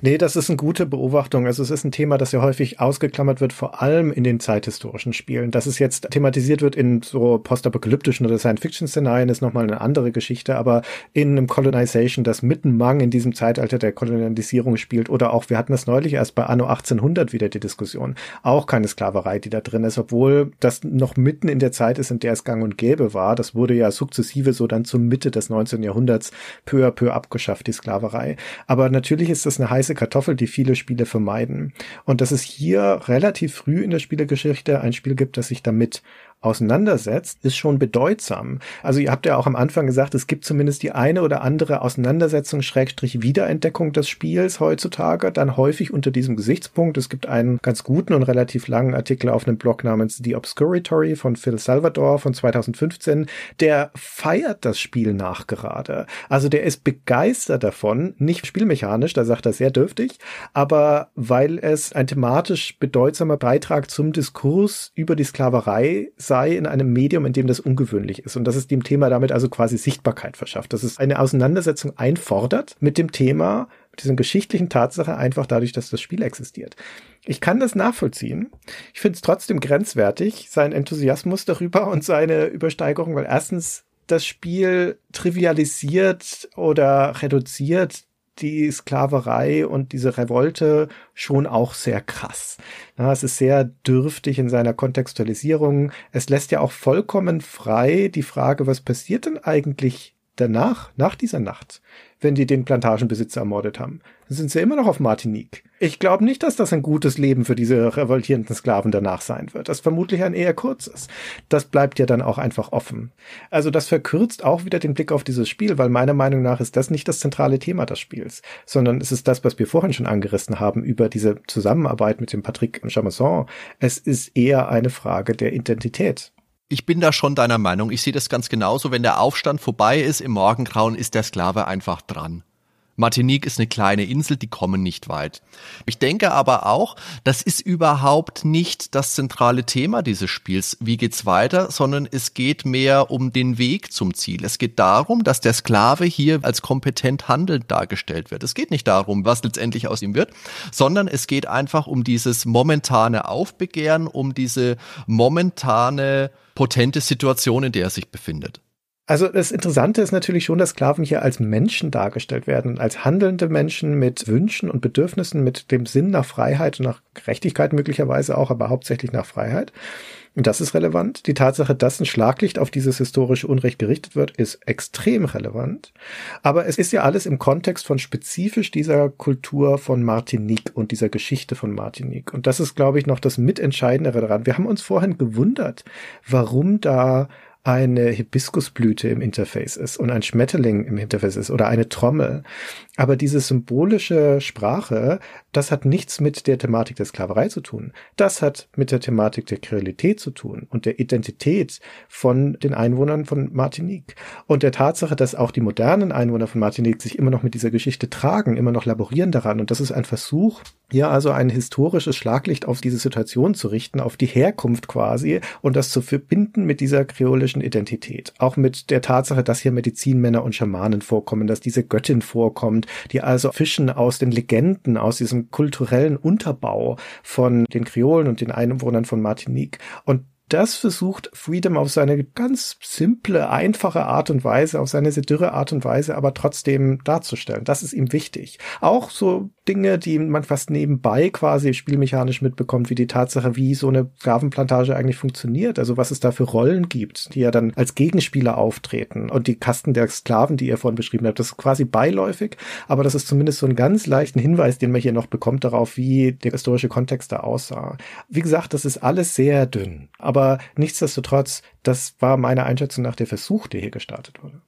Nee, das ist eine gute Beobachtung. Also es ist ein Thema, das ja häufig ausgeklammert wird, vor allem in den zeithistorischen Spielen. Dass es jetzt thematisiert wird in so postapokalyptischen oder Science-Fiction-Szenarien ist nochmal eine andere Geschichte, aber in einem Colonization, das mitten Mang in diesem Zeitalter der Kolonialisierung spielt oder auch, wir hatten das neulich erst bei Anno 1800 wieder die Diskussion, auch keine Sklaverei, die da drin ist, obwohl das noch mitten in der Zeit ist, in der es gang und gäbe war. Das wurde ja sukzessive so dann zur Mitte des 19. Jahrhunderts peu à peu abgeschafft, die Sklaverei. Aber natürlich ist das eine heiße Kartoffel, die viele Spiele vermeiden. Und dass es hier relativ früh in der Spielegeschichte ein Spiel gibt, das sich damit auseinandersetzt, ist schon bedeutsam. Also ihr habt ja auch am Anfang gesagt, es gibt zumindest die eine oder andere Auseinandersetzung, Schrägstrich Wiederentdeckung des Spiels heutzutage, dann häufig unter diesem Gesichtspunkt. Es gibt einen ganz guten und relativ langen Artikel auf einem Blog namens The Obscuratory von Phil Salvador von 2015, der feiert das Spiel nachgerade. Also der ist begeistert davon, nicht spielmechanisch, da sagt er sehr dürftig, aber weil es ein thematisch bedeutsamer Beitrag zum Diskurs über die Sklaverei sei in einem Medium, in dem das ungewöhnlich ist und dass es dem Thema damit also quasi Sichtbarkeit verschafft, dass es eine Auseinandersetzung einfordert mit dem Thema, mit dieser geschichtlichen Tatsache einfach dadurch, dass das Spiel existiert. Ich kann das nachvollziehen. Ich finde es trotzdem grenzwertig, sein Enthusiasmus darüber und seine Übersteigerung, weil erstens das Spiel trivialisiert oder reduziert die Sklaverei und diese Revolte schon auch sehr krass. Ja, es ist sehr dürftig in seiner Kontextualisierung. Es lässt ja auch vollkommen frei die Frage, was passiert denn eigentlich danach, nach dieser Nacht? wenn die den Plantagenbesitzer ermordet haben. Sind sie immer noch auf Martinique. Ich glaube nicht, dass das ein gutes Leben für diese revoltierenden Sklaven danach sein wird. Das vermutlich ein eher kurzes. Das bleibt ja dann auch einfach offen. Also das verkürzt auch wieder den Blick auf dieses Spiel, weil meiner Meinung nach ist das nicht das zentrale Thema des Spiels, sondern es ist das, was wir vorhin schon angerissen haben über diese Zusammenarbeit mit dem Patrick Chamasson. Es ist eher eine Frage der Identität. Ich bin da schon deiner Meinung. Ich sehe das ganz genauso. Wenn der Aufstand vorbei ist im Morgengrauen, ist der Sklave einfach dran. Martinique ist eine kleine Insel, die kommen nicht weit. Ich denke aber auch, das ist überhaupt nicht das zentrale Thema dieses Spiels. Wie geht's weiter? Sondern es geht mehr um den Weg zum Ziel. Es geht darum, dass der Sklave hier als kompetent handelnd dargestellt wird. Es geht nicht darum, was letztendlich aus ihm wird, sondern es geht einfach um dieses momentane Aufbegehren, um diese momentane potente Situation, in der er sich befindet. Also das Interessante ist natürlich schon, dass Sklaven hier als Menschen dargestellt werden, als handelnde Menschen mit Wünschen und Bedürfnissen, mit dem Sinn nach Freiheit und nach Gerechtigkeit möglicherweise auch, aber hauptsächlich nach Freiheit. Und das ist relevant. Die Tatsache, dass ein Schlaglicht auf dieses historische Unrecht gerichtet wird, ist extrem relevant. Aber es ist ja alles im Kontext von spezifisch dieser Kultur von Martinique und dieser Geschichte von Martinique. Und das ist, glaube ich, noch das Mitentscheidendere daran. Wir haben uns vorhin gewundert, warum da eine Hibiskusblüte im Interface ist und ein Schmetterling im Interface ist oder eine Trommel. Aber diese symbolische Sprache, das hat nichts mit der Thematik der Sklaverei zu tun. Das hat mit der Thematik der Kreolität zu tun und der Identität von den Einwohnern von Martinique. Und der Tatsache, dass auch die modernen Einwohner von Martinique sich immer noch mit dieser Geschichte tragen, immer noch laborieren daran. Und das ist ein Versuch, ja, also ein historisches Schlaglicht auf diese Situation zu richten, auf die Herkunft quasi und das zu verbinden mit dieser kreolischen Identität. Auch mit der Tatsache, dass hier Medizinmänner und Schamanen vorkommen, dass diese Göttin vorkommt, die also fischen aus den Legenden, aus diesem kulturellen Unterbau von den Kreolen und den Einwohnern von Martinique. Und das versucht Freedom auf seine ganz simple, einfache Art und Weise, auf seine sehr dürre Art und Weise, aber trotzdem darzustellen. Das ist ihm wichtig. Auch so Dinge, die man fast nebenbei quasi spielmechanisch mitbekommt, wie die Tatsache, wie so eine Sklavenplantage eigentlich funktioniert. Also was es da für Rollen gibt, die ja dann als Gegenspieler auftreten und die Kasten der Sklaven, die ihr vorhin beschrieben habt. Das ist quasi beiläufig, aber das ist zumindest so einen ganz leichten Hinweis, den man hier noch bekommt darauf, wie der historische Kontext da aussah. Wie gesagt, das ist alles sehr dünn. Aber nichtsdestotrotz, das war meine Einschätzung nach der Versuch, der hier gestartet wurde.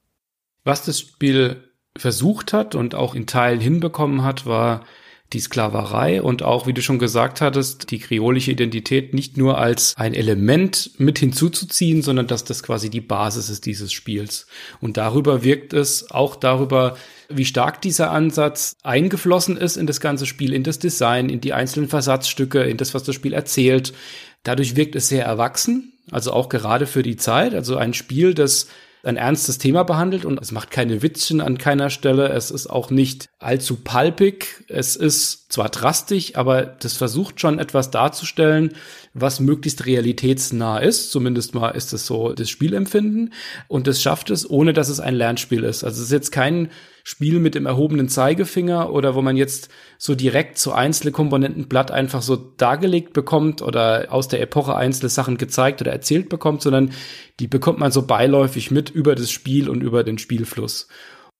Was das Spiel versucht hat und auch in Teilen hinbekommen hat, war die Sklaverei und auch, wie du schon gesagt hattest, die kreolische Identität nicht nur als ein Element mit hinzuzuziehen, sondern dass das quasi die Basis ist dieses Spiels. Und darüber wirkt es auch darüber, wie stark dieser Ansatz eingeflossen ist in das ganze Spiel, in das Design, in die einzelnen Versatzstücke, in das, was das Spiel erzählt, Dadurch wirkt es sehr erwachsen, also auch gerade für die Zeit. Also ein Spiel, das ein ernstes Thema behandelt und es macht keine Witzchen an keiner Stelle. Es ist auch nicht allzu palpig. Es ist zwar drastisch, aber das versucht schon etwas darzustellen, was möglichst realitätsnah ist. Zumindest mal ist es so das Spielempfinden. Und es schafft es, ohne dass es ein Lernspiel ist. Also es ist jetzt kein Spiel mit dem erhobenen Zeigefinger oder wo man jetzt so direkt zu einzelne Komponentenblatt einfach so dargelegt bekommt oder aus der Epoche einzelne Sachen gezeigt oder erzählt bekommt, sondern die bekommt man so beiläufig mit über das Spiel und über den Spielfluss.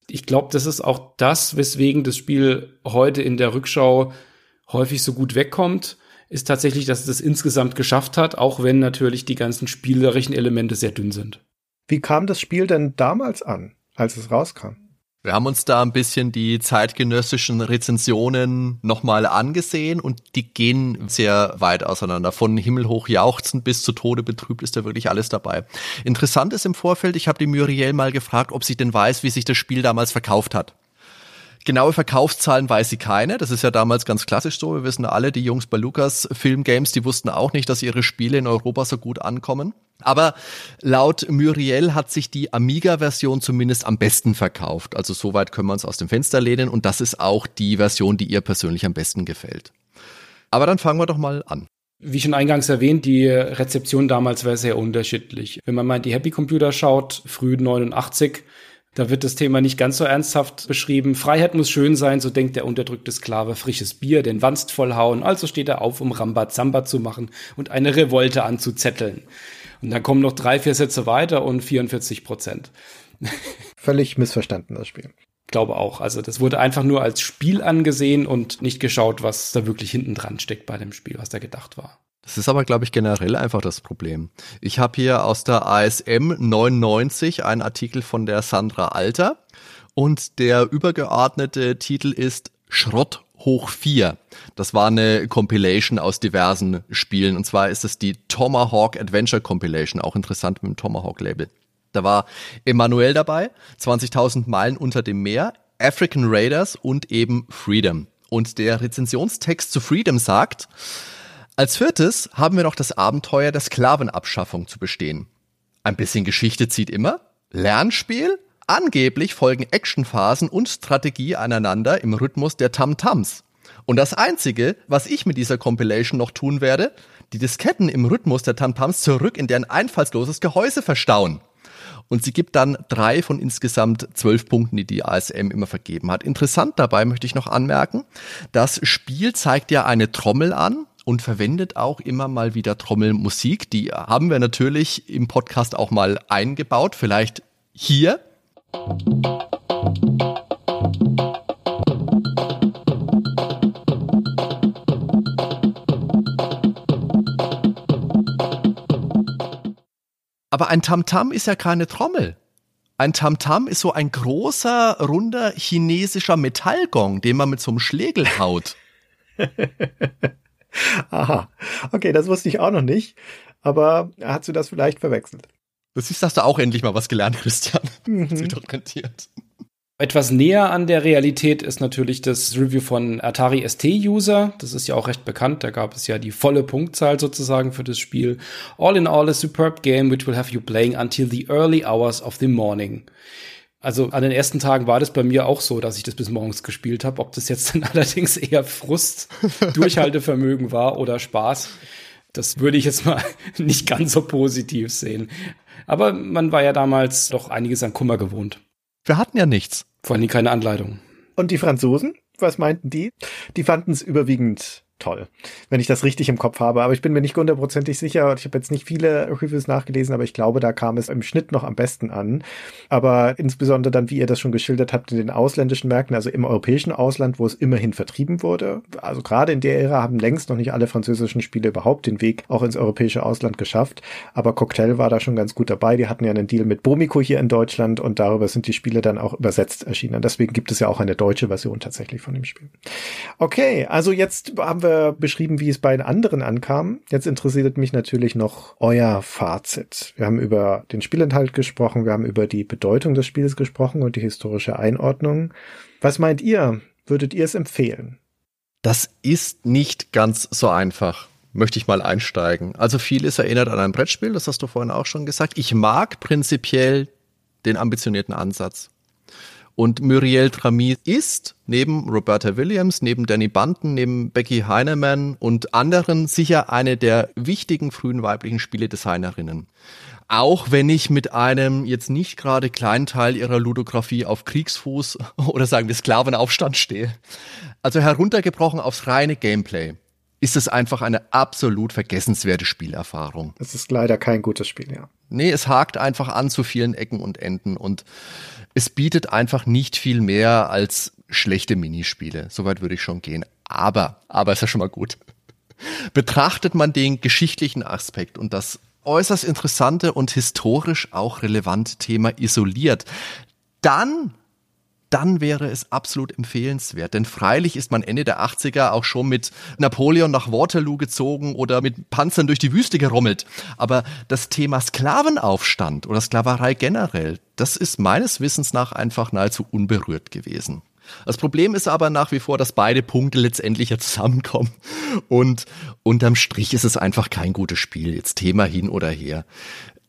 Ich glaube, das ist auch das, weswegen das Spiel heute in der Rückschau häufig so gut wegkommt, ist tatsächlich, dass es das insgesamt geschafft hat, auch wenn natürlich die ganzen spielerischen Elemente sehr dünn sind. Wie kam das Spiel denn damals an, als es rauskam? Wir haben uns da ein bisschen die zeitgenössischen Rezensionen nochmal angesehen und die gehen sehr weit auseinander. Von himmelhoch jauchzend bis zu Tode betrübt ist da wirklich alles dabei. Interessant ist im Vorfeld, ich habe die Muriel mal gefragt, ob sie denn weiß, wie sich das Spiel damals verkauft hat. Genaue Verkaufszahlen weiß sie keine. Das ist ja damals ganz klassisch so. Wir wissen alle, die Jungs bei Lucas Film Games, die wussten auch nicht, dass ihre Spiele in Europa so gut ankommen. Aber laut Muriel hat sich die Amiga-Version zumindest am besten verkauft. Also soweit können wir uns aus dem Fenster lehnen und das ist auch die Version, die ihr persönlich am besten gefällt. Aber dann fangen wir doch mal an. Wie schon eingangs erwähnt, die Rezeption damals war sehr unterschiedlich. Wenn man mal in die Happy Computer schaut, früh 89, da wird das Thema nicht ganz so ernsthaft beschrieben. Freiheit muss schön sein, so denkt der unterdrückte Sklave. Frisches Bier, den Wanst vollhauen. Also steht er auf, um Rambazamba zu machen und eine Revolte anzuzetteln. Und dann kommen noch drei, vier Sätze weiter und 44 Prozent. Völlig missverstanden, das Spiel. Glaube auch. Also das wurde einfach nur als Spiel angesehen und nicht geschaut, was da wirklich hinten dran steckt bei dem Spiel, was da gedacht war. Das ist aber, glaube ich, generell einfach das Problem. Ich habe hier aus der ASM 99 einen Artikel von der Sandra Alter und der übergeordnete Titel ist Schrott hoch 4. Das war eine Compilation aus diversen Spielen und zwar ist es die Tomahawk Adventure Compilation, auch interessant mit dem Tomahawk Label. Da war Emanuel dabei, 20.000 Meilen unter dem Meer, African Raiders und eben Freedom. Und der Rezensionstext zu Freedom sagt, als viertes haben wir noch das Abenteuer der Sklavenabschaffung zu bestehen. Ein bisschen Geschichte zieht immer. Lernspiel? Angeblich folgen Actionphasen und Strategie aneinander im Rhythmus der Tam-Tams. Und das Einzige, was ich mit dieser Compilation noch tun werde, die Disketten im Rhythmus der Tam-Tams zurück in deren einfallsloses Gehäuse verstauen. Und sie gibt dann drei von insgesamt zwölf Punkten, die die ASM immer vergeben hat. Interessant dabei möchte ich noch anmerken, das Spiel zeigt ja eine Trommel an, und verwendet auch immer mal wieder Trommelmusik. Die haben wir natürlich im Podcast auch mal eingebaut. Vielleicht hier. Aber ein Tamtam -Tam ist ja keine Trommel. Ein Tamtam -Tam ist so ein großer, runder chinesischer Metallgong, den man mit so einem Schlegel haut. Aha. Okay, das wusste ich auch noch nicht. Aber hast du das vielleicht verwechselt? Du siehst, hast du auch endlich mal was gelernt, Christian. Mhm. Sich orientiert. Etwas näher an der Realität ist natürlich das Review von Atari ST-User. Das ist ja auch recht bekannt. Da gab es ja die volle Punktzahl sozusagen für das Spiel. All in all a superb game which will have you playing until the early hours of the morning. Also an den ersten Tagen war das bei mir auch so, dass ich das bis morgens gespielt habe. Ob das jetzt dann allerdings eher Frust, Durchhaltevermögen war oder Spaß, das würde ich jetzt mal nicht ganz so positiv sehen. Aber man war ja damals doch einiges an Kummer gewohnt. Wir hatten ja nichts. Vor allem keine Anleitung. Und die Franzosen? Was meinten die? Die fanden es überwiegend toll, wenn ich das richtig im Kopf habe. Aber ich bin mir nicht hundertprozentig sicher. Ich habe jetzt nicht viele Reviews nachgelesen, aber ich glaube, da kam es im Schnitt noch am besten an. Aber insbesondere dann, wie ihr das schon geschildert habt, in den ausländischen Märkten, also im europäischen Ausland, wo es immerhin vertrieben wurde. Also gerade in der Ära haben längst noch nicht alle französischen Spiele überhaupt den Weg auch ins europäische Ausland geschafft. Aber Cocktail war da schon ganz gut dabei. Die hatten ja einen Deal mit Bomico hier in Deutschland und darüber sind die Spiele dann auch übersetzt erschienen. Deswegen gibt es ja auch eine deutsche Version tatsächlich von dem Spiel. Okay, also jetzt haben wir wir beschrieben, wie es bei den anderen ankam. Jetzt interessiert mich natürlich noch euer Fazit. Wir haben über den Spielinhalt gesprochen, wir haben über die Bedeutung des Spiels gesprochen und die historische Einordnung. Was meint ihr? Würdet ihr es empfehlen? Das ist nicht ganz so einfach möchte ich mal einsteigen. Also vieles erinnert an ein Brettspiel, das hast du vorhin auch schon gesagt. Ich mag prinzipiell den ambitionierten Ansatz. Und Muriel Trami ist neben Roberta Williams, neben Danny Bunton, neben Becky Heinemann und anderen sicher eine der wichtigen frühen weiblichen Spieledesignerinnen. Auch wenn ich mit einem jetzt nicht gerade kleinen Teil ihrer Ludografie auf Kriegsfuß oder sagen wir Sklavenaufstand stehe. Also heruntergebrochen aufs reine Gameplay ist es einfach eine absolut vergessenswerte Spielerfahrung. Es ist leider kein gutes Spiel, ja. Nee, es hakt einfach an zu vielen Ecken und Enden und es bietet einfach nicht viel mehr als schlechte Minispiele. Soweit würde ich schon gehen. Aber, aber ist ja schon mal gut. Betrachtet man den geschichtlichen Aspekt und das äußerst interessante und historisch auch relevante Thema isoliert, dann dann wäre es absolut empfehlenswert. Denn freilich ist man Ende der 80er auch schon mit Napoleon nach Waterloo gezogen oder mit Panzern durch die Wüste gerommelt. Aber das Thema Sklavenaufstand oder Sklaverei generell, das ist meines Wissens nach einfach nahezu unberührt gewesen. Das Problem ist aber nach wie vor, dass beide Punkte letztendlich ja zusammenkommen. Und unterm Strich ist es einfach kein gutes Spiel. Jetzt Thema hin oder her.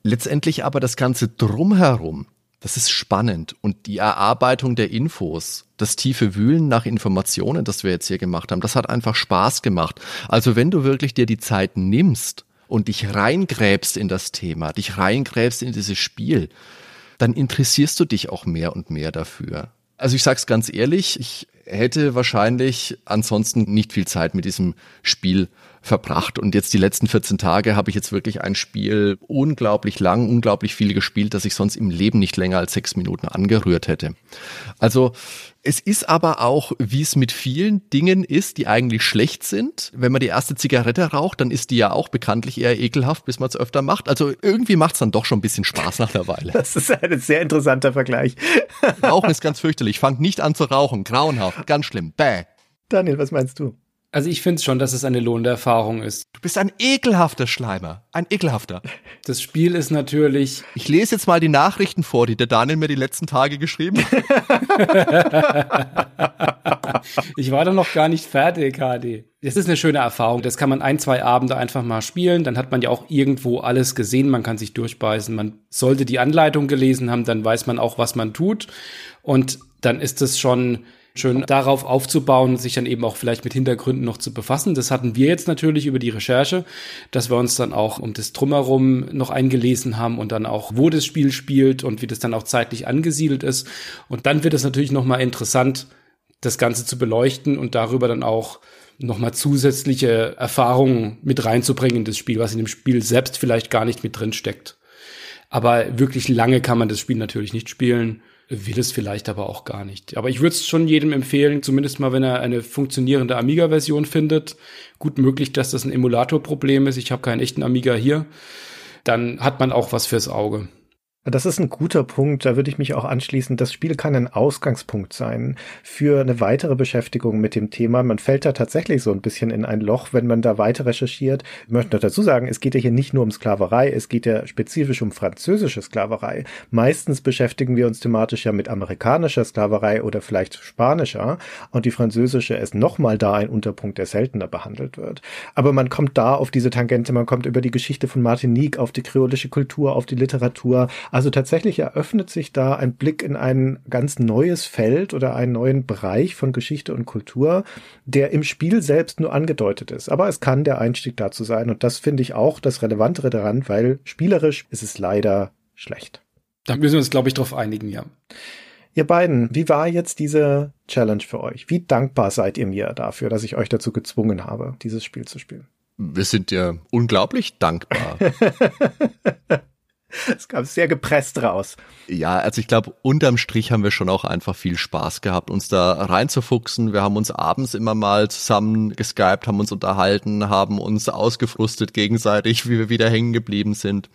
Letztendlich aber das Ganze drumherum, das ist spannend. Und die Erarbeitung der Infos, das tiefe Wühlen nach Informationen, das wir jetzt hier gemacht haben, das hat einfach Spaß gemacht. Also wenn du wirklich dir die Zeit nimmst und dich reingräbst in das Thema, dich reingräbst in dieses Spiel, dann interessierst du dich auch mehr und mehr dafür. Also ich sag's ganz ehrlich, ich hätte wahrscheinlich ansonsten nicht viel Zeit mit diesem Spiel verbracht. Und jetzt die letzten 14 Tage habe ich jetzt wirklich ein Spiel unglaublich lang, unglaublich viel gespielt, dass ich sonst im Leben nicht länger als sechs Minuten angerührt hätte. Also es ist aber auch, wie es mit vielen Dingen ist, die eigentlich schlecht sind. Wenn man die erste Zigarette raucht, dann ist die ja auch bekanntlich eher ekelhaft, bis man es öfter macht. Also irgendwie macht es dann doch schon ein bisschen Spaß nach der Weile. Das ist ein sehr interessanter Vergleich. Rauchen ist ganz fürchterlich. Fangt nicht an zu rauchen. Grauenhaft. Ganz schlimm. Bäh. Daniel, was meinst du? Also ich finde schon, dass es eine lohnende Erfahrung ist. Du bist ein ekelhafter Schleimer. Ein ekelhafter. Das Spiel ist natürlich. Ich lese jetzt mal die Nachrichten vor, die der Daniel mir die letzten Tage geschrieben hat. ich war doch noch gar nicht fertig, HD. Das ist eine schöne Erfahrung. Das kann man ein, zwei Abende einfach mal spielen. Dann hat man ja auch irgendwo alles gesehen. Man kann sich durchbeißen. Man sollte die Anleitung gelesen haben, dann weiß man auch, was man tut. Und dann ist es schon schön darauf aufzubauen, sich dann eben auch vielleicht mit Hintergründen noch zu befassen. Das hatten wir jetzt natürlich über die Recherche, dass wir uns dann auch um das Drumherum noch eingelesen haben und dann auch, wo das Spiel spielt und wie das dann auch zeitlich angesiedelt ist. Und dann wird es natürlich nochmal interessant, das Ganze zu beleuchten und darüber dann auch nochmal zusätzliche Erfahrungen mit reinzubringen in das Spiel, was in dem Spiel selbst vielleicht gar nicht mit drin steckt. Aber wirklich lange kann man das Spiel natürlich nicht spielen will es vielleicht aber auch gar nicht. Aber ich würde es schon jedem empfehlen, zumindest mal, wenn er eine funktionierende Amiga-Version findet. Gut möglich, dass das ein Emulator-Problem ist. Ich habe keinen echten Amiga hier. Dann hat man auch was fürs Auge. Das ist ein guter Punkt, da würde ich mich auch anschließen. Das Spiel kann ein Ausgangspunkt sein für eine weitere Beschäftigung mit dem Thema. Man fällt da tatsächlich so ein bisschen in ein Loch, wenn man da weiter recherchiert. Ich möchte noch dazu sagen, es geht ja hier nicht nur um Sklaverei, es geht ja spezifisch um französische Sklaverei. Meistens beschäftigen wir uns thematisch ja mit amerikanischer Sklaverei oder vielleicht spanischer und die französische ist nochmal da ein Unterpunkt, der seltener behandelt wird. Aber man kommt da auf diese Tangente, man kommt über die Geschichte von Martinique, auf die kreolische Kultur, auf die Literatur, also tatsächlich eröffnet sich da ein Blick in ein ganz neues Feld oder einen neuen Bereich von Geschichte und Kultur, der im Spiel selbst nur angedeutet ist. Aber es kann der Einstieg dazu sein. Und das finde ich auch das Relevantere daran, weil spielerisch ist es leider schlecht. Da müssen wir uns, glaube ich, drauf einigen, ja. Ihr beiden, wie war jetzt diese Challenge für euch? Wie dankbar seid ihr mir dafür, dass ich euch dazu gezwungen habe, dieses Spiel zu spielen? Wir sind dir unglaublich dankbar. Es kam sehr gepresst raus. Ja, also ich glaube, unterm Strich haben wir schon auch einfach viel Spaß gehabt, uns da reinzufuchsen. Wir haben uns abends immer mal zusammen geskypt, haben uns unterhalten, haben uns ausgefrustet gegenseitig, wie wir wieder hängen geblieben sind.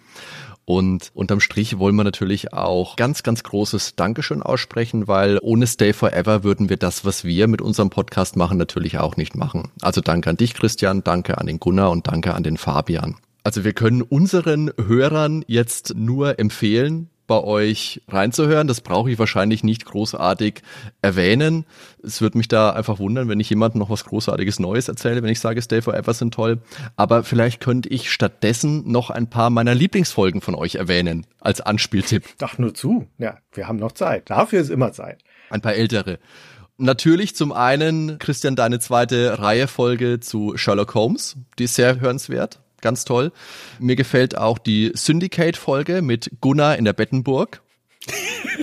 Und unterm Strich wollen wir natürlich auch ganz, ganz großes Dankeschön aussprechen, weil ohne Stay Forever würden wir das, was wir mit unserem Podcast machen, natürlich auch nicht machen. Also danke an dich, Christian, danke an den Gunnar und danke an den Fabian. Also wir können unseren Hörern jetzt nur empfehlen, bei euch reinzuhören. Das brauche ich wahrscheinlich nicht großartig erwähnen. Es würde mich da einfach wundern, wenn ich jemandem noch was Großartiges Neues erzähle, wenn ich sage, Stay Forever sind toll. Aber vielleicht könnte ich stattdessen noch ein paar meiner Lieblingsfolgen von euch erwähnen, als Anspieltipp. Ach, nur zu. Ja, wir haben noch Zeit. Dafür ist immer Zeit. Ein paar ältere. Natürlich zum einen, Christian, deine zweite Reihefolge zu Sherlock Holmes. Die ist sehr hörenswert ganz toll. Mir gefällt auch die Syndicate-Folge mit Gunnar in der Bettenburg.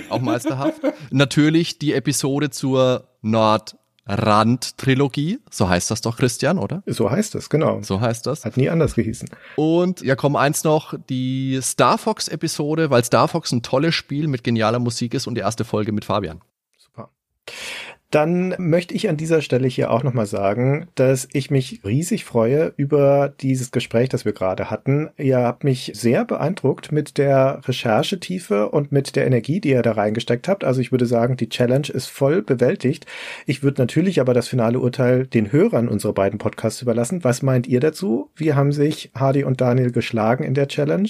auch meisterhaft. Natürlich die Episode zur Nordrand-Trilogie. So heißt das doch, Christian, oder? So heißt es, genau. So heißt das. Hat nie anders gehießen. Und ja, komm, eins noch, die Star Fox-Episode, weil Star Fox ein tolles Spiel mit genialer Musik ist und die erste Folge mit Fabian. Super dann möchte ich an dieser Stelle hier auch nochmal sagen, dass ich mich riesig freue über dieses Gespräch, das wir gerade hatten. Ihr habt mich sehr beeindruckt mit der Recherchetiefe und mit der Energie, die ihr da reingesteckt habt. Also ich würde sagen, die Challenge ist voll bewältigt. Ich würde natürlich aber das finale Urteil den Hörern unserer beiden Podcasts überlassen. Was meint ihr dazu? Wie haben sich Hardy und Daniel geschlagen in der Challenge?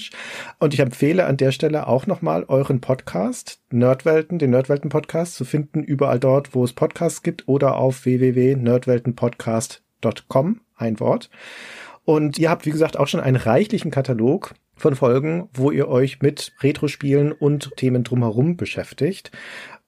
Und ich empfehle an der Stelle auch nochmal euren Podcast, Nerdwelten, den Nerdwelten Podcast zu finden, überall dort, wo es Podcasts Podcasts gibt oder auf www.nerdweltenpodcast.com, ein Wort. Und ihr habt, wie gesagt, auch schon einen reichlichen Katalog von Folgen, wo ihr euch mit Retro-Spielen und Themen drumherum beschäftigt.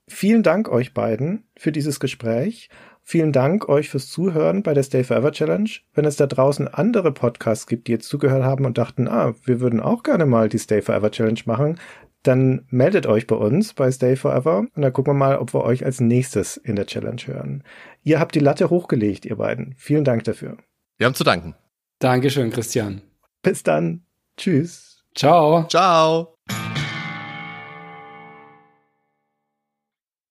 Vielen Dank euch beiden für dieses Gespräch. Vielen Dank euch fürs Zuhören bei der Stay Forever Challenge. Wenn es da draußen andere Podcasts gibt, die jetzt zugehört haben und dachten, ah, wir würden auch gerne mal die Stay Forever Challenge machen, dann meldet euch bei uns bei Stay Forever und dann gucken wir mal, ob wir euch als nächstes in der Challenge hören. Ihr habt die Latte hochgelegt, ihr beiden. Vielen Dank dafür. Wir haben zu danken. Dankeschön, Christian. Bis dann. Tschüss. Ciao. Ciao.